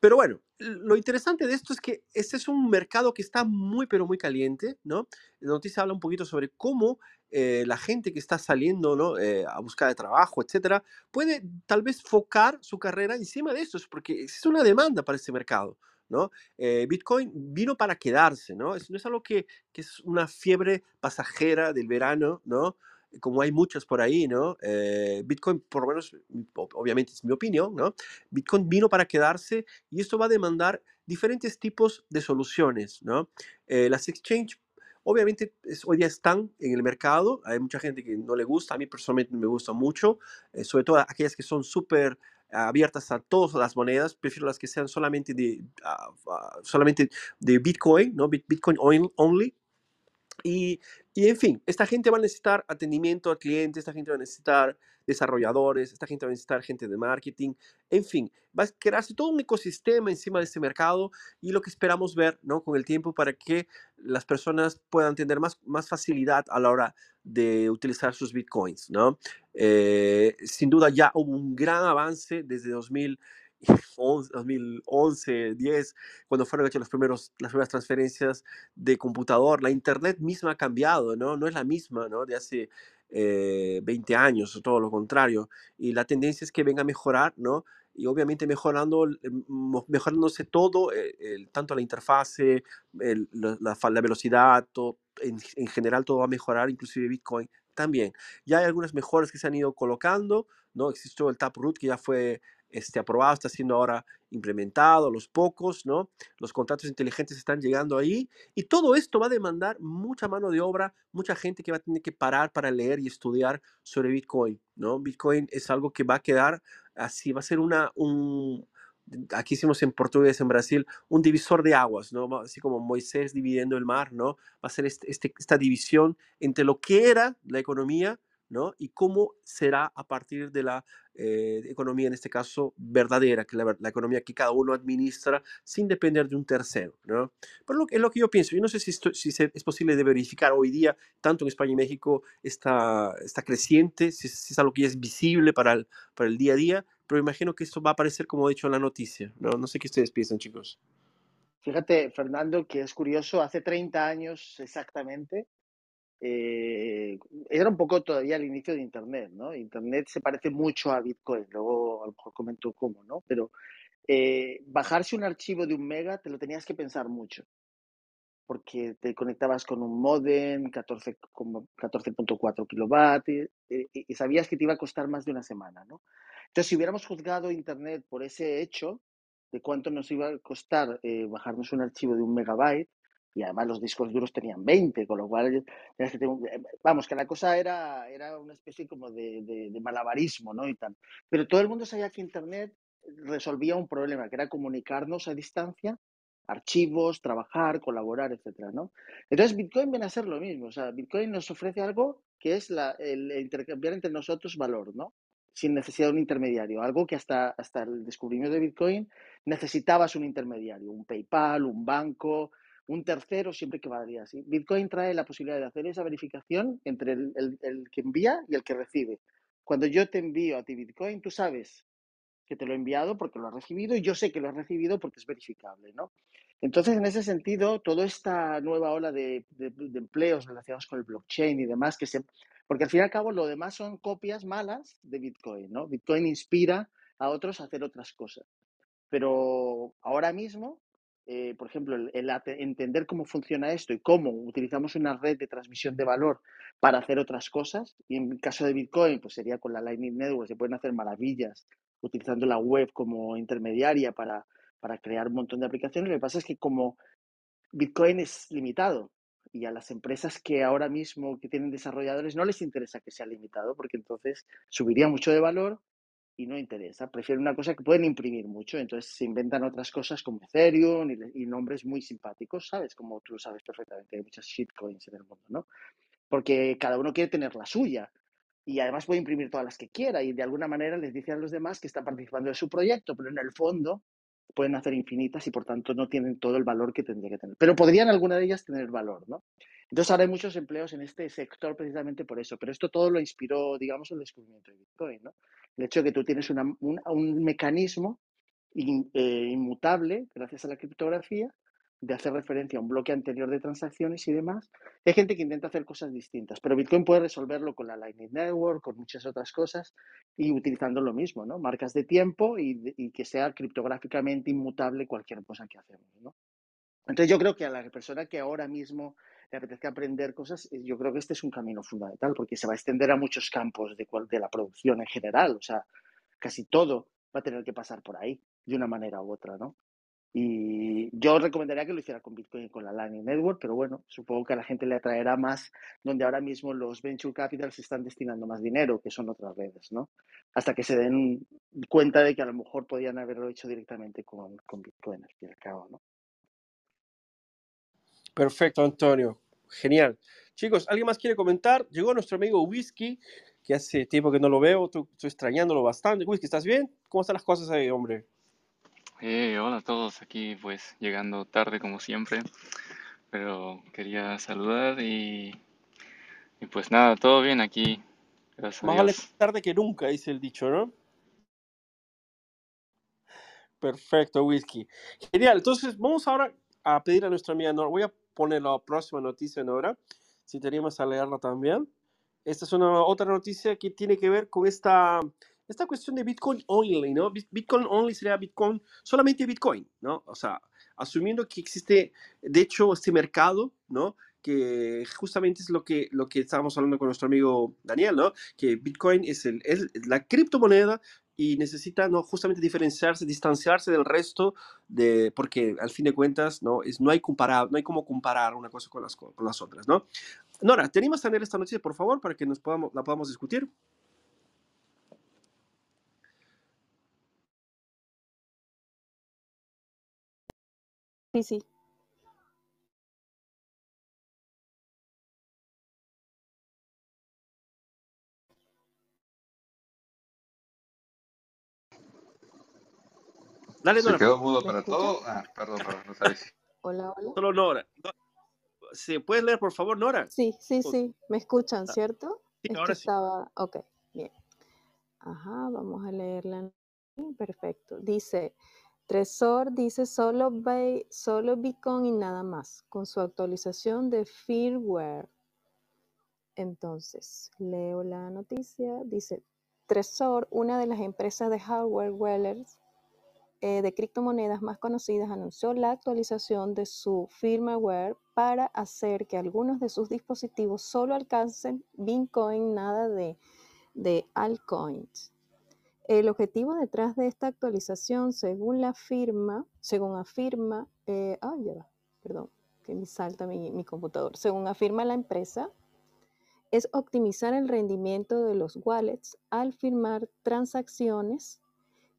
Pero bueno, lo interesante de esto es que este es un mercado que está muy, pero muy caliente, ¿no? La noticia habla un poquito sobre cómo eh, la gente que está saliendo ¿no? Eh, a buscar trabajo, etcétera, puede tal vez focar su carrera encima de esto, porque existe una demanda para este mercado. ¿no? Eh, Bitcoin vino para quedarse, ¿no? Es, no es algo que, que, es una fiebre pasajera del verano, ¿no? Como hay muchas por ahí, ¿no? Bitcoin, por lo menos, obviamente es mi opinión, ¿no? Bitcoin vino para quedarse y esto va a demandar diferentes tipos de soluciones, ¿no? las exchange Obviamente hoy día están en el mercado, hay mucha gente que no le gusta, a mí personalmente me gusta mucho, eh, sobre todo aquellas que son súper abiertas a todas las monedas, prefiero las que sean solamente de, ah, solamente de Bitcoin, ¿no? Bitcoin only. Y, y, en fin, esta gente va a necesitar atendimiento al cliente, esta gente va a necesitar desarrolladores, esta gente va a necesitar gente de marketing, en fin, va a crearse todo un ecosistema encima de este mercado y lo que esperamos ver ¿no? con el tiempo para que las personas puedan tener más, más facilidad a la hora de utilizar sus bitcoins. ¿no? Eh, sin duda ya hubo un gran avance desde 2000. 2011, 10, cuando fueron hechas las primeras transferencias de computador, la Internet misma ha cambiado, ¿no? No es la misma, ¿no? De hace 20 eh, años, o todo lo contrario. Y la tendencia es que venga a mejorar, ¿no? Y obviamente mejorando, mejorándose todo, eh, el, tanto la interfase, la, la, velocidad, todo, en, en, general todo va a mejorar, inclusive Bitcoin también. Ya hay algunas mejoras que se han ido colocando, ¿no? Existió el Taproot que ya fue este, aprobado, está siendo ahora implementado, los pocos, ¿no? Los contratos inteligentes están llegando ahí y todo esto va a demandar mucha mano de obra, mucha gente que va a tener que parar para leer y estudiar sobre Bitcoin, ¿no? Bitcoin es algo que va a quedar así, va a ser una, un, aquí hicimos en portugués, en Brasil, un divisor de aguas, ¿no? Así como Moisés dividiendo el mar, ¿no? Va a ser este, este esta división entre lo que era la economía, ¿no? Y cómo será a partir de la eh, economía, en este caso, verdadera, que la, economía que cada uno administra sin depender de un tercero, ¿no? Pero lo, es lo que yo pienso. Yo no sé si, es posible de verificar hoy día, tanto en España y México, está, está creciente, si, es algo que es visible para el, para el día a día, pero imagino que esto va a aparecer como he dicho en la noticia, ¿no? No sé qué ustedes piensan, chicos. Fíjate, Fernando, que es curioso, hace 30 años exactamente, eh, era un poco todavía el inicio de Internet, ¿no? Internet se parece mucho a Bitcoin, luego a lo mejor comento cómo, ¿no? Pero eh, bajarse un archivo de un mega te lo tenías que pensar mucho, porque te conectabas con un modem 14.4 kilovatios y, y, sabías que te iba a costar más de una semana, ¿no? Entonces, si hubiéramos juzgado Internet por ese hecho de cuánto nos iba a costar eh, bajarnos un archivo de un megabyte, y además los discos duros tenían 20, con lo cual, vamos, que la cosa era, era una especie como de, de, malabarismo, ¿no? Y tal. Pero todo el mundo sabía que Internet resolvía un problema, que era comunicarnos a distancia, archivos, trabajar, colaborar, etcétera, ¿no? Entonces Bitcoin viene a ser lo mismo, o sea, Bitcoin nos ofrece algo que es la, el intercambiar entre nosotros valor, ¿no? Sin necesidad de un intermediario, algo que hasta, hasta el descubrimiento de Bitcoin necesitabas un intermediario, un PayPal, un banco, un tercero siempre que valdría así. Bitcoin trae la posibilidad de hacer esa verificación entre el, que envía y el que recibe. Cuando yo te envío a ti Bitcoin, tú sabes que te lo he enviado porque lo has recibido y yo sé que lo has recibido porque es verificable, ¿no? Entonces, en ese sentido, toda esta nueva ola de, empleos relacionados con el blockchain y demás, que se, porque al fin y al cabo lo demás son copias malas de Bitcoin, ¿no? Bitcoin inspira a otros a hacer otras cosas. Pero ahora mismo eh, por ejemplo, el, entender cómo funciona esto y cómo utilizamos una red de transmisión de valor para hacer otras cosas, y en el caso de Bitcoin, pues sería con la Lightning Network, se pueden hacer maravillas utilizando la web como intermediaria para, para crear un montón de aplicaciones. Lo que pasa es que como Bitcoin es limitado y a las empresas que ahora mismo que tienen desarrolladores no les interesa que sea limitado porque entonces subiría mucho de valor y no interesa. Prefieren una cosa que pueden imprimir mucho. Entonces se inventan otras cosas como Ethereum y, nombres muy simpáticos, ¿sabes? Como tú sabes perfectamente, hay muchas shitcoins en el mundo, ¿no? Porque cada uno quiere tener la suya. Y además puede imprimir todas las que quiera y de alguna manera les dice a los demás que está participando de su proyecto, pero en el fondo pueden nacer infinitas y por tanto no tienen todo el valor que tendría que tener. Pero podrían alguna de ellas tener valor, ¿no? Entonces ahora hay muchos empleos en este sector precisamente por eso. Pero esto todo lo inspiró, digamos, el descubrimiento de Bitcoin, ¿no? El hecho de que tú tienes un mecanismo eh, inmutable, gracias a la criptografía, de hacer referencia a un bloque anterior de transacciones y demás. Hay gente que intenta hacer cosas distintas, pero Bitcoin puede resolverlo con la Lightning Network, con muchas otras cosas y utilizando lo mismo, ¿no? Marcas de tiempo y, que sea criptográficamente inmutable cualquier cosa que hacemos, ¿no? Entonces yo creo que a la persona que ahora mismo le apetezca aprender cosas, eh, yo creo que este es un camino fundamental porque se va a extender a muchos campos de, de la producción en general, o sea, casi todo va a tener que pasar por ahí de una manera u otra, ¿no? Y yo recomendaría que lo hiciera con Bitcoin y con la Lightning Network, pero bueno, supongo que a la gente le atraerá más donde ahora mismo los venture capitals están destinando más dinero, que son otras redes, ¿no? Hasta que se den cuenta de que a lo mejor podían haberlo hecho directamente con, con Bitcoin, al fin y al cabo, ¿no? Perfecto, Antonio. Genial. Chicos, ¿alguien más quiere comentar? Llegó nuestro amigo Whisky, que hace tiempo que no lo veo, estoy, estoy extrañándolo bastante. Whisky, ¿estás bien? ¿Cómo están las cosas ahí, hombre? Eh, hola a todos, aquí pues llegando tarde como siempre, pero quería saludar y, y pues nada, todo bien aquí, gracias Más vale tarde que nunca, dice el dicho, ¿no? Perfecto, Whisky. Genial, entonces vamos ahora a pedir a nuestra amiga Nora, voy a poner la próxima noticia, Nora, si tenemos a leerla también. Esta es una otra noticia que tiene que ver con esta esta cuestión de Bitcoin only, ¿no? Bitcoin only sería Bitcoin, solamente Bitcoin, ¿no? O sea, asumiendo que existe, de hecho, este mercado, ¿no? Que justamente es lo que, lo que estábamos hablando con nuestro amigo Daniel, ¿no? Que Bitcoin es, el, es la criptomoneda y necesita no justamente diferenciarse, distanciarse del resto de porque al fin de cuentas no es no hay comparar, no hay como comparar una cosa con las con las otras, ¿no? Nora, ¿te animas a tener esta noticia, por favor, para que nos podamos la podamos discutir? Sí, sí. Dale, ¿Se quedó mudo para todo? Ah, perdón, perdón, no sabes. Hola, hola. Solo Nora. ¿Se puede leer, por favor, Nora? Sí, sí, sí. ¿Me escuchan, Ah, cierto? Sí, Es que ahora sí. estaba... Ok, bien. Ajá, vamos a leerla. Perfecto. Dice, Tresor dice solo, Bi- solo Bitcoin y nada más, con su actualización de firmware. Entonces, leo la noticia. Dice, Tresor, una de las empresas de hardware wallets eh, de criptomonedas más conocidas, anunció la actualización de su firmware para hacer que algunos de sus dispositivos solo alcancen Bitcoin, nada de, de altcoins. El objetivo detrás de esta actualización, según la firma, según afirma, eh, ya va, perdón, que me salta mi, mi computador. Según afirma la empresa, es optimizar el rendimiento de los wallets al firmar transacciones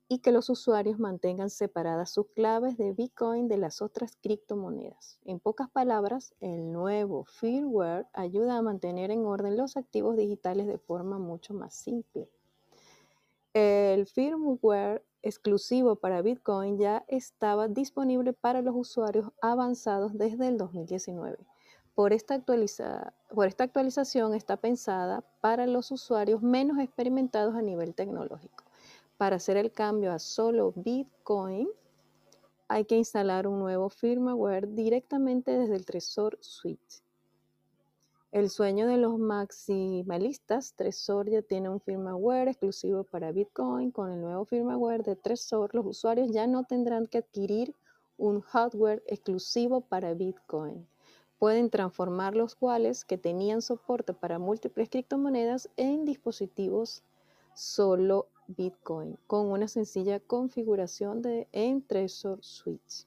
y que los usuarios mantengan separadas sus claves de Bitcoin de las otras criptomonedas. En pocas palabras, el nuevo firmware ayuda a mantener en orden los activos digitales de forma mucho más simple. El firmware exclusivo para Bitcoin ya estaba disponible para los usuarios avanzados desde el 2019. Por esta, actualiza- por esta actualización está pensada para los usuarios menos experimentados a nivel tecnológico. Para hacer el cambio a solo Bitcoin, hay que instalar un nuevo firmware directamente desde el Trezor Suite. El sueño de los maximalistas, Trezor ya tiene un firmware exclusivo para Bitcoin. Con el nuevo firmware de Trezor, los usuarios ya no tendrán que adquirir un hardware exclusivo para Bitcoin. Pueden transformar los wallets que tenían soporte para múltiples criptomonedas en dispositivos solo Bitcoin con una sencilla configuración de en Trezor Suite.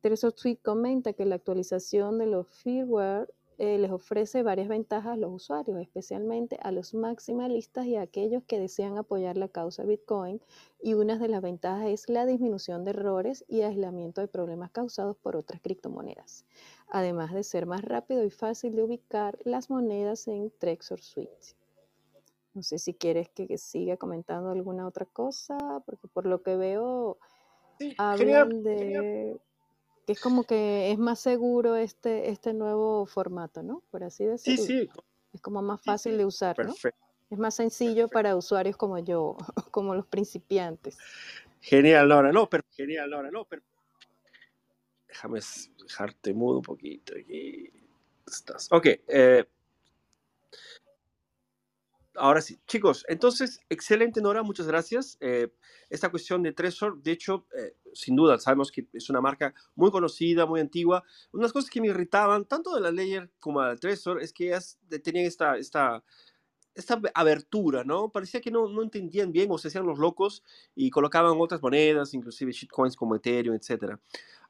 Trezor Suite comenta que la actualización de los firmware eh, les ofrece varias ventajas a los usuarios, especialmente a los maximalistas y a aquellos que desean apoyar la causa Bitcoin. Y una de las ventajas es la disminución de errores y aislamiento de problemas causados por otras criptomonedas, además de ser más rápido y fácil de ubicar las monedas en Trezor Suite. No sé si quieres que, que siga comentando alguna otra cosa, porque por lo que veo hablan de que es como que es más seguro este, este nuevo formato, ¿no? Por así decirlo. Sí, sí. Es como más fácil de usar, ¿no? Es más sencillo para usuarios como yo, como los principiantes. Genial, Laura. No, pero genial, Laura. No, pero déjame dejarte mudo un poquito aquí. Estás. Ok. Eh, ahora sí, chicos, entonces, excelente Nora, muchas gracias. Eh, esta cuestión de Tresor, de hecho, eh, sin duda, sabemos que es una marca muy conocida, muy antigua. Unas cosas que me irritaban, tanto de la Layer como de la Tresor, es que ellas tenían esta, esta, esta abertura, ¿no? Parecía que no, no entendían bien o se hacían los locos y colocaban otras monedas, inclusive shitcoins como Ethereum, etc.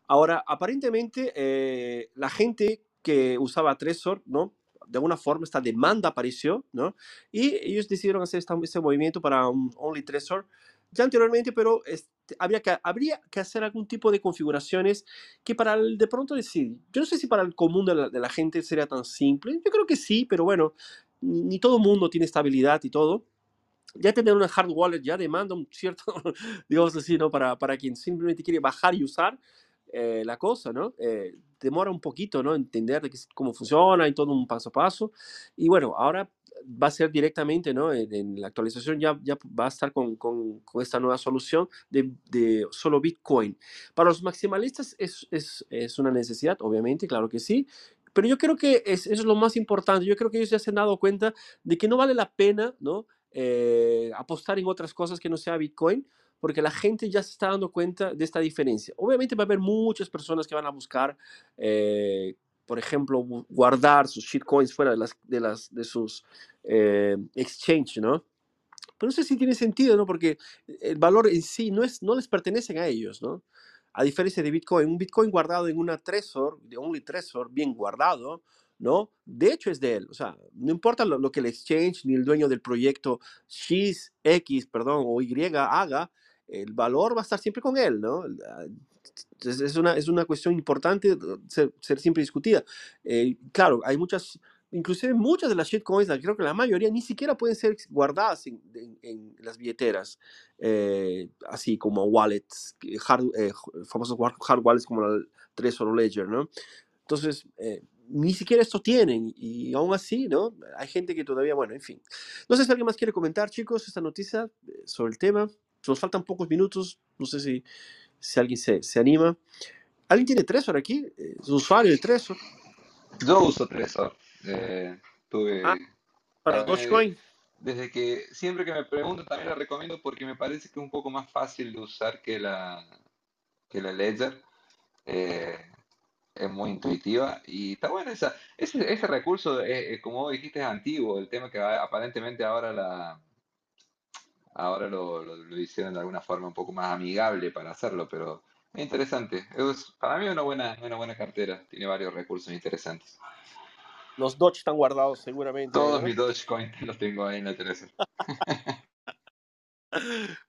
Ahora, aparentemente, eh, la gente que usaba Tresor, ¿no? De alguna forma esta demanda apareció, ¿no? Y ellos decidieron hacer este movimiento para un Only Trezor ya anteriormente, pero este, habría, que, habría que hacer algún tipo de configuraciones que para el, de pronto decir, yo no sé si para el común de la, de la gente sería tan simple, yo creo que sí, pero bueno, ni, ni todo mundo tiene estabilidad y todo ya tener una hard wallet ya demanda un cierto, digamos así, ¿no? Para, para quien simplemente quiere bajar y usar, eh, la cosa, ¿no? Eh, demora un poquito, ¿no? Entender de cómo funciona y todo un paso a paso. Y bueno, ahora va a ser directamente, ¿no? En, la actualización ya, ya va a estar con, con, con esta nueva solución de, de, solo Bitcoin. Para los maximalistas es, es, es, una necesidad, obviamente, claro que sí. Pero yo creo que es, eso es lo más importante. Yo creo que ellos ya se han dado cuenta de que no vale la pena, ¿no? Eh, apostar en otras cosas que no sea Bitcoin, porque la gente ya se está dando cuenta de esta diferencia. Obviamente va a haber muchas personas que van a buscar, eh, por ejemplo, guardar sus shitcoins fuera de, las, de, las, de sus eh, ¿no? Pero no sé si tiene sentido, ¿no? Porque el valor en sí no, es, no les pertenece a ellos, ¿no? A diferencia de Bitcoin, un Bitcoin guardado en una Trezor, de Only Trezor, bien guardado, ¿no? De hecho es de él, o sea, no importa lo, lo, que el exchange ni el dueño del proyecto X, X, perdón, o Y haga, el valor va a estar siempre con él, ¿no? Ah, es una, es una cuestión importante ser, ser siempre discutida. Eh, claro, hay muchas, inclusive muchas de las shitcoins, creo que la mayoría ni siquiera pueden ser guardadas en, las billeteras, eh, así como wallets, hard, eh, famosos hard wallets como el Trezor Ledger, ¿no? Entonces, eh, ni siquiera esto tienen y aún así, ¿no? Hay gente que todavía, bueno, en fin. No sé si alguien más quiere comentar, chicos, esta noticia sobre el tema. Nos faltan pocos minutos. No sé si, si alguien se, se anima. ¿Alguien tiene Trezor aquí? ¿Es usuario de? Yo uso Trezor. Eh, tuve. Ah, para Dogecoin. Desde que siempre que me pregunto también la recomiendo porque me parece que es un poco más fácil de usar que la, que la Ledger. Eh, es muy intuitiva y está bueno esa, ese, ese recurso, eh, como dijiste, es antiguo. El tema que aparentemente ahora la, Ahora lo, lo, hicieron de alguna forma un poco más amigable para hacerlo, pero es interesante. Es, para mí es una buena, una buena cartera. Tiene varios recursos interesantes. Los Doge están guardados seguramente. Todos mis Dogecoin los tengo ahí en la Teresa.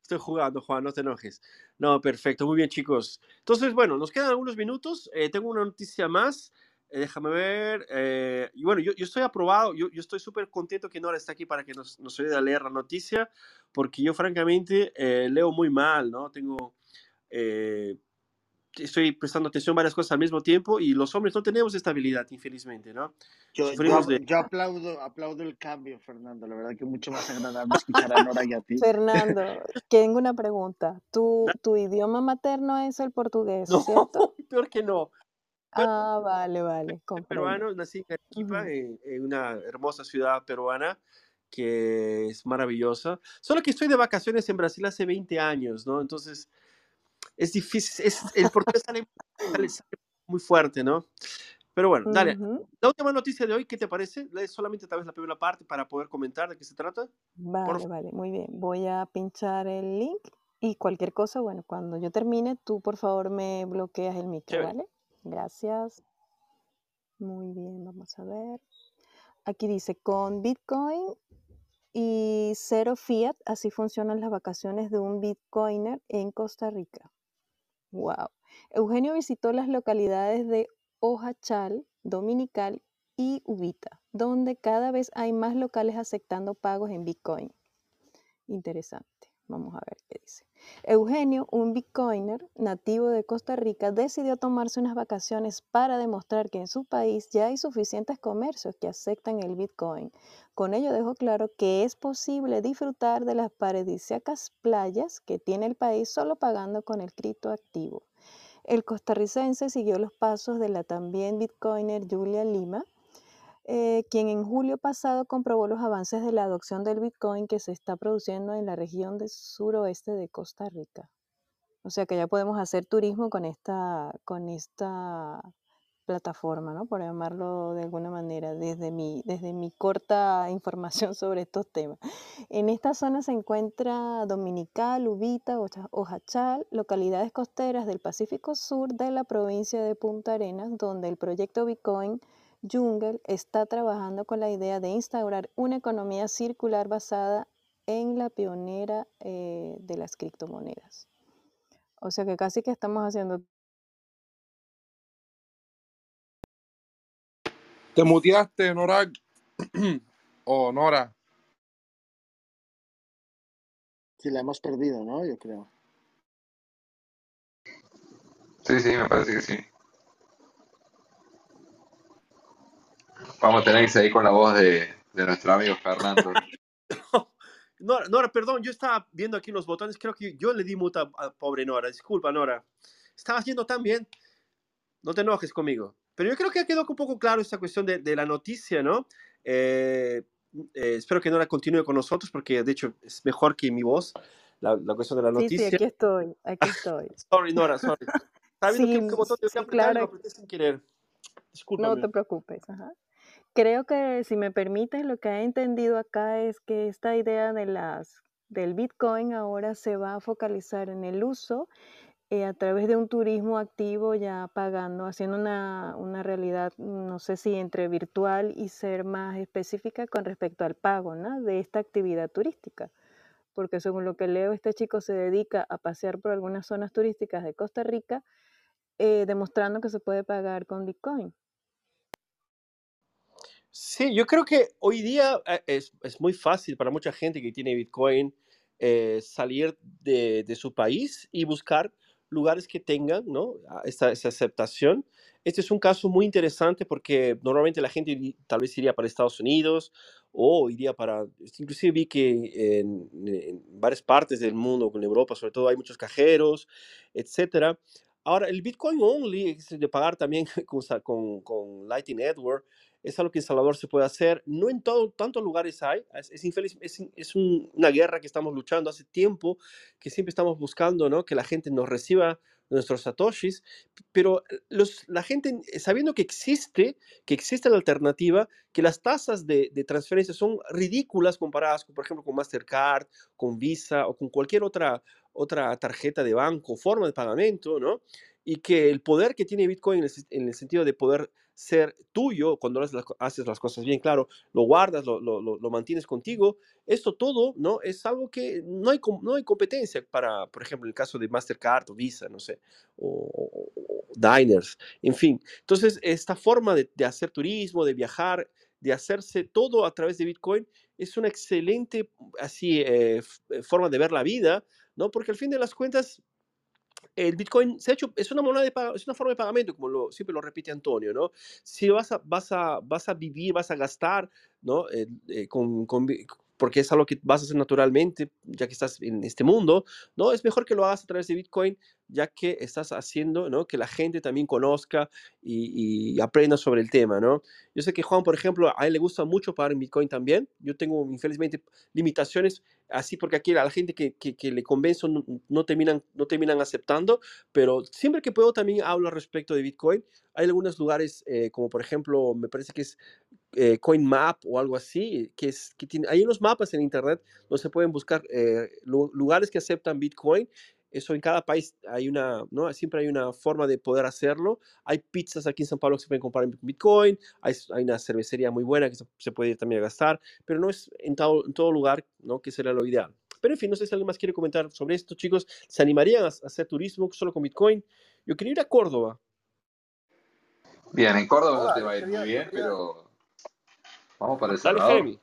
Estoy jugando, Juan, no te enojes. No, perfecto, muy bien, chicos. Entonces, bueno, nos quedan algunos minutos. Eh, tengo una noticia más. Eh, déjame ver. Eh, y bueno, yo, yo, estoy aprobado, yo, yo estoy súper contento que Nora está aquí para que nos, nos ayude a leer la noticia, porque yo francamente eh, leo muy mal, ¿no? Tengo, eh, estoy prestando atención a varias cosas al mismo tiempo y los hombres no tenemos estabilidad, infelizmente, ¿no? Yo, yo, de... yo aplaudo, aplaudo el cambio, Fernando, la verdad que es mucho más agradable escuchar a Nora y a ti. Fernando, tengo una pregunta. ¿Tu, tu idioma materno es el portugués, no, ¿cierto? peor que no. Ah, vale, vale. Soy peruano, nací en Arequipa, uh -huh. en, en, una hermosa ciudad peruana que es maravillosa. Solo que estoy de vacaciones en Brasil hace 20 años, ¿no? Entonces es difícil, es, el portugués sale, sale, sale, muy fuerte, ¿no? Pero bueno, dale. Uh -huh. La última noticia de hoy, ¿qué te parece? Solamente tal vez la primera parte para poder comentar de qué se trata. Vale, Por... vale, muy bien. Voy a pinchar el link y cualquier cosa, bueno, cuando yo termine, tú por favor me bloqueas el micro, Chévere. ¿vale? Gracias. Muy bien, vamos a ver. Aquí dice, con Bitcoin y cero fiat, así funcionan las vacaciones de un Bitcoiner en Costa Rica. Wow. Eugenio visitó las localidades de Ojachal, Dominical y Ubita, donde cada vez hay más locales aceptando pagos en Bitcoin. Interesante. Vamos a ver qué dice. Eugenio, un bitcoiner nativo de Costa Rica, decidió tomarse unas vacaciones para demostrar que en su país ya hay suficientes comercios que aceptan el bitcoin. Con ello dejó claro que es posible disfrutar de las paradisíacas playas que tiene el país solo pagando con el criptoactivo. El costarricense siguió los pasos de la también bitcoiner Julia Lima, eh, quien en julio pasado comprobó los avances de la adopción del Bitcoin que se está produciendo en la región del suroeste de Costa Rica. O sea que ya podemos hacer turismo con esta, con esta plataforma, ¿no? Por llamarlo de alguna manera, desde mi, desde mi corta información sobre estos temas. En esta zona se encuentra Dominical, Ubita, Ojachal, localidades costeras del Pacífico Sur de la provincia de Punta Arenas, donde el proyecto Bitcoin Jungle está trabajando con la idea de instaurar una economía circular basada en la pionera eh, de las criptomonedas. O sea que casi que estamos haciendo... Te muteaste, Nora. o Nora. Sí, la hemos perdido, ¿no? Yo creo. Sí, sí, me parece que sí. Vamos a tener que seguir con la voz de, de nuestro amigo Fernando. Nora, perdón, yo estaba viendo aquí los botones, creo que yo le di muta a pobre Nora, disculpa Nora. Estaba haciendo tan bien, no te enojes conmigo. Pero yo creo que ha quedado un poco claro esta cuestión de, de la noticia, ¿no? Eh, eh, espero que Nora continúe con nosotros porque de hecho es mejor que mi voz, la, la cuestión de la noticia. Sí, sí, aquí estoy, aquí estoy. sorry Nora, sorry. Estaba viendo Sí, qué, qué botón sí, claro. sin querer. Discúlpame. No te preocupes. Ajá. Creo que si me permites, lo que he entendido acá es que esta idea de las, del Bitcoin ahora se va a focalizar en el uso eh, a través de un turismo activo ya pagando, haciendo una, una realidad, no sé si entre virtual y ser más específica con respecto al pago de esta actividad turística. Porque según lo que leo, este chico se dedica a pasear por algunas zonas turísticas de Costa Rica, eh, demostrando que se puede pagar con Bitcoin. Sí, yo creo que hoy día eh, es, es muy fácil para mucha gente que tiene Bitcoin eh, salir de, de su país y buscar lugares que tengan ¿no? a- esa, esa aceptación. Este es un caso muy interesante porque normalmente la gente tal vez iría para Estados Unidos o iría para, inclusive vi que en, varias partes del mundo, en Europa sobre todo, hay muchos cajeros, etcétera. Ahora, el Bitcoin Only, de pagar también con, con, con Lightning Network, es algo que en Salvador se puede hacer. No en todo, tantos lugares hay. Es, infeliz, es, es un- una guerra que estamos luchando hace tiempo, que siempre estamos buscando, ¿no? Que la gente nos reciba nuestros satoshis, pero eh, los, la gente, eh, sabiendo que existe, que existe la alternativa, que las tasas de, de transferencia son ridículas comparadas, con, por ejemplo, con Mastercard, con Visa o con cualquier otra, otra tarjeta de banco, forma de pagamento. Y que el poder que tiene Bitcoin en el sentido de poder ser tuyo, cuando haces las, cosas bien, claro, lo guardas, lo, mantienes contigo, esto todo, ¿no? Es algo que no hay, no hay competencia para, por ejemplo, el caso de Mastercard o Visa, no sé, o, Diners, en fin. Entonces, esta forma de, hacer turismo, de viajar, de hacerse todo a través de Bitcoin, es una excelente, así, eh, eh, forma de ver la vida, ¿no? Porque al fin de las cuentas, el Bitcoin se ha hecho, es una moneda de es una forma de pagamento, como lo, siempre lo repite Antonio, ¿no? Si vas a, vas a, vas a vivir, vas a gastar, ¿no? Eh, eh, con, con porque es algo que vas a hacer naturalmente, ya que estás en este mundo, ¿no? Es mejor que lo hagas a través de Bitcoin, ya que estás haciendo, ¿no? Que la gente también conozca y, y aprenda sobre el tema, ¿no? Yo sé que Juan, por ejemplo, a él le gusta mucho pagar en Bitcoin también. Yo tengo, infelizmente, limitaciones, así porque aquí a la gente que, que, que le convenzo no, no terminan, no terminan aceptando, pero siempre que puedo también hablo al respecto de Bitcoin. Hay algunos lugares, eh, como por ejemplo, me parece que es eh, CoinMap o algo así, que, es, que tiene, hay unos mapas en Internet donde se pueden buscar eh, lu- lugares que aceptan Bitcoin. Eso en cada país hay una, ¿no? Siempre hay una forma de poder hacerlo. Hay pizzas aquí en San Pablo que se pueden comprar en Bitcoin. Hay, hay una cervecería muy buena que se, se puede ir también a gastar, pero no es en todo, en todo lugar, ¿no? Que sería lo ideal. Pero en fin, no sé si alguien más quiere comentar sobre esto, chicos. ¿Se animarían a, a hacer turismo solo con Bitcoin? Yo quería ir a Córdoba. Bien, en Córdoba no te va a ir quería, muy bien, quería, pero vamos para El Dale, Salvador.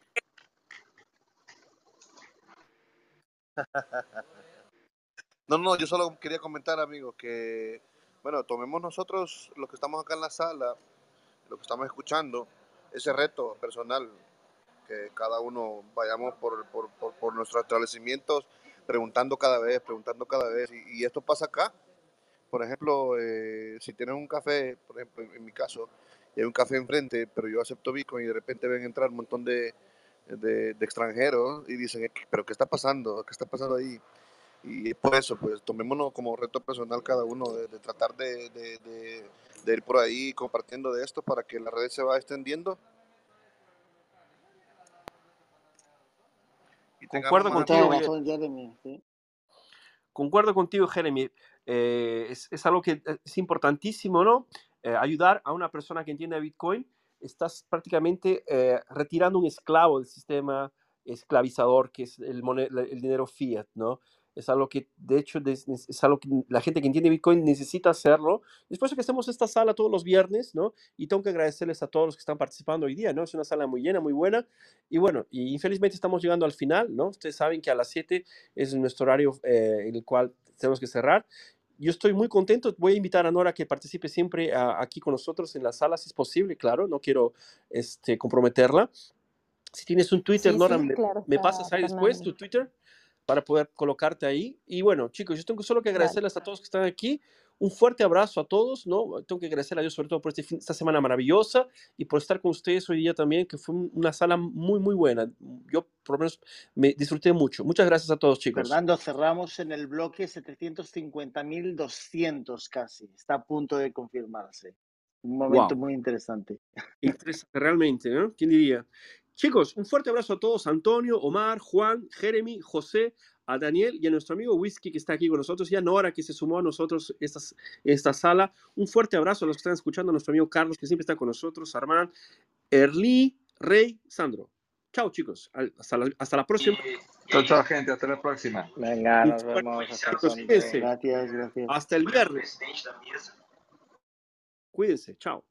No, no, yo solo quería comentar, amigos, que, bueno, tomemos nosotros, los que estamos acá en la sala, los que estamos escuchando, ese reto personal, que cada uno vayamos por, por, por, nuestros establecimientos preguntando cada vez, preguntando cada vez, y, esto pasa acá. Por ejemplo, eh, si tienes un café, por ejemplo, en, mi caso, y hay un café enfrente, pero yo acepto Bitcoin y de repente ven entrar un montón de, de, extranjeros y dicen, pero ¿qué está pasando? ¿Qué está pasando ahí? Y por eso, pues tomémonos como reto personal cada uno de, tratar de, de, ir por ahí compartiendo de esto para que la red se vaya extendiendo Concuerdo contigo, Jeremy. Concuerdo contigo, Jeremy. Eh, es, algo que eh, es importantísimo, ¿no? Eh, ayudar a una persona que entiende Bitcoin. Estás prácticamente retirando un esclavo del sistema esclavizador que es el, el dinero fiat, ¿no? es algo que, de hecho, es algo que la gente que entiende Bitcoin necesita hacerlo. Después de que hacemos esta sala todos los viernes, ¿no? Y tengo que agradecerles a todos los que están participando hoy día, ¿no? Es una sala muy llena, muy buena. Y bueno, y infelizmente estamos llegando al final, ¿no? Ustedes saben que a las 7 es nuestro horario eh, en el cual tenemos que cerrar. Yo estoy muy contento. Voy a invitar a Nora que participe siempre aquí con nosotros en las salas, si es posible, claro. No quiero este, comprometerla. Si tienes un Twitter, Nora, me, pasas ahí después tu Twitter para poder colocarte ahí. Y bueno, chicos, yo tengo solo que agradecerles a todos que están aquí. Un fuerte abrazo a todos, ¿no? Tengo que agradecer a Dios sobre todo por este esta semana maravillosa y por estar con ustedes hoy día también, que fue una sala muy, muy buena. Yo por lo menos me disfruté mucho. Muchas gracias a todos, chicos. Fernando, cerramos en el bloque 750.200 casi. Está a punto de confirmarse. Un momento muy interesante. Interesante, realmente, ¿no? ¿Quién diría? Chicos, un fuerte abrazo a todos, Antonio, Omar, Juan, Jeremy, José, a Daniel y a nuestro amigo Whisky que está aquí con nosotros y a Nora que se sumó a nosotros esta, esta sala. Un fuerte abrazo a los que están escuchando, a nuestro amigo Carlos que siempre está con nosotros, Armán, Erli, Rey, Sandro. Chao chicos, hasta la, hasta la próxima. Chao, chao gente, hasta la próxima. Venga, nos vemos. Hasta, gracias, gracias. Hasta el viernes. Cuídense, chao.